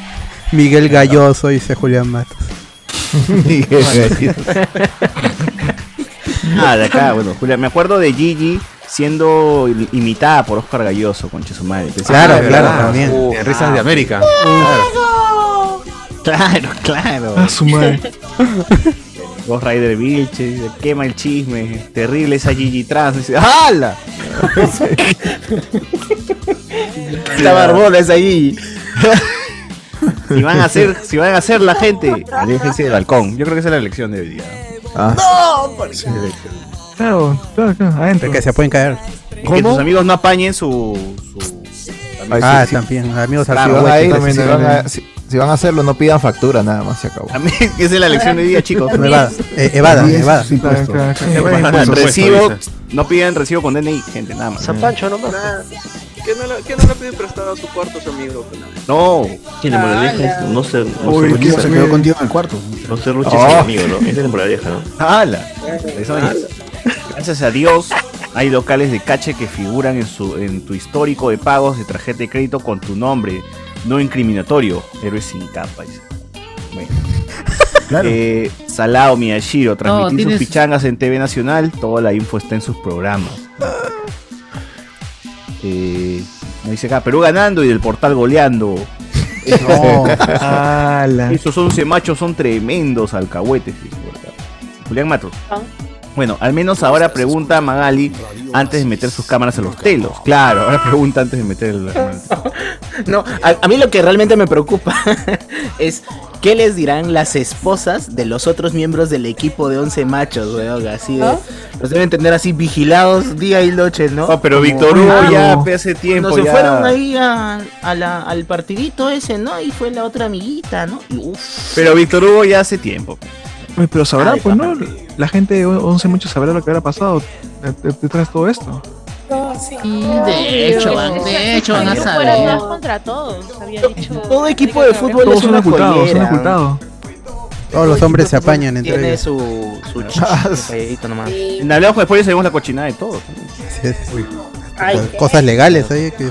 Miguel Galloso, dice Julián Matos. Ah, de acá, bueno, Julián, me acuerdo de Gigi siendo im- imitada por Oscar Galloso, concha su madre. Claro, claro, Ah, también. uh, En Risas de América. Claro, claro. A su madre. Ghost Rider Vilche, dice, quema el chisme, terrible esa Gigi trans, dice, ¡hala! Está barbona esa Gigi. si van a hacer, si van a hacer la gente, aléjense del balcón. Yo creo que esa es la elección de hoy día. Ah. No, Claro, claro, claro, adentro. Que se pueden caer. Que tus amigos no apañen su. su Ah, sí, sí. también, amigos Si van a alcahuetes. ir, si van a- si- si van a hacerlo, no pidan factura, nada más se acabó. También, esa es la lección de día, chicos. Eh, impuestos. Claro, Evadan. Por recibo, no piden recibo con DNI, gente, nada más. San Pancho nomás. Nah, ¿Qué no, le, ¿Qué no le pide prestado a su cuarto a su amigo? No, Tiene moraleja esto, no se, no Uy, se ¿qué se quedó contigo en el cuarto? no se ruches Oh. amigo, ¿no? Es la moraleja, ¿no? Gracias a Dios, hay locales de cache que figuran en, su, en tu histórico de pagos de tarjeta de crédito con tu nombre, no incriminatorio, héroes sin capa. dice. Bueno. Eh, Salao Miyashiro, transmitir tienes- sus pichangas en TV Nacional, toda la info está en sus programas. Eh, me dice acá, Perú ganando y del portal goleando. No. Ala. Esos 11 machos son tremendos alcahuetes. dice por acá. Julián Matos. Bueno, al menos ahora pregunta a Magali antes de meter sus cámaras a los telos. Claro, ahora pregunta antes de meter las cámaras. No, a, a mí lo que realmente me preocupa es qué les dirán las esposas de los otros miembros del equipo de 11 machos, weón, así de... Los deben tener así vigilados día y noche, ¿no? No, pero Como- Víctor Hugo Ah, ya hace tiempo Cuando se ya- fueron ahí a, a la- al partidito ese, ¿no? Y fue la otra amiguita, ¿no? Y uf. Pero Víctor Hugo ya hace tiempo. Pero sabrá, Ay, pues, ¿no? La gente de 11 muchos sabrá lo que habrá pasado de- de- detrás de todo esto. de hecho, van, de hecho van a saber. todos contra todos. Todo equipo de fútbol Todos es son una ocultados, son ocultados. Todos los hombres se apañan entre Tiene ellos. su, su Ah, calladito nomás. En Hablamos después sabemos la cochinada de todo. Sí, sí. Cosas legales ahí que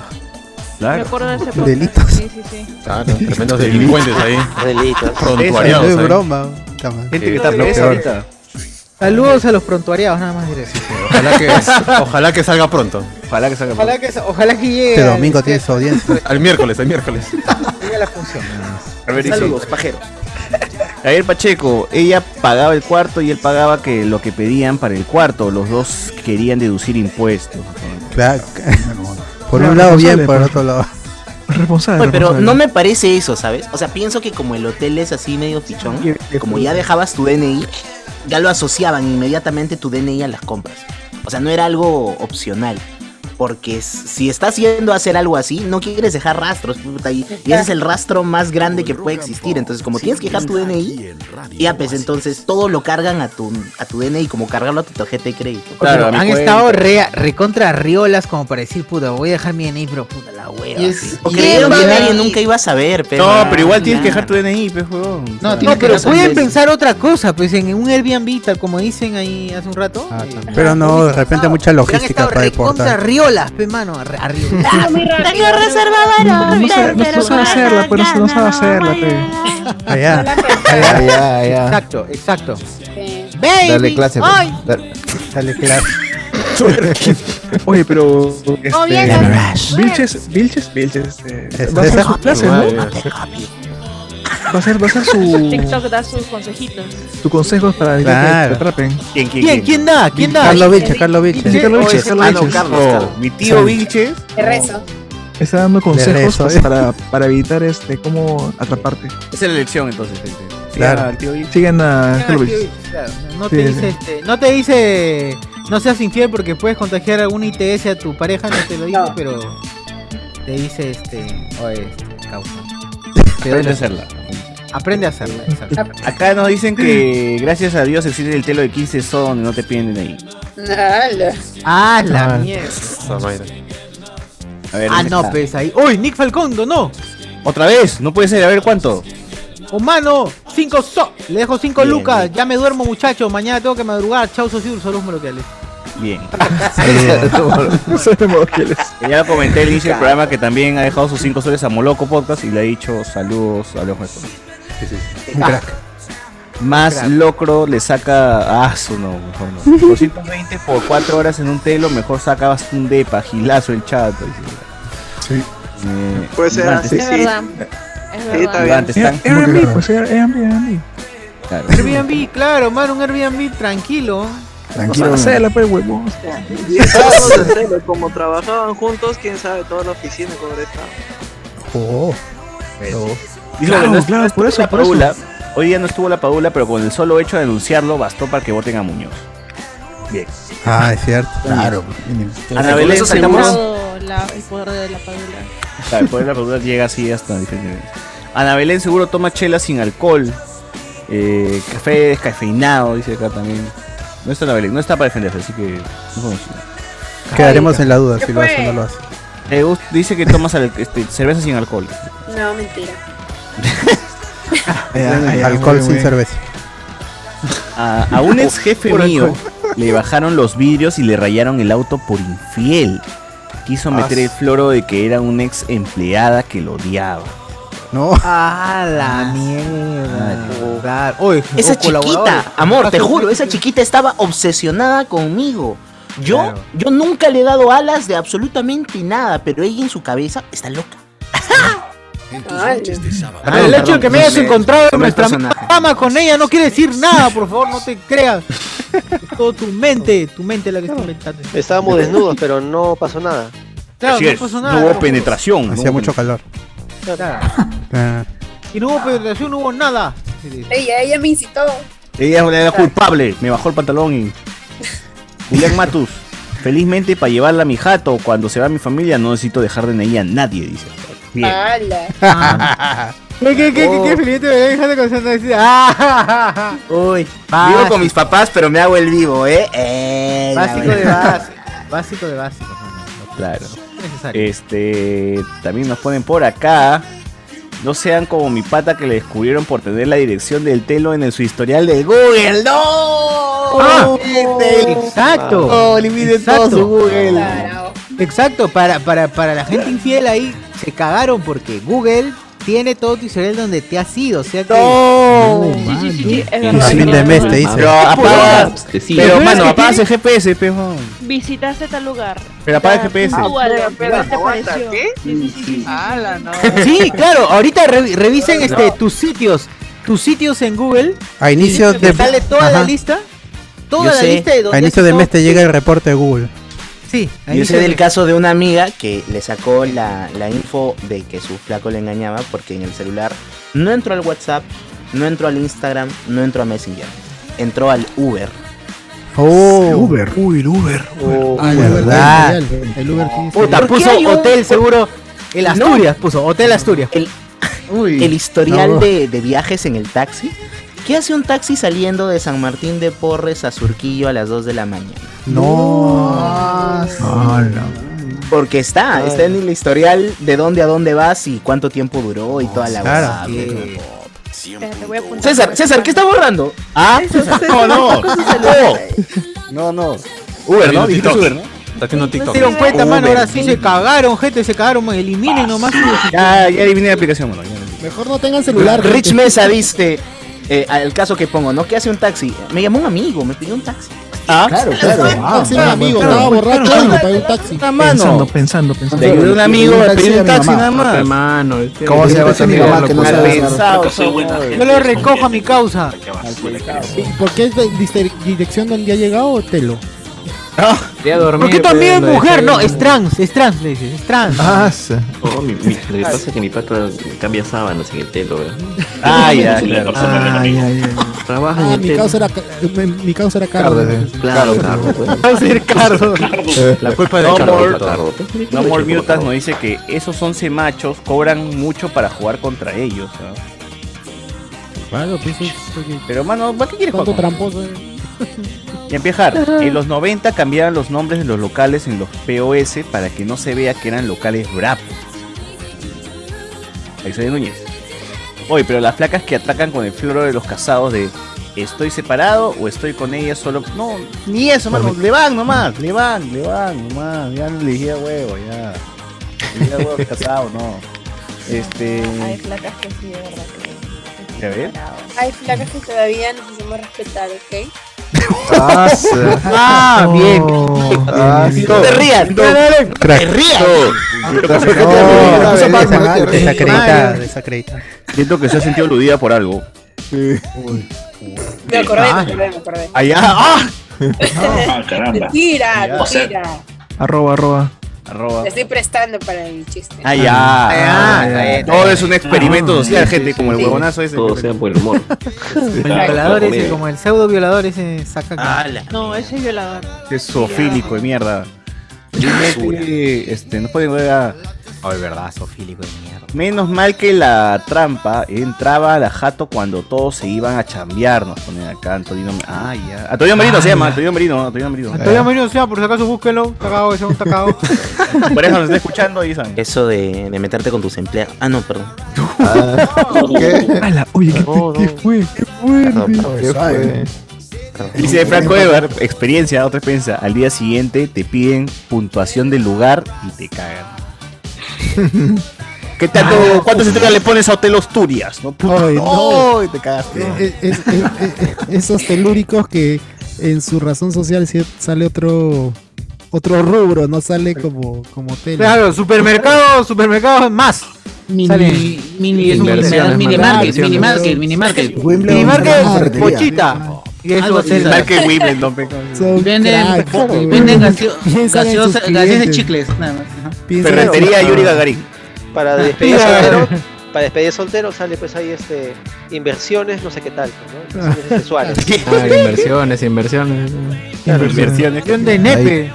Me Claro. acuerdo de ese podcast. Delitos. Sí, sí, sí. Claro, tremendos delincuentes ahí. Delitos. Prontuariados es broma. Gente que está presa ahorita. Saludos a los prontuariados, nada más diré. Ojalá que, ojalá que salga pronto. Ojalá que salga. Ojalá que, ojalá que llegue. Este al- domingo tiene su audiencia. Al miércoles, al miércoles. llegue a la función. A ver, Saludos, pajeros. Javier Pacheco, ella pagaba el cuarto y él pagaba que lo que pedían para el cuarto. Los dos querían deducir impuestos. Claro. Por Claro, un lado bien, por el otro lado. Responsable. Oye, pero responsable. no me parece eso, ¿sabes? O sea, pienso que como el hotel es así medio fichón, como ya dejabas tu DNI, ya lo asociaban inmediatamente tu DNI a las compras. O sea, no era algo opcional. Porque si estás yendo a hacer algo así, no quieres dejar rastros, puta, y, y ese es el rastro más grande que puede existir. Entonces, como tienes que dejar tu DNI, ya pues entonces todo lo cargan a tu, a tu DNI, como cargarlo a tu tarjeta de crédito. Claro, han cuenta. estado re, recontra riolas como para decir, puta, voy a dejar mi DNI, pero puta la hueva. Y es- sí. O y creyeron que nadie nunca iba a saber, pero. No, pero igual tienes que dejar tu DNI, pues, huevón. No, O sea, tienes No, pero pueden pensar otra cosa, pues en un Airbnb, tal como dicen ahí hace un rato. Ah, eh. Pero no, de repente mucha logística para recontra deportar. riolas, pe mano, arri- arriba. Tengo No, no, no sabe, no, sabe hacerla, pues no, sabe hacerla, pe. Allá. Ya, ya. Exacto, exacto. Sí. Baby, Dale clase, pues. ay. Dale. Dale claro. Oye, pero. Bien, este, bien. Vilches, Vilches, Vilches. Este, Es- va a su clase, ¿no? Va a ser, va a ser su, TikTok da sus consejitos. su consejos para evitar que Claro. te atrapen. ¿Quién, ¿Quién? ¿Quién da? ¿Quién da? Carlos Vilches, Carlos Vilches. Sí, Carlos Oh, Vilches, Carlos ah, no, Vilches. Carlos, Carlos. Mi tío Sí. Vilches. Te rezo. Está dando consejos rezo, pues, ¿eh? para, para evitar este cómo atraparte. Esa es la elección entonces, gente. Claro. Sigan al tío Vilches. Siguen a Ah, Carlos Vilches. claro, No Sí, te sí. dice, este, no te dice, no seas infiel porque puedes contagiar alguna ITS a tu pareja, no te lo dice, No. pero te dice, este, oye, este, causa. Te Aprende a hacerla. Aprende a hacerla, exacto. Acá nos dicen que gracias a Dios existe el telo de 15 son donde no te piden ahí. Ala. Ah, la Ah. mierda. A ver, Ah, ¿dónde no, está? pues ahí. ¡Uy, Nick Falcón, no! Otra vez, no puede ser, a ver cuánto. ¡Oh, mano! ¡Cinco so! Le dejo cinco Bien, lucas. bien. Ya me duermo, muchacho. Mañana tengo que madrugar. Chau, Sosur. Saludos moloquiales. Bien. Que ya lo comenté al inicio del programa que también ha dejado sus 5 soles a Moloco Podcast y le ha dicho saludos a los nuestros. Un crack. Más Crack. locro le saca. Ah, su no, mejor no. 220 por 4 horas en un telo, mejor sacabas un depa, gilazo el chat. Sí. Eh, Puede ser así, Es sí. verdad. Es Sí, está bien. Airbnb, pues Airbnb, Airbnb. Claro. Airbnb, claro, mano. Un Airbnb tranquilo. Tranquilo. Hacela, pues, huevón. Y como trabajaban juntos, quién sabe, toda la oficina cómo está. Oh. Dijo Claro, que no, claro, no estuvo por eso, la por eso. Hoy día no estuvo la Padula, pero con el solo hecho de anunciarlo bastó para que voten a Muñoz. Bien. Ah, es cierto. Claro. Ana Belén dado la- el poder de la padula. Claro, el poder de la Padula llega así hasta diferentes. Ana Belén seguro toma chela sin alcohol. Eh, café descafeinado, dice acá también. No está Ana Belén, no está para defenderse, así que no. Quedaremos en la duda ¿Qué si lo hace o no lo hace. Gust- dice que tomas este, cerveza sin alcohol. No, mentira. Alcohol sin cerveza. A, a un ex jefe mío alcohol. le bajaron los vidrios y le rayaron el auto por infiel. Quiso meter el floro de que era una ex empleada que lo odiaba. No. Ah, la mierda. Claro. Oye, Esa oh, chiquita, amor, te Caso- juro, esa chiquita estaba obsesionada conmigo. Yo, Claro. yo nunca le he dado alas de absolutamente nada, pero ella en su cabeza está loca. El hecho de que me hayas encontrado en nuestra cama con ella no quiere decir nada, por favor, no te creas. Es todo tu mente, tu mente la que está inventando. Estábamos desnudos, pero no pasó nada. Claro, Así no es, pasó no nada. hubo lo juro. penetración. no Hacía hubo mucho calor. Claro. Ah. Y no hubo penetración, no hubo nada. Ella, ella me incitó. Ella era culpable, me bajó el pantalón y. Julián Matus. Felizmente para llevarla a mi jato cuando se va mi familia no necesito dejar de ahí a nadie, dice. Bien. Ala. ¿Qué, qué, qué, qué, Oh. qué, Felipe? Me decir, ah, Uy, Básico. vivo con mis papás, pero me hago el vivo, ¿eh? eh Básico de básico. Básico de básico. Claro. Necesario. Este. También nos ponen por acá. No sean como mi pata que le descubrieron por tener la dirección del telo en el- su historial de Google. ¡No! Ah, exacto. No, olviden todo su Google. Claro. Exacto, para, para, para la gente infiel ahí se cagaron porque Google tiene todo tu historial donde te has ido. O sea que. No. Sí, sí, sí, sí, es El verdad. fin de mes te dice. Pero apaga. Pero, Pero mano, apagas el GPS, pejo. Visitaste tal lugar. Pero apaga el GPS. ¿qué? ¿qué? Sí, sí, sí, sí. Ala, no. Sí, claro, ahorita re- revisen este, tus sitios. Tus sitios en Google. A inicio y de. te sale toda la lista. Toda Yo la sé. lista de donde A inicio de mes te llega el reporte de Google. Sí, Yo sé del de- caso de una amiga que le sacó la, la info de que su flaco le engañaba porque en el celular no entró al WhatsApp, no entró al Instagram, no entró a Messenger. Entró al Uber. Oh. Uber. Uy, el Uber. Ah, el verdad. Uber tiene historial, El Uber tiene Puta, historial. ¿Por qué puso hotel seguro. El No. Asturias puso, Hotel Asturias. El, Uy. el historial no. de, de viajes en el taxi. ¿Qué hace un taxi saliendo de San Martín de Porres a Surquillo a las 2 de la mañana? No. Ala. Porque está, está en el historial de dónde a dónde vas y cuánto tiempo duró y toda la Claro. huevada. Que- Espérate, voy a apuntar. César, César, ¿qué está borrando? Ah, no, no. No, no. Uber, ¿no? Dijiste Uber, ¿no? Está haciendo TikTok. se dieron cuenta, mano, ahora sí se cagaron, gente, se cagaron, eliminen nomás. Ya, ya adiviné la aplicación, mano. Mejor no tengan celular. Rich. Mesa dice, eh, al caso que pongo, ¿no? ¿Qué hace un taxi? Me llamó un amigo, me pidió un taxi. ¿Ah? Claro, claro. Ah, un amigo, claro. estaba borracho Claro. pagó un taxi. Una mano. Pensando, pensando, pensando. Le ayudé a un amigo a pedir un taxi nada más. hermano. ¿Cómo se llama tu amigo? soy. gente. Yo lo recojo a mi causa. ¿Y ¿Por qué es de diste- dirección donde ha llegado Telo? Quería dormir. ¿Por qué también pero mujer? No, es trans, es trans, le dices, es trans. Ah, sí. Oh, mi- mi- lo que pasa es que mi pata cambia sábanas en el telo, ¿verdad? Ah, ya, claro. ay. Trabaja en Ah, el mi telo. causa era, mi, mi causa era sí. Claro, claro. pues. Va a ser Carlos. La culpa de No more, pues. no more Mutas nos dice que esos 11 machos cobran mucho para jugar contra ellos. ¿ah? Claro, pues es porque Pero, mano, ¿para qué quieres jugar? tanto tramposo. eh. Y empiezar. En los 90 cambiaban los nombres de los locales en los POS para que no se vea que eran locales brap. Alexander Núñez. Oye, pero las placas que atacan con el floro de los casados de estoy separado o estoy con ella solo. No, ni eso, mano. Le van nomás, le van, le van nomás. Ya no le dije a huevo, ya. Le dije a huevo casado, no. Este. Hay placas que sí, de verdad. que- ¿Ya ves? Hay placas que todavía nos hacemos respetar, ¿ok? Ah. Ah, bien. Ah. No te rías, no te rías. No, Esa no, no, no, Desacreditada, desacreditada. Siento que se ha sentido aludida por algo. Me acordé, me acordé, me acordé. Allá, ¡ah! Ah, caramba. Mentira, mentira. Arroba, arroba. Arroba. Le estoy prestando para el chiste. Ah, ya. Ah, está Todo es un experimento social, gente, como el huevonazo ese. Todo sea por el humor. El violador ese, como el pseudo violador ese saca. No, ese es violador. Es zoofílico de mierda. Dime, este, no pueden ver a- Ay, verdad, sofílico de mierda. Menos mal que la trampa entraba a la jato cuando todos se iban a chambear, nos ponen acá Antonio. Ah, ya. Antonio Merino se llama, Antonio Merino, Antonio Merino. Antonio Merino, sea, por si acaso búsquelo. Está cagado, ese está cagado. Por eso nos está escuchando y saben. Eso de, de meterte con tus empleados. Ah, no, perdón. ¿Qué? Ala, oye, ¿qué, qué fue? ¿Qué fue? ¿Qué fue? Dice Franco Ever, experiencia, otra experiencia. Al día siguiente te piden puntuación del lugar y te cagan. ¿Qué tanto, ¿Cuántas estrellas le pones a Hotel Asturias? No, Ay, no. Ay, te cagaste. Eh, eh, eh, eh, esos telúricos que en su razón social sale otro otro rubro, no sale como, como tele. Claro, supermercado, supermercado más. Sale. Mini, mini, mini más market, mini market, mini market. Minimarket, ferretería. pochita. Y eso. Igual que. Son Venden, crack, claro, venden gaseo- gaseosa- chicles, nada más. Ferretería Yuri Gagarin. Para despedir soltero, para despedir soltero sale pues ahí este inversiones, no sé qué tal, ¿no? Inversiones sexuales. Ah, inversiones, inversiones. Inversiones. de nepe.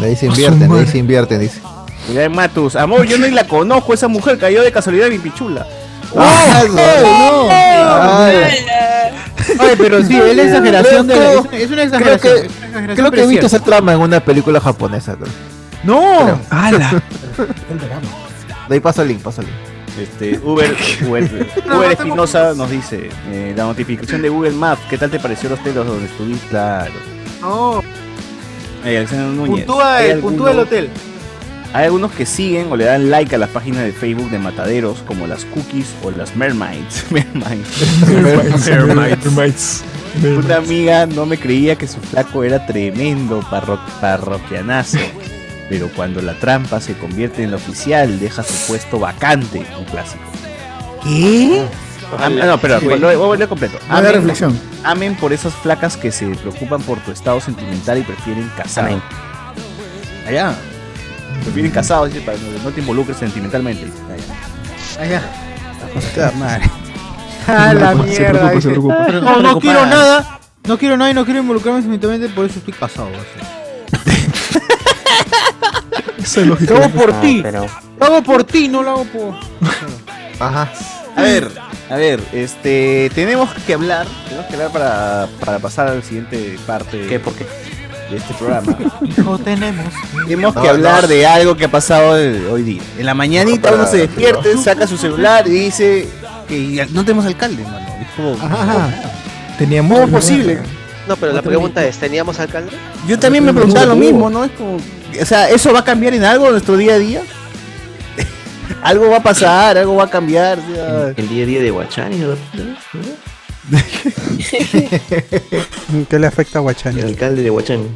De ahí se invierten, ahí se invierten, dice. Cuidado, Matus. Amor, yo no la conozco. Esa mujer cayó de casualidad en mi pichula. Ah, no. Ay, Oye, pero sí, es la exageración de es, es una Creo exageración. que, es una exageración, creo que pero he es visto esa trama en una película japonesa. creo. No, Ala. De ahí pasa el link, pasa el link. Este, Uber, Uber, Uber Espinosa nos dice, eh, la notificación de Google Maps, ¿qué tal te pareció los telos donde estuviste? Claro. no. Alexander Núñez. Puntúa ¿hay el, puntúa el hotel. Hay algunos que siguen o le dan like a las páginas de Facebook de mataderos, como las cookies o las mermaids. mermaids. Mermaids. Una amiga no me creía que su flaco era tremendo parro parroquianazo. Pero cuando la trampa se convierte en la oficial, deja su puesto vacante, un clásico. ¿Qué? Ah, no, pero lo, voy a completo. Haga reflexión. Amen por esas flacas que se preocupan por tu estado sentimental y prefieren casar. Amén. Allá. Prefieren casados, dice, para que no te involucres sentimentalmente. Allá. Allá. madre. A la Se mierda. preocupa, se dice. preocupa. No, no quiero nada. No quiero nada y no quiero involucrarme sentimentalmente, por eso estoy casado. así. Esa es lógica. Lo hago por Ah, ti. pero Lo hago por ti, no lo hago por. Ajá. A ver, a ver, este, tenemos que hablar, tenemos que hablar para, para pasar a la siguiente parte ¿qué? ¿Por qué? De este programa. No tenemos. Tenemos que No, hablar no. de algo que ha pasado el- hoy día. En la mañanita No, uno se despierta, saca su celular y dice que ya no tenemos alcalde, mano. Es como, Ajá. Teníamos. ¿Cómo es posible? No, pero la pregunta es, ¿teníamos alcalde? Yo también me preguntaba lo mismo, ¿no? Es como, o sea, ¿eso va a cambiar en algo en nuestro día a día? algo va a pasar, algo va a cambiar. o sea, El día a día de Guachani, ¿no? ¿Qué le afecta a Huachani? El alcalde de Huachani.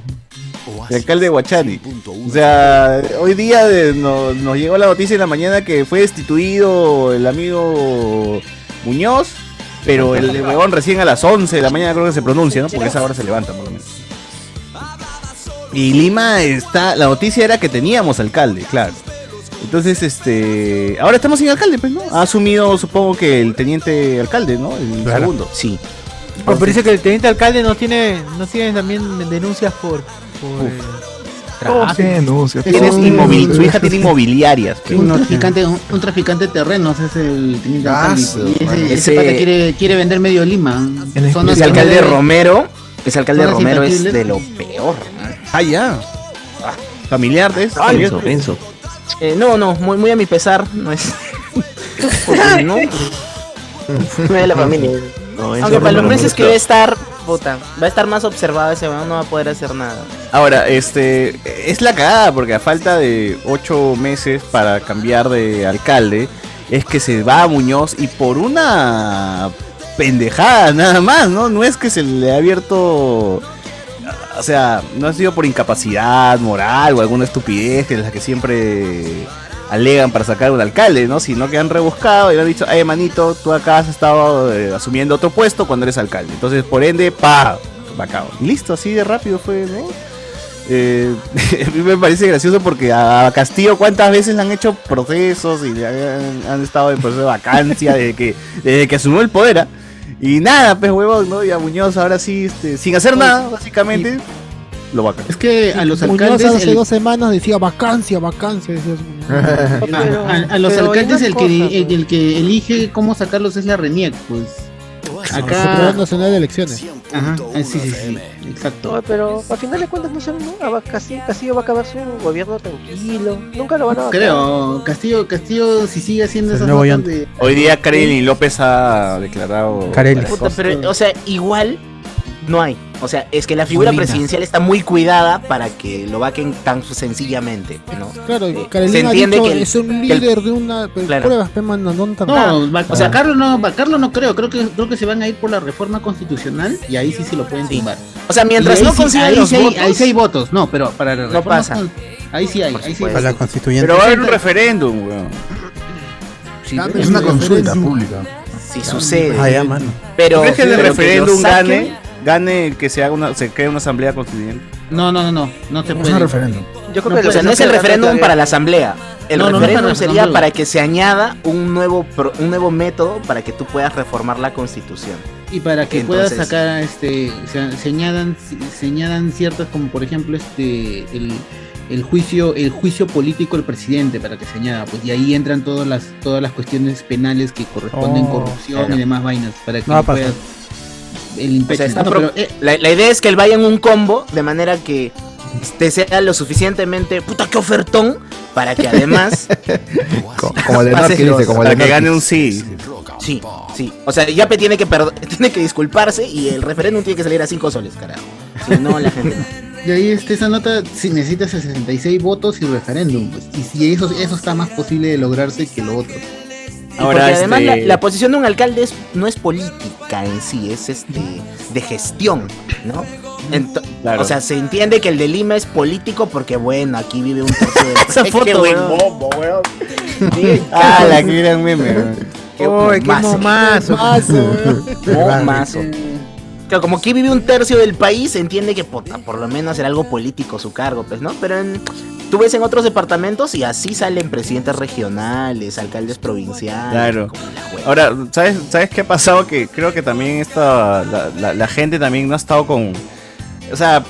El alcalde de Huachani. O sea, hoy día eh, no- nos llegó la noticia en la mañana que fue destituido el amigo Muñoz, pero el de huevón recién a las 11 de la mañana creo que se pronuncia, ¿no? Porque esa hora se levanta, por lo menos. Y Lima está. La noticia era que teníamos alcalde, claro. Entonces, este. Ahora estamos sin alcalde, pues, ¿no? Ha asumido, supongo que el teniente alcalde, ¿no? El segundo. Sí. Pero dice que el teniente alcalde no tiene, no tiene también denuncias por, por eh, tienen denuncias. Su hija tiene inmobiliarias. pues. Un traficante, un, un traficante de terrenos es el teniente Ah, alcalde. Y ese, ese pata quiere, quiere vender medio Lima. Ese que alcalde Romero, ese alcalde Romero es de lo peor. Ah, ya. Familiar de eso. Enzo, Enzo. Eh, no, no, muy, muy a mi pesar, no es. Porque no. No de la familia. No, Aunque para los meses que va a estar, puta, va a estar más observado ese weón, no va a poder hacer nada. Ahora, este, es la cagada porque a falta de ocho meses para cambiar de alcalde, es que se va a Muñoz y por una pendejada nada más, ¿no? No es que se le ha abierto, o sea, no ha sido por incapacidad moral o alguna estupidez que es la que siempre alegan para sacar un alcalde, ¿no? Sino que han rebuscado y han dicho, ay, manito, tú acá has estado eh, asumiendo otro puesto cuando eres alcalde. Entonces, por ende, pa, vacao. Y listo, así de rápido fue, ¿no? Eh, me parece gracioso porque a Castillo cuántas veces le han hecho procesos y han, estado en proceso de vacancia desde que, desde que asumió el poder. ¿ah? Y nada, pues huevón, ¿no? Y a Muñoz ahora sí, este, sin hacer nada, básicamente, lo vaca. Es que a los Muñoz alcaldes. hace el- dos semanas decía vacancia, vacancia. decía su- a, los alcaldes el cosa, que, el, el que elige cómo sacarlos es la RENIEC, pues. Secretaría Acá. Nacional de Elecciones. Ajá, eh, sí, sí, sí, exacto. No, pero a final de cuentas no sé, ¿no? Ah, va- Castillo, Castillo va a acabar su gobierno tranquilo. Nunca lo van a. Creo, Castillo, Castillo si sigue haciendo esas Yonto. de... Hoy día Kareli López ha declarado. cosas. pero, o sea, igual no hay. O sea, es que la figura Molina. presidencial está muy cuidada para que lo vaquen tan sencillamente, ¿no? Claro, Eh, Carolina se ha entiende dicho, que el- es un el- líder de una Claro. mano, no No, o sea, vacarlo no, vacarlo no creo, creo que creo que se van a ir por la reforma constitucional y ahí sí se lo pueden tumbar. O sea, mientras no sí- consigan ahí los sí hay- votos- ahí sí hay votos, no, pero para la No reforma pasa. con- ahí sí hay, ahí sí hay Para la constituyente. Pero va a haber un referéndum, weón. Sí, pero- una consulta pública. Sí sucede. Ah, ya, mano. Pero, ¿Crees que el referéndum gane, gane que se haga una, se cree una asamblea constituyente? No, no, no, no, no se Es puede. un referéndum. Yo creo No que puede O sea, no es el referéndum para la asamblea. El No, no, no referéndum sería para que se añada un nuevo pro- un nuevo método para que tú puedas reformar la constitución. Y para que Entonces- puedas sacar, este, se, se añadan, se añadan ciertas, como por ejemplo, este, el, el juicio, el juicio político del presidente, para que se añada, pues, y ahí entran todas las, todas las cuestiones penales que corresponden, Oh, corrupción claro. y demás vainas, para que No puedas el O sea, No, pero, eh, la, la idea es que él vaya en un combo de manera que te sea lo suficientemente puta que ofertón para que además Co- Como el de dice, como el de que gane un sí. sí, sí. O sea, Yape tiene que tiene que disculparse y el referéndum tiene que salir a 5 soles, carajo. Si no, la gente no. y ahí este, esa nota si necesita 66 votos y referéndum, pues, y si eso, eso está más posible de lograrse que lo otro. Y Ahora, porque además este- la, la posición de un alcalde es- no es política en sí, es este de gestión, ¿no? Ento- Claro. O sea, se entiende que el de Lima es político porque bueno, aquí vive un tercio de Esa Qué foto, buen weón. bombo, weón. Ah, la que gran meme, weón. Qué Uy, qué momazo. momazo. Momazo. Claro, como aquí vive un tercio del país, se entiende que puta, por lo menos era algo político su cargo, pues, ¿no? Pero en- tú ves en otros departamentos y así salen presidentes regionales, alcaldes provinciales. Claro. Ahora, ¿sabes, ¿sabes qué ha pasado? Que creo que también esta, la, la- la gente también no ha estado con... O sea,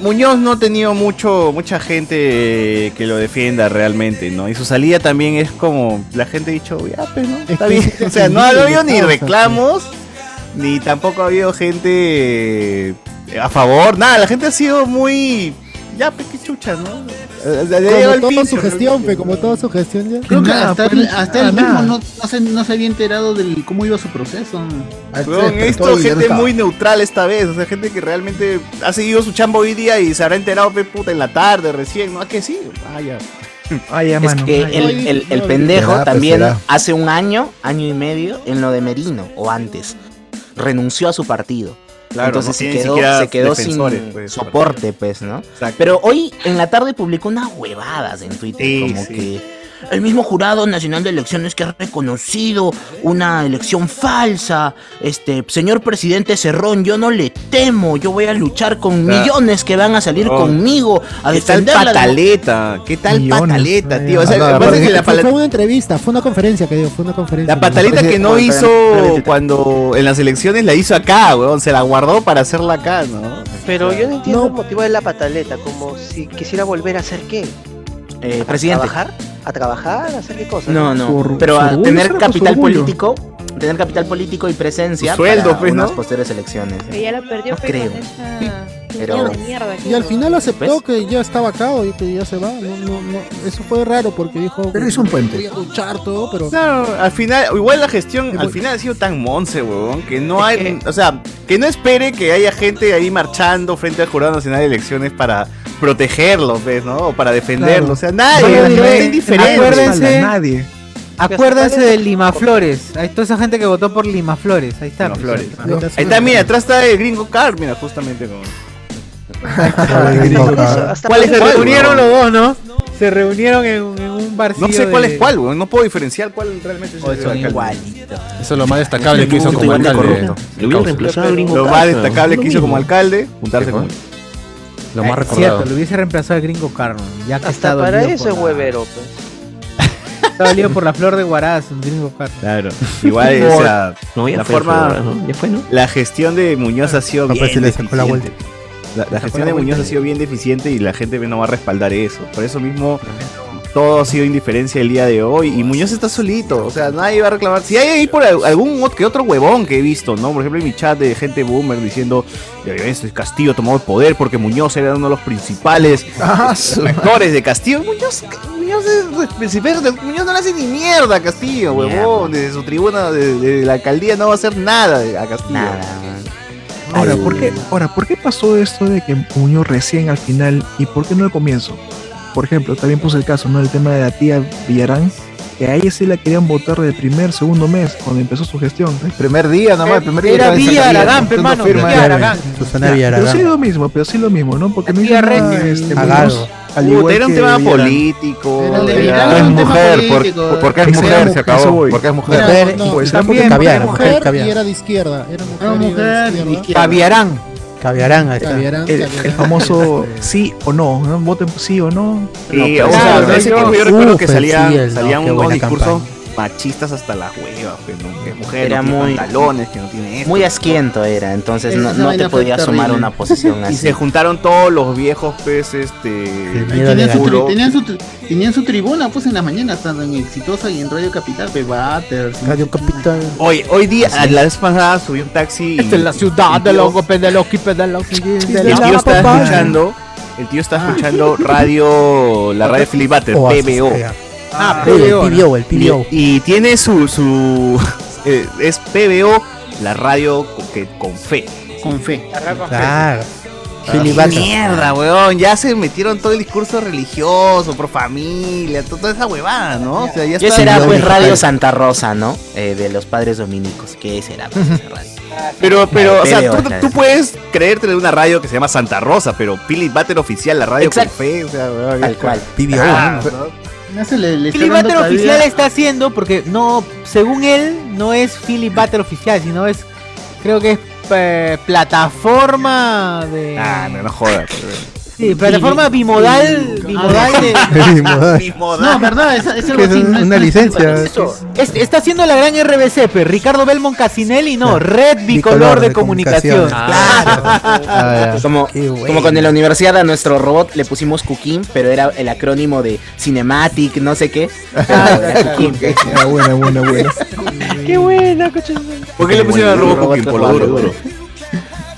Muñoz no ha tenido mucho, mucha gente que lo defienda realmente, ¿no? Y su salida también es como... La gente ha dicho, ya, pues, ¿no? Está bien. O sea, no ha habido ni causa, reclamos, ni tampoco ha habido gente a favor. Nada, la gente ha sido muy... Ya, pues, qué chucha, ¿no? Eh, Como el toda pincho, su gestión, pe, como toda su gestión ya. Creo que Nada, hasta, pues, él, hasta él mismo no, no, se, no se había enterado del cómo iba su proceso. Weón, esto gente muy neutral esta vez, o sea, gente que realmente ha seguido su chamba hoy día y se habrá enterado, pe, puta, en la tarde recién, ¿no? ¿A que sí? Ah, ya. Ah, ya, Es mano. que Ay, el, el- el pendejo Será, pues, también será. hace un año, año y medio, en lo de Merino, o antes. Renunció a su partido. Claro, Entonces no se quedó, siquiera se quedó sin pues, soporte, pues, ¿no? Pero hoy en la tarde publicó unas huevadas en Twitter, Sí, como sí. que el mismo jurado nacional de elecciones que ha reconocido una elección falsa, este señor presidente Cerrón, yo no le temo, yo voy a luchar con Ah. millones que van a salir Oh. conmigo a ¿Qué tal pataleta? ¿Qué tal Millones. pataleta, tío? O sea, Ah, lo que pasa es que la, fue, fue una entrevista, fue una conferencia que dio, fue una conferencia. la pataleta que no hizo cuando en las elecciones la hizo acá, weón. Se la guardó para hacerla acá, ¿no? Pero yo no entiendo el motivo de la pataleta, como si quisiera volver a hacer qué. Eh, ¿A presidente. trabajar? ¿A trabajar? ¿A hacer qué cosa? No, no, pero a tener capital político, tener capital político y presencia Su sueldo, para pues, ¿no? unas posteriores elecciones. Que ya la perdió No pues, creo. esa Pero- Y al final aceptó que ya estaba acá y que ya se va. No, no, no. Eso fue raro porque dijo. Pero hizo un puente. Quería luchar todo, pero. Claro, al final, igual la gestión, al final ha sido tan monce, weón, que no hay, o sea, que no espere que haya gente ahí marchando frente al Jurado Nacional de Elecciones para protegerlos, ¿ves, no? O para defenderlos, o sea, nadie, está indiferente. acuérdense- Nadie. Acuérdense de Lima Flores. Hay toda esa gente que votó por Lima Flores. Ahí está. pues. Flores. Ahí está, mira, atrás está el gringo Car, mira, justamente con... ¿Cuál se cuál, reunieron los dos, no? Se reunieron en, en un barcillo No sé cuál de- es cuál, weón, no puedo diferenciar cuál realmente es el son igualitos. Eso es lo más destacable que hizo como alcalde. Lo más destacable que hizo como alcalde, juntarse con él. Lo más Eh, recordado. Cierto, lo hubiese reemplazado al gringo Carmen. Ya que Hasta está para eso es la- huevero, pues. Está dolido por la flor de Huaraz, el gringo Carmen. Claro. Igual, o sea, No, ya la fue, forma, fue, ¿no? Ya fue, ¿no? la gestión de Muñoz ha sido No, bien pues se le sacó la deficiente. La, gestión de vuelta Muñoz ha sido bien deficiente y la gente no va a respaldar eso. Por eso mismo todo ha sido indiferencia el día de hoy y Muñoz está solito, o sea, nadie va a reclamar. Si hay ahí por al- algún que otro huevón que he visto, ¿no? Por ejemplo, en mi chat de gente boomer diciendo, "Ya ves, este Castillo tomó el poder porque Muñoz era uno de los principales Ah, rectores de Castillo. Muñoz, Muñoz, es Muñoz no le hace ni mierda a Castillo, huevón. Desde su tribuna de, de la alcaldía no va a hacer nada a Castillo. Ahora, ¿por qué, ahora, ¿por qué pasó esto de que Muñoz recién al final y por qué no al comienzo? Por ejemplo, también puse el caso, ¿no? El tema de la tía Villarán, que a ella sí la querían votar de primer, segundo mes, cuando empezó su gestión. El primer día nomás, el primer día. Era Villa Aragán, hermano. Villa Aragán. Susana Villaragán. Pero sí lo mismo, pero sí lo mismo, ¿no? Porque no hizo nada, este, al igual era un tema político. Es mujer, político. porque es mujer, se acabó. Porque es mujer. Era, Mujer, pues, también era y era de izquierda. Era mujer, Era y mujer era de izquierda. Caviarán. Caviarán, ahí está. Caviarán, El, caviarán. el famoso sí o no, ¿no? Voten sí o no. No, Claro, ese yo- recuerdo Uf, que no, salían machistas hasta las huevas, pues, ¿no? que mujer Era no tiene muy- pantalones, que no tiene esto. Muy asquiento era, entonces no, te podías sumar una posición Y así. se juntaron todos los viejos pues este tenían, su, tenían, su, tenían su tribuna pues en las mañanas, tanto en Exitosa y en Radio Capital, pues Butters. Radio Capital. Hoy, hoy día, a la vez pasada subí un taxi y Esta es la ciudad de los golpes de los kipes de los el tío está escuchando, el tío está escuchando radio, la radio Philip Butter, PBO. Ya. Ah, Uy, el PBO. PBO, el PBO. Y, y tiene su, su eh, es PBO, la radio que con fe. Con fe. Claro. Ah, mierda, weón. Ya se metieron todo el discurso religioso, pro familia, to- toda esa huevada, ¿no? O sea, ya ¿Qué está- será pues. Radio Santa Rosa, no? Eh, de los padres dominicos. ¿Qué será pues, esa radio? Pero, pero, o sea, PBO, tú, puedes creerte de una radio que se llama Santa Rosa, pero Philip Butter oficial, la radio Exacto. con fe, o sea, weón, Tal cual. PBO. Ah, ¿no? ¿No? Se le, le oficial está haciendo porque no, según él, no es Philip Butter oficial, sino es, creo que es eh, plataforma de. Ah, no, no jodas. Sí, plataforma bimodal, bimodal de. No, verdad, es, es algo así. un- no es- una licencia. Está haciendo la gran RBC, Ricardo Belmont Casinelli, no, Red Bicolor, Bicolor de, de comunicación. comunicación. Ah, ya. Como, como con la universidad a nuestro robot le pusimos Cooking, pero era el acrónimo de Cinematic, no sé qué. Pero era Cooking. Ah, buena, buena, buena. Qué buena, coche. ¿Por qué le pusieron al robot Cooking? Por lo duro.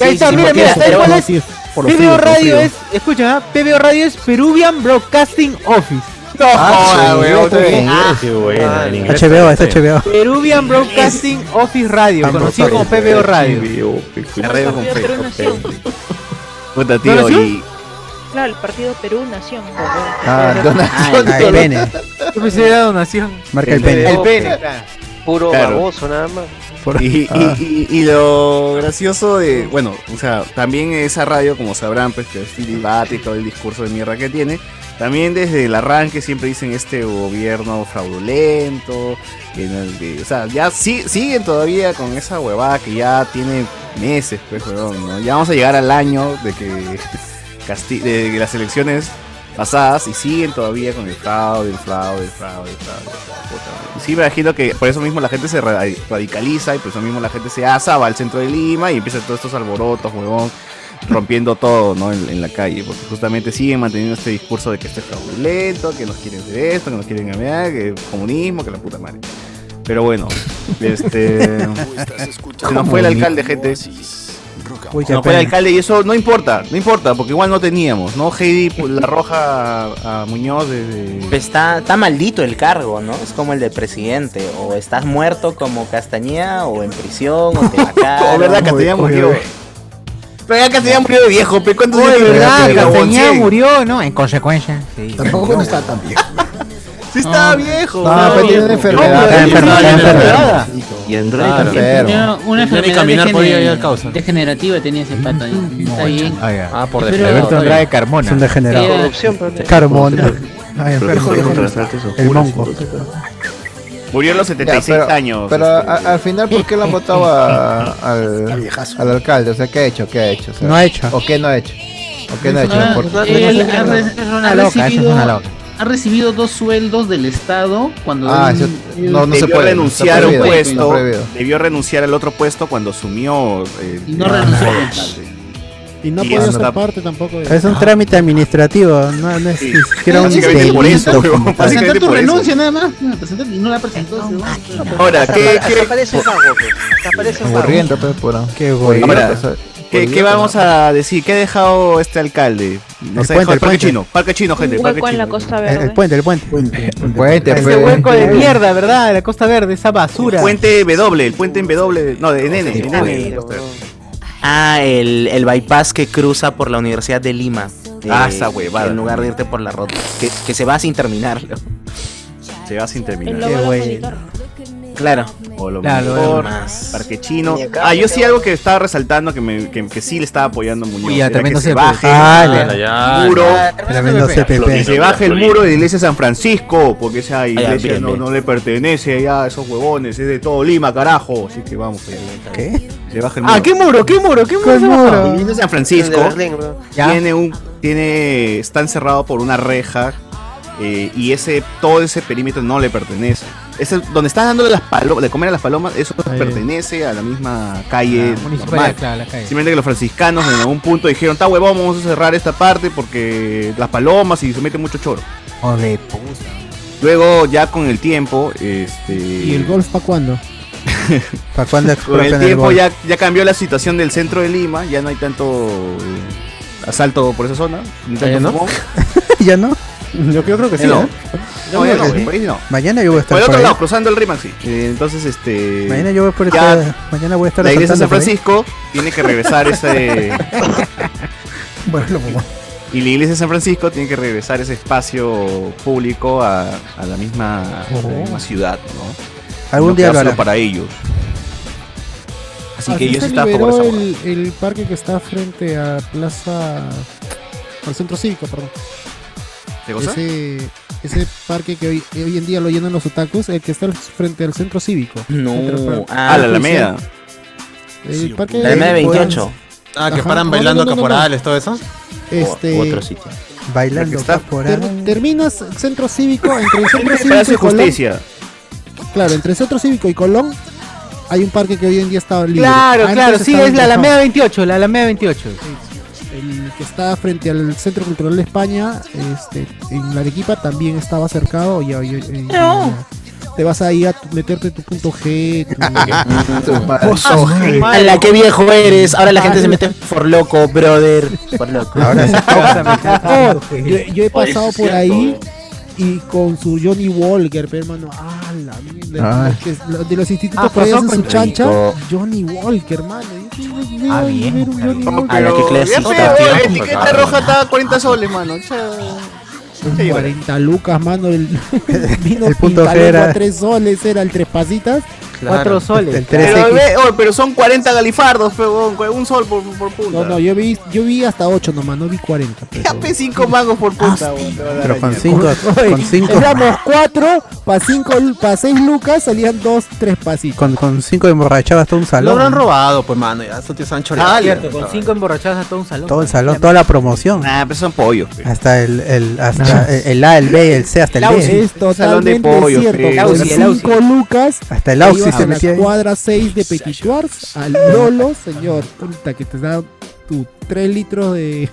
Ahí está, mira, mira, era- ¿sabes era cuál es? Por lo PBO Radio es, escucha, ¿ah? PBO Radio es Peruvian Broadcasting Office. No weón. Ah. HBO, es HBO. Peruvian Broadcasting Office Radio, conocido como PBO Radio. La radio con. Puta, tío, y Claro, el partido Perú-Nación. Ah, Ah, donación. el Ah, el pene. Yo pensé era donación. Marca el El pene. El pene, claro. Puro Claro. baboso, nada más. Y, Ah. y- y- y lo gracioso de, bueno, o sea, también esa radio, como sabrán, pues que es Philip Bate y todo el discurso de mierda que tiene, también desde el arranque siempre dicen este gobierno fraudulento, en el que- o sea, ya sí, siguen todavía con esa huevada que ya tiene meses, pues, huevón, ¿no? Ya vamos a llegar al año de que, de que las elecciones pasadas y siguen todavía con el fraude, el fraude, el fraude, el fraude. Y sí, me imagino que por eso mismo la gente se ra- radicaliza y por eso mismo la gente se asa, va al centro de Lima y empiezan todos estos alborotos, huevón, rompiendo todo, ¿no? En, en la calle, porque justamente siguen manteniendo este discurso de que esto es fraudulento, que nos quieren hacer esto, que nos quieren cambiar, que comunismo, que la puta madre. Pero bueno, este. se nos fue el alcalde, gente. Uy, Se qué nos fue el alcalde y eso no importa, no importa, porque igual no teníamos, ¿no? Heidi pues, la roja a, a Muñoz desde. Está, está maldito el cargo, ¿no? Es como el del presidente. O estás muerto como Castañeda, o en prisión, o te verdad, Castañeda murió. Pero ya Castañeda murió de viejo, ¿cuántos años verdad, Pero, Castañeda murió, ¿no? En consecuencia. Sí. Tampoco no está tan viejo. Sí estaba viejo. No, pero tiene una enfermedad. Está enfermedad. Y Ah, enfermo. Tenía una enfermedad caminar degene- podía ya el causa. degenerativa tenía ese pata. ahí. Está bien. Ah, ya. Ah, por defecto. Alberto Andrade Es Carmona. un degenerado. Era- Corrupción, pero- Carmona. Ay, Pero enfermo. El monco. Murió a los Ya, 76 pero, años. pero este. a- al final, ¿por qué le han votado a- al, al alcalde? O sea, ¿qué ha hecho? ¿Qué ha hecho? O sea, No ha hecho. ¿O qué no ha hecho? ¿O qué no ha hecho? Ah, Por- él es una- es loca, eso es una loca. Ha recibido dos sueldos del Estado cuando Ah, él- eso- él- no, no se debió puede. renunciar a un prohibido, puesto, prohibido. debió renunciar al otro puesto cuando asumió eh, Y no renunció. Y no Y podía ser está- parte tampoco de. Es un trámite administrativo, no, no es Sí. siquiera un Básicamente por eso, delito. Presentar tu renuncia nada más. no, presentar- y no la presentó. ese huevón. Ahora, Hasta, ¿qué, hasta qué, parece un vago, pues. Hasta parece un vago. Aburriendo, pues. Qué güey. Ahora, O sea, qué- qué vamos a decir? ¿Qué ha dejado este alcalde? No El sé, puente, el parque puente. chino, parque chino, gente, Un parque en la chino. Costa El, Verde. el puente, el puente. Puente. Un puente, Ese pues. hueco de mierda, ¿verdad? De la Costa Verde, esa basura. El puente W, el puente en W, no, de Nene, en Nene. Ah, el, el bypass que cruza por la Universidad de Lima. Ah, Eh, esa huevada. En lugar de irte por la ruta. Que, que se va sin terminarlo. Se va sin terminar. monitor. Claro. O lo Claro, mejor, más. parque chino. Ah, yo sí algo que estaba resaltando que, me, que, que sí le estaba apoyando a Muñoz. Ya, era tremendo que se baje Ah, Ya, ya, el muro. Tremendo Que CPP. se baje el muro de la iglesia de San Francisco, porque esa iglesia bien, no, bien. no le pertenece allá a esos huevones, es de todo Lima, carajo. Así que vamos. pues. ¿Qué? Se baja el muro. Ah, ¿qué muro? ¿Qué muro? ¿Qué muro? La iglesia de San Francisco Berlín, tiene un tiene está encerrado por una reja eh, y ese todo ese perímetro no le pertenece. Ese, donde están dándole las palomas, de comer a las palomas, eso Ahí. pertenece a la misma calle municipalidad, normal. claro, la calle. Simplemente que los franciscanos en algún punto dijeron, está huevón, vamos a cerrar esta parte porque las palomas y se mete mucho choro. Joder, puta. Luego, ya con el tiempo, este. ¿Y el golf para cuándo? ¿Para cuándo Con el el tiempo ya, ya cambió la situación del centro de Lima, ya no hay tanto eh, asalto por esa zona. ni tanto ¿Ya no? ¿Ya no? Yo creo que sí, no. ¿eh? No, ya no, Sí. por ahí no. Mañana yo voy a Por estar el por otro ahí. lado, cruzando el Rimac, sí. Eh, entonces, este. Mañana yo voy por ya esta- Mañana voy a estar La iglesia de San por. Francisco tiene que regresar ese. Bueno, lo pongo. Y la iglesia de San Francisco tiene que regresar ese espacio público a, a la misma, a la misma ciudad, ¿no? Algún No día lo hará. para ellos. Así que Así a liberó esa hueá. el, el parque que está frente a Plaza. al centro cívico, perdón. ¿Qué cosa? Ese, ese parque que hoy, hoy en día lo llenan los otakus, el que está frente al centro cívico. No. Ah, Ah, la Alameda. El parque La Alameda 28. Ah, que Ajá. paran bailando no, no, no, no. caporales, todo eso. Este, O- otro sitio. Bailando está- caporal. ter- terminas centro cívico, entre el centro cívico y Colón. Justicia. Claro, entre centro cívico y Colón hay un parque que hoy en día está libre. Claro, Antes claro, sí, es la. Alameda 28, la Alameda 28. El que está frente al Centro Cultural de España, este, en la Arequipa también estaba cercado. Y, y- y- y- te vas ahí a tu- meterte tu punto G. tu- A la que viejo eres. Ahora la gente se mete por loco, brother. Por loco. Ahora. Oh, yo, yo he pasado por ahí y con su Johnny Walker, pero hermano, ah, la mierda, Ah. de los institutos Ah, por ahí hacen su chancha. Johnny Walker, hermano. Ah, bien. A la que clasista, tío. la etiqueta roja está a 40 soles, mano. Cha- Son 40 lucas, mano. El vino El punto pintalengua G era- a 3 soles, era el tres pasitas. Cuatro soles. El Pero, 3X. ve- oh, pero son 40 galifardos, huevón, un sol por, por punta. No, no, yo vi, yo vi hasta 8 nomás, no vi 40. Pero... Ya, pe, 5 mangos por punta, te Pero con mierda. 5 Oye, con cinco, Éramos 4, para 5, para 6 lucas salían 2, 3 pasitos. con, con cinco emborrachabas todo un Lo salón. habrán robado, pues, mano. Ya, esos tíos se han choreado. Ah, cierto, con cinco emborrachadas a todo un salón. Todo el salón, toda la promoción. Ah, pero son pollos. Hasta el, el, hasta el, el A, el B, el C, hasta el D. Es Salón de totalmente pollo, cierto. Con Ausi, el Ausi. 5 lucas Hasta el te Auxi ibas se la metía ahí. cuadra 6 de Petit al Lolo, señor. Puta, que te da tu 3 litros de,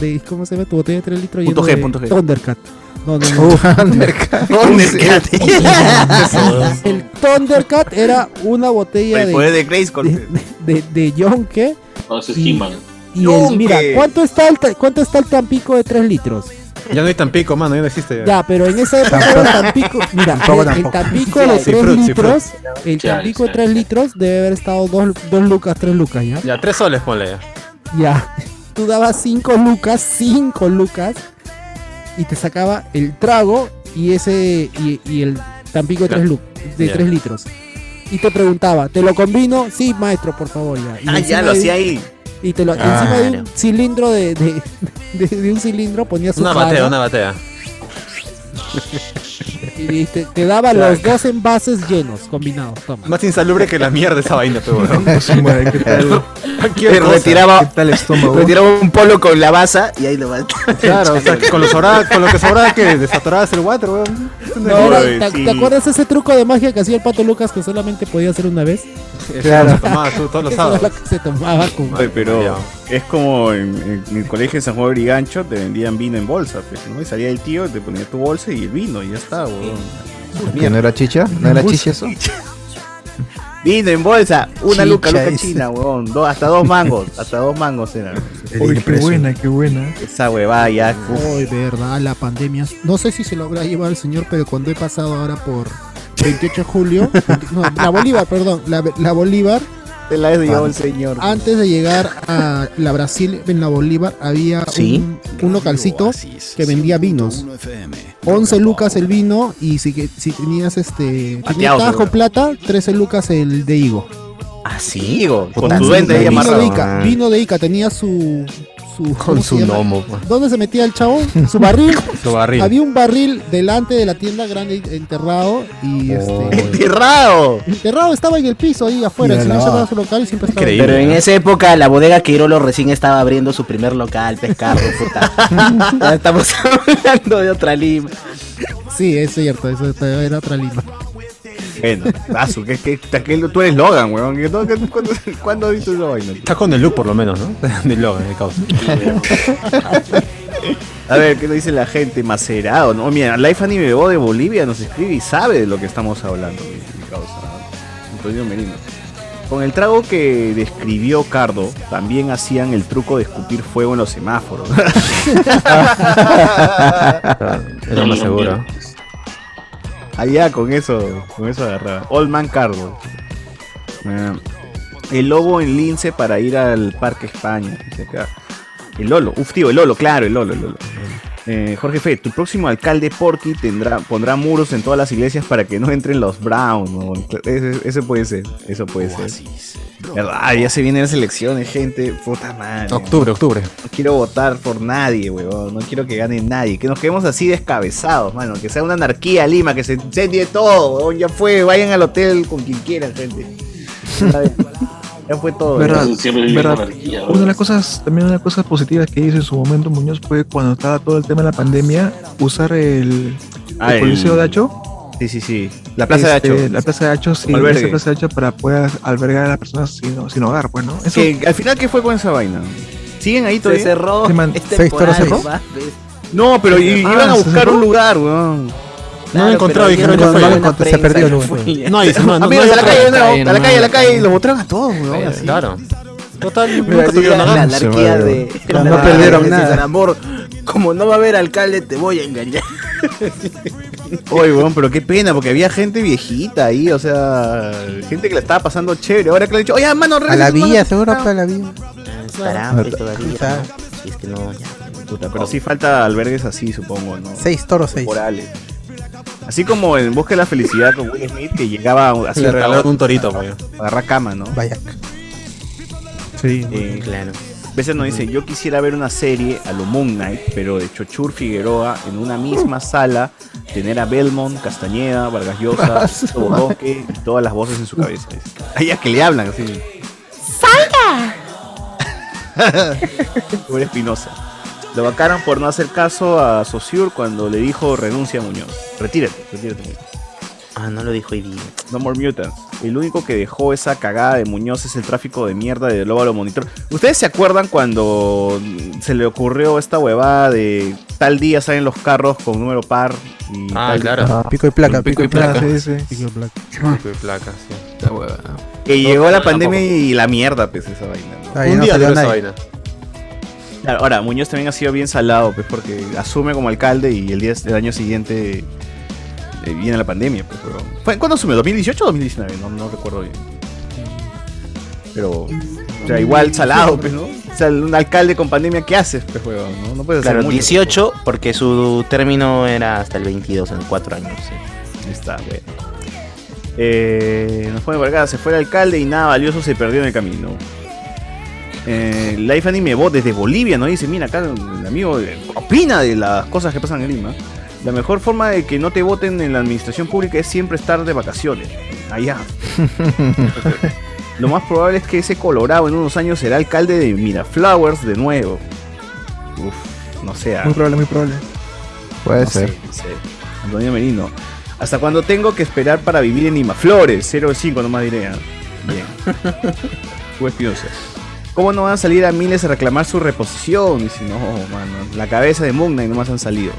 de. ¿Cómo se llama? Tu botella de 3 litros Punto G, de punto G. Thundercat. No, no, no. El Thundercat era una botella El de, poder de Grayskull. de, de, Yonke. No, ese es Y- He-Man. Y el, mira, ¿cuánto está el, ¿cuánto está el Tampico de 3 litros? Ya no hay tan pico, mano. Ya no existe. Ya, pero en esa época era el Tampico. Mira, el, el. Tampico de Sí, 3 fruit, sí, litros. El Ya, Tampico de ya, 3 ya. litros debe haber estado 2 lucas, 3 lucas, ¿ya? Ya, tres soles, ponle ya. Ya. Tú dabas 5 lucas, 5 lucas. Y te sacaba el trago y ese. Y, y el Tampico de 3 Ya. lu- de Ya. 3 litros. Y te preguntaba, ¿te lo combino? Sí, maestro, por favor, ya. Y Ah, ya lo hacía ahí. Y te lo, encima de un cilindro de, de, de- de un cilindro ponías Una batea, una batea. y te, te daba los dos envases llenos, combinados. Toma. Más insalubre que la mierda esa vaina, pero weón. ¿Qué tal? Retiraba, ¿Qué tal estómago? retiraba un polo con la baza y ahí lo va. Claro, o sea, con, lo sobraba, con lo que sobraba que desatorabas el water, weón. No, ¿te, sí. te acuerdas ese truco de magia que hacía el pato Lucas que solamente podía hacer una vez? Claro. Se tomaba tú todos los Eso era sábados. lo que se tomaba con. Pero es como en, en el colegio de San Juan de Brigancho te vendían vino en bolsa, pues, ¿no? Y salía el tío, te ponía tu bolsa y el vino, y ya está, weón. ¿Que no era chicha? ¿No era chicha eso? Vino en bolsa, una luca, luca china, weón. Dos- hasta dos mangos, hasta dos mangos eran. Uy, qué buena, qué buena. Esa huevada ya. Uy, verdad, la pandemia. No sé si se lo habrá llevado el señor, pero cuando he pasado ahora por 28 de julio, no, la Bolívar, perdón, la, la Bolívar. Te la llevó el señor. Antes de llegar a la Brasil, en la Bolívar, había Sí. un, un localcito que vendía vinos. 11 lucas el vino y si, que- si tenías este. Pateado, tenías con plata, 13 lucas el de higo. Ah, sí. Digo, con tu duende ahí vino de Ica, vino de Ica, tenía su. Su ¿cómo Con se su gnomo, pues. ¿Dónde se metía el chavo? Su barril. Su barril. Había un barril delante de la tienda grande enterrado y este. ¡Enterrado! Enterrado estaba en el piso ahí afuera. Y El señor su local y siempre estaba. Increíble. Pero en esa época la bodega Quirolo recién estaba abriendo su primer local, pescado, puta. ya estamos hablando de otra Lima. Sí, es cierto, eso era otra lima. Bueno, Asu, que, que, que tú eres Logan, weón. ¿Cuándo, ¿Cuándo has visto esa vaina? Está con el look por lo menos, ¿no? De Logan, de causa. A ver, ¿qué nos dice la gente? Macerado, ¿no? Mira, Life Anime Bebo de Bolivia nos escribe y sabe de lo que estamos hablando, mi, mi causa. Antonio Merino. Con el trago que describió Cardo, también hacían el truco de escupir fuego en los semáforos. Era más seguro. Allá con eso, con eso agarraba. Old Man Cardo. Eh, el lobo en lince para ir al Parque España. El Lolo, uf tío, el Lolo, claro, el Lolo, el Lolo. Eh, Jorge Fe, tu próximo alcalde Porky tendrá, pondrá muros en todas las iglesias para que no entren los Brown. ¿no? Ese, ese puede ser, eso puede ser. ¿Verdad? Ya se vienen las elecciones, gente. Puta madre. Octubre, octubre. No quiero votar por nadie, weón. No quiero que gane nadie. Que nos quedemos así descabezados, mano. Que sea una anarquía Lima, que se incendie todo, weón. Ya fue, vayan al hotel con quien quieran, gente. Ya, fue todo. ¿Verdad? ¿verdad? Una de las cosas, también una de las cosas positivas que hizo en su momento Muñoz fue cuando estaba todo el tema de la pandemia, usar el, Ah, el el- Coliseo de Hacho. Sí, sí, sí. La Plaza de Este, Hacho. La Plaza de Hacho, sí. Esa Plaza de Hacho para poder albergar a las personas sin, sin hogar, pues, ¿no? Eso, al final, ¿qué fue con esa vaina? ¿Siguen ahí Se todavía? cerró. Sí, man. es ¿Seis toros temporal, cerró? No, pero Ah, iban a ¿se buscar un lugar, weón. No lo he encontrado, pero dijeron que fue. buena se prensa perdió el lugar. No, y no, no, no, Amigos, no, a la no, calle, no, no, a la calle, a la calle, y los botaron a todos, weón. Así. Claro. Total, Pero nunca tuvieron la, nada. la anarquía de. No perdieron de nada. Amor. Como no va a haber alcalde, te voy a engañar. Oye, weón, pero qué pena, porque había gente viejita ahí, o sea, gente que la estaba pasando chévere. Ahora que le han dicho, oye, mano, A la villa, mano". seguro para la villa. Pues, todavía. Si es que no, ya. Puta, pero sí falta albergues así, supongo, ¿no? Seis toros, seis. Temporales. Así como en Busca de la Felicidad con Will Smith, que llegaba a Le regalaron hora un torito, para agarrar cama, ¿no? Vaya. Sí. Eh, Claro. A veces nos dicen, yo quisiera ver una serie a lo Moon Knight, pero de Chochur Figueroa en una misma sala, tener a Belmont, Castañeda, Vargas Llosa, Bosque y todas las voces en su cabeza. A ellas que le hablan así. ¡Salga! Pobre Espinosa. Lo vacaron por no hacer caso a Saussure cuando le dijo renuncia a Muñoz. Retírate, retírate Muñoz. Ah, no lo dijo hoy día. No More Mutants. El único que dejó esa cagada de Muñoz es el tráfico de mierda de Lóbalo Monitor. ¿Ustedes se acuerdan cuando se le ocurrió esta huevada de tal día salen los carros con número par? Y Ah, tal- claro. Pico y placa, Pico y placa. Sí, sí. Pico de placa. Pico y placa, sí. Esta hueva. Que llegó la pandemia y la mierda, pues, esa vaina. ¿no? Ahí Un no día salió duró esa vaina. Claro, ahora, Muñoz también ha sido bien salado, pues, porque asume como alcalde y el, día, el año siguiente eh, viene la pandemia, pues, weón. ¿Fue- ¿Cuándo asumió? ¿2018 o 2019? No, no recuerdo bien. Pero, o sea, igual salado, pues, ¿no? O sea, un alcalde con pandemia, ¿qué haces, pues, weón? No, no puedes hacer Claro, mucho. 18, porque su término era hasta el 22, en 4 años. sí. Está, bueno. Eh, nos pone por acá, se fue el alcalde y nada valioso se perdió en el camino. Eh, Life Anime Bot desde Bolivia nos dice, mira acá el amigo eh, opina de las cosas que pasan en Lima. La mejor forma de que no te voten en la administración pública es siempre estar de vacaciones. Allá. Lo más probable es que ese Colorado en unos años será alcalde de Miraflowers de nuevo. Uf, no sé. ah. Muy probable, muy probable. Puede No ser. sé, no sé. Antonio Merino. ¿Hasta cuándo tengo que esperar para vivir en Imaflores? 0 de 5 nomás diré. ah. Bien. Hugo Espinosa. ¿Cómo no van a salir a miles a reclamar su reposición? Dice, no, mano. La cabeza de Moon Knight nomás han salido.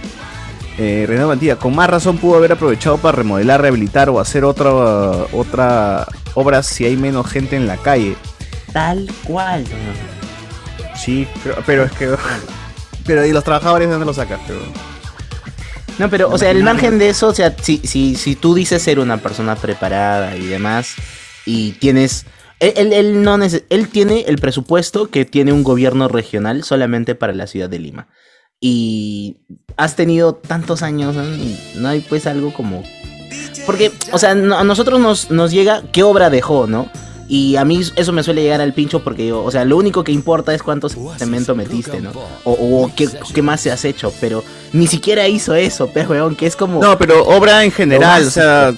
Eh, Renato Mantilla, con más razón pudo haber aprovechado para remodelar, rehabilitar o hacer otra, otra obra si hay menos gente en la calle. Tal cual. Sí, pero, pero es que... Pero ¿y los trabajadores de dónde los sacas? Pero, No, pero, o sea, el margen de eso, o sea, si, si, si tú dices ser una persona preparada y demás, y tienes. Él, no neces- él tiene el presupuesto que tiene un gobierno regional solamente para la ciudad de Lima. Y has tenido tantos años, ¿no? Y no hay pues algo como. Porque, o sea, a nosotros nos, nos llega qué obra dejó, ¿no? Y a mí eso me suele llegar al pincho porque, o sea, lo único que importa es cuánto cemento metiste, ¿no? O, qué, más se has hecho, pero ni siquiera hizo eso, pues, weón, que es como... No, pero obra en general, o sea,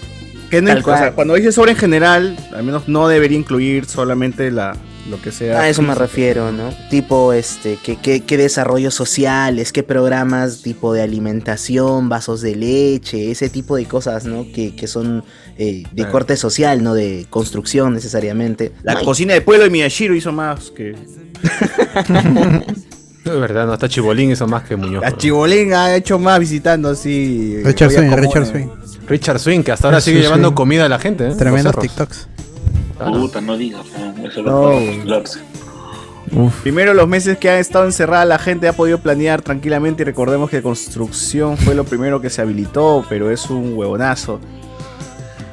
que no- Tal o sea, cual. cuando dices obra en general, al menos no debería incluir solamente la lo que sea. A eso me refiero, ¿no? Tipo, este, ¿qué, qué, qué desarrollos sociales, qué programas tipo de alimentación, vasos de leche, ese tipo de cosas, ¿no? Que, que son eh, de Claro. corte social, no de construcción necesariamente. La No cocina de pueblo de Miyashiro hizo más que. Es verdad, no, hasta Chibolín hizo más que Muñoz. La Chibolín ha hecho más visitando así. Richard Oye, Swing, ¿cómo, Richard eh? Swing. Richard Swing, que hasta ahora Sí, sigue sí. llevando comida a la gente. ¿eh? Tremendos. TikToks. Puta, no digas, no, eso No. lo burlarse. Primero los meses que han estado encerrada la gente ha podido planear tranquilamente y recordemos que construcción fue lo primero que se habilitó, pero es un huevonazo.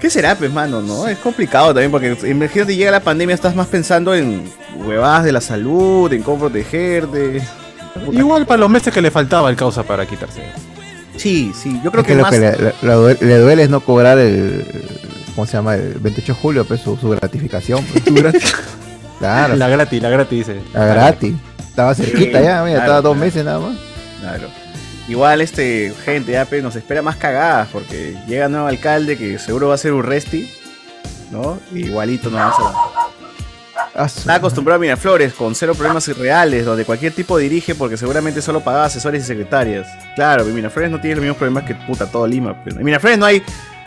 ¿Qué será, pues, mano? No, es complicado también porque imagínate llega la pandemia, estás más pensando en huevadas de la salud, en cómo protegerte. Igual para los meses que le faltaba el causa para quitarse. Sí, sí, yo creo Es que, lo más que le, le- le duele, le duele es no cobrar el. ¿Cómo se llama? El 28 de julio, pues su, su gratificación. pues. Claro. La gratis, la gratis dice. La gratis. Estaba cerquita ya, mira, Claro, estaba dos claro. meses nada más. Claro. Igual este gente ya pues, nos espera más cagadas porque llega nuevo alcalde que seguro va a ser un resti, ¿no? Igualito no va a ser. Está acostumbrado a Miraflores con cero problemas reales, donde cualquier tipo dirige porque seguramente solo pagaba asesores y secretarias. Claro, Miraflores no tiene los mismos problemas que puta todo Lima. pero En Miraflores no hay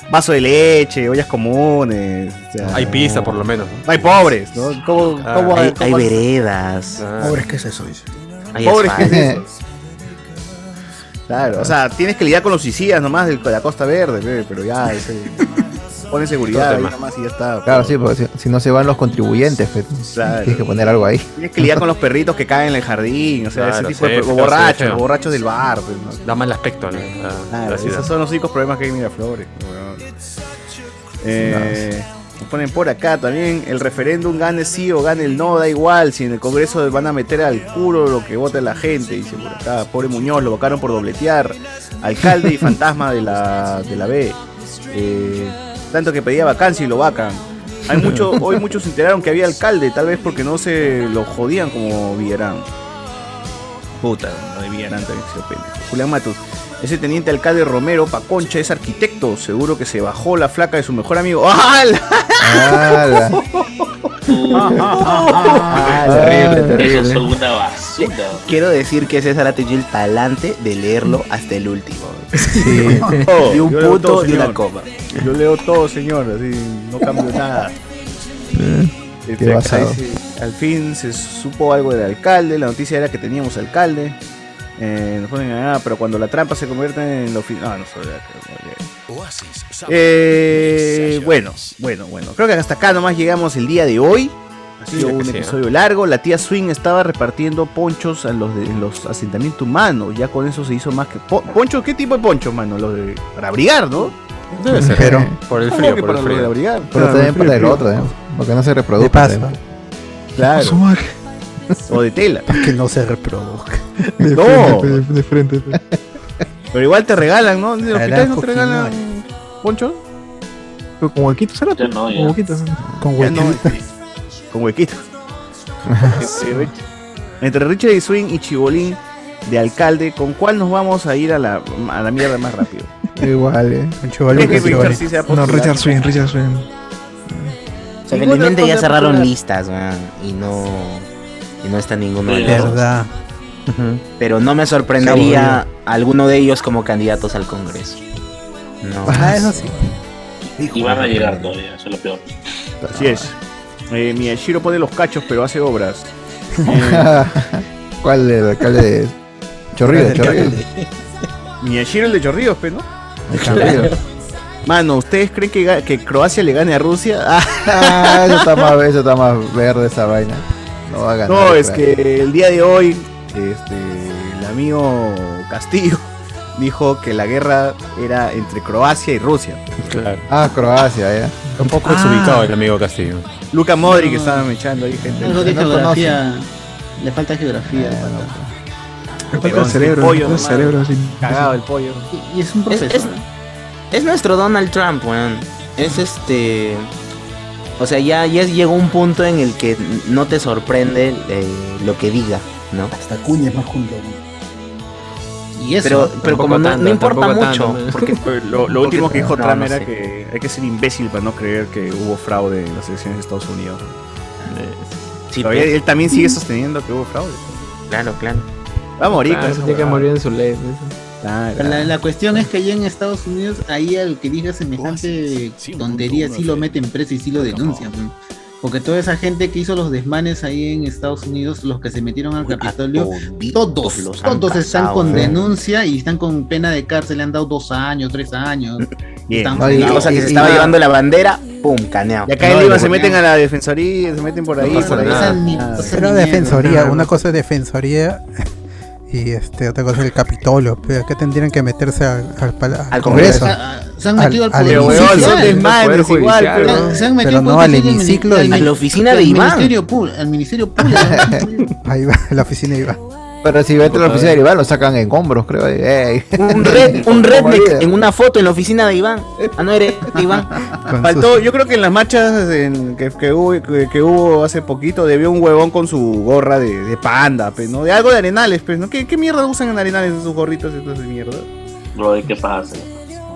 vaso de leche, ollas comunes. o sea, Hay pizza por lo menos. ¿no? Hay pobres, ¿no? ¿Cómo, Ah, cómo- hay, cómo- hay veredas. Pobres, ¿qué es eso? Hay Pobres, ¿qué es eso? Claro, o sea, tienes que lidiar con los suicidas nomás del- de la Costa Verde, pe, pero ya, ese, pone seguridad ahí nomás y ya está. Claro, pero- sí, porque si, si no se van los contribuyentes, pues, Claro. tienes que poner algo ahí. Tienes que lidiar con los perritos que caen en el jardín, o sea, Claro, ese tipo de sí, o borrachos, los borrachos del bar. pues, ¿no? Da mal aspecto, ¿no? La- Claro, la ciudad. esos son los únicos problemas que hay en Miraflores. weón. Eh, Nos ponen por acá también, el referéndum gane sí o gane el no, da igual, si en el Congreso van a meter al culo lo que vote la gente, dice por acá, pobre Muñoz, lo vocaron por dobletear, alcalde y fantasma de la, de la B, Eh, tanto que pedía vacancia y lo vacan. Hay mucho, hoy muchos se enteraron que había alcalde, tal vez porque no se lo jodían como Villarán. Puta, lo de Villarán también se ofende. Julián Matus. Ese teniente alcalde Romero Paconcha es arquitecto. Seguro que se bajó la flaca de su mejor amigo. Terrible, Eso terrible. son una basura. Quiero decir que César ha tenido el talante de leerlo hasta el último. Todo, De un yo leo punto todo, y una señor. coma. Yo leo todo, señor, así no cambio nada. Este, Qué basado. dice, al fin se supo algo del alcalde. La noticia era que teníamos alcalde. Eh, nos ponen ah, pero cuando la trampa se convierte en lo fin- Ah, no sé. Eh, bueno, bueno, bueno. Creo que hasta acá nomás llegamos el día de hoy. Ha sido un episodio largo. La tía Swing estaba repartiendo ponchos a los de en los asentamientos humanos. Ya con eso se hizo más que. Po- ¿Ponchos? ¿Qué tipo de ponchos, mano? Los de. Para abrigar, ¿no? Debe ser. Pero- por el ¿Cómo frío, por el lo de frío. abrigar? Pero Claro, también frío, para el frío. otro, ¿eh? porque no se reproduce. Claro. O de tela. que no se reproduzca. De No. frente, de, de frente. pe. Pero igual te regalan, ¿no? ¿En los hospitales no te regalan poncho? Pero con huequitos, ¿será? Ya no, ya. Con huequitos. Con Ya no, huequito. con huequito. Este, Entre Richard y Swing y Chibolín de alcalde, ¿con cuál nos vamos a ir a la, a la mierda más rápido? Igual, ¿eh? Chibolín, ¿Crees que Richard sí se No? Richard Swing, Richard Swing. O sea, felizmente ya cerraron popular. listas, weón, y no y no está ninguno de los dos. Verdad. Pero no me sorprendería alguno de ellos como candidatos al Congreso. No. Ah, eso sí. Y van a llegar todavía, eso es lo peor. Así es. Eh, Miyashiro pone los cachos, pero hace obras. ¿Cuál el alcalde de Chorrillos? Chorrillos. Miyashiro el de Chorrillos, pe, ¿no? Chorrillos. Mano, ¿ustedes creen que, que Croacia le gane a Rusia? Ah, eso está más, eso está más verde esa vaina. No va a ganar. no, es que el día de hoy, este, el amigo Castillo dijo que la guerra era entre Croacia y Rusia. Claro. Ah, Croacia, ya. Un poco Ah. desubicado el amigo Castillo. Luca Modric que estaban echando ahí gente. No geografía. Le falta geografía. le Eh, falta. El cerebro, pollo el cerebro. Cagado el pollo. Y- Y es un Es, profesor. es- es nuestro Donald Trump, weón. Es este. O sea, ya, ya llegó un punto en el que no te sorprende eh, lo que diga, ¿no? Hasta cuñas más juntos. Y eso. Pero, pero como no, tanto, no importa mucho, tanto, porque Pero Lo, lo último que dijo No, Trump no era sé. que hay que ser imbécil para no creer que hubo fraude en las elecciones de Estados Unidos. sí, pues, él también sigue sosteniendo que hubo fraude. claro, claro. Va a morir. Con eso tiene que morir en su ley. eso. Claro. Pero la, la cuestión es que allá en Estados Unidos, ahí al que diga semejante tontería sí lo meten preso y sí lo denuncian. Porque toda esa gente que hizo los desmanes ahí en Estados Unidos, los que se metieron al Capitolio, todos, los todos están con ¿eh? denuncia y están con pena de cárcel, le han dado dos años, tres años. Bien. No, y- cosa que se y- estaba y- llevando la bandera, pum, caneado. Y acá No, en Lima se meten a la defensoría, se meten por ahí, por ahí. ni- Pero ni defensoría, una cosa es defensoría y este otra cosa es el Capitolio. Pero que tendrían que meterse al, al, pala- al Al Congreso. Congreso. Se han metido al, Al- al judicial. igual, pero. Se han- se han metido Pero no al hemiciclo A la oficina al de Iván. Ministerio al Ministerio Público. Ahí va, la oficina iba. Pero si vete a la oficina de Iván, lo sacan en hombros, creo. Ey. Un, red, un redneck en una foto en la oficina de Iván. Ah, no eres Iván. Faltó, yo creo que en las marchas en- que, que hubo, que, que hubo hace poquito, debió un huevón con su gorra de, de panda, pues, ¿no? De algo de arenales, pues, ¿no? ¿Qué, qué mierda usan en arenales en sus gorritos estos de mierda? Bro, ¿de qué pasa?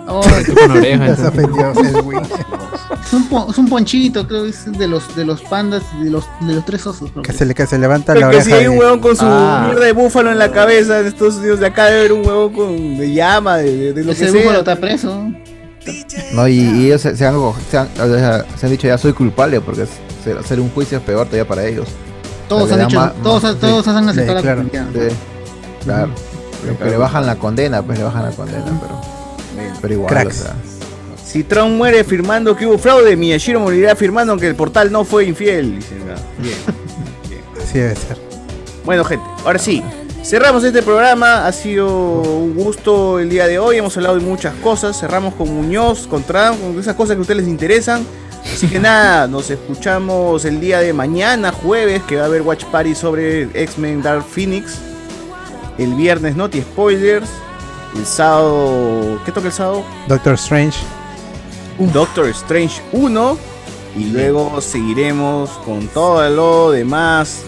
Oh. Se ofendió es, un po- es un ponchito, creo que es de los de los pandas y de los de los tres osos. Que que se, le, que se levanta Que, la que oreja. si hay un de- huevón con su Ah. mierda de búfalo en la cabeza en Estados Unidos, de acá debe haber un huevón con de llama, de, de, de lo Ese que búfalo sea. está preso. No, y, y ellos se, se han, se, han, o sea, se han dicho ya soy culpable porque ser- hacer un juicio es peor todavía para ellos. Todos Le han más- todos, más- todos han aceptado Sí, la claro. culpabilidad. Sí, claro. Pero que le bajan la condena, pues le bajan la condena, pero, pero igual, Cracks. o sea. Si Trump muere afirmando que hubo fraude, Miyashiro morirá afirmando que el portal no fue infiel. Dice, ah, bien. Así debe ser. Bueno, gente, ahora sí. Cerramos este programa, ha sido un gusto el día de hoy, hemos hablado de muchas cosas, cerramos con Muñoz, con Trump, con esas cosas que a ustedes les interesan. Así que nada, nos escuchamos el día de mañana, jueves, que va a haber Watch Party sobre X-Men Dark Phoenix. El viernes Noti Spoilers. El sábado. ¿Qué toca el sábado? Doctor Strange. Doctor Strange 1. Y luego seguiremos con todo lo demás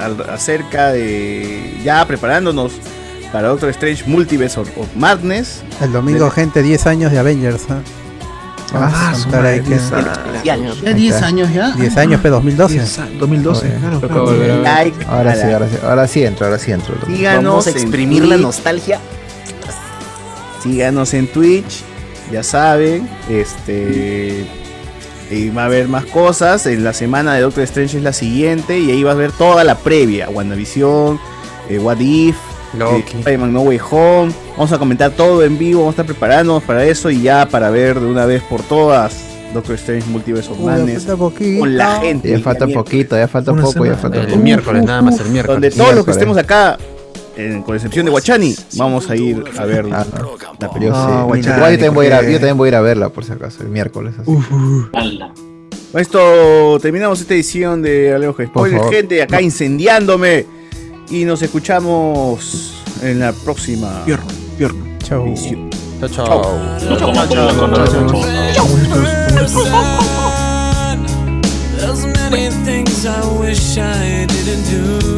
a- acerca de. Ya preparándonos para Doctor Strange Multiverse of, of Madness. El domingo, gente, 10 años de Avengers. ¿ah? Vamos a su contar ahí madre, que- 10 años. Ya 10 años ya. 10 años, pero 2012. 10 años, 2012, Oye, claro, claro. Like ahora sí, ahora sí, ahora sí entro, ahora sí entro. Síganos Vamos a en exprimir la nostalgia. Síganos en Twitch, ya saben. Este. Y va a haber más cosas. En la semana de Doctor Strange es la siguiente. Y ahí vas a ver toda la previa. WandaVision, eh, What If, eh, Spider-Man No Way Home. Vamos a comentar todo en vivo. Vamos a estar preparándonos para eso. Y ya para ver de una vez por todas Doctor Strange Multiverse of Madness. falta poquito. Con la gente. Ya falta poquito, ya falta poco, ya falta El poco. miércoles, nada más el miércoles. Donde todos los que estemos acá, en- con excepción de Guachani, vamos a ir a ver la, la Yo película. sí. No, Guachani, Igual yo también, voy a ir a, porque- yo también voy a ir a verla, por si acaso, el miércoles. así. Ala. Con esto terminamos esta edición de Alejo Spoiler, gente, acá incendiándome. Y nos escuchamos en la próxima Pierno, pierno. Chau. edición. Chao, chao. There's many things I wish I didn't do.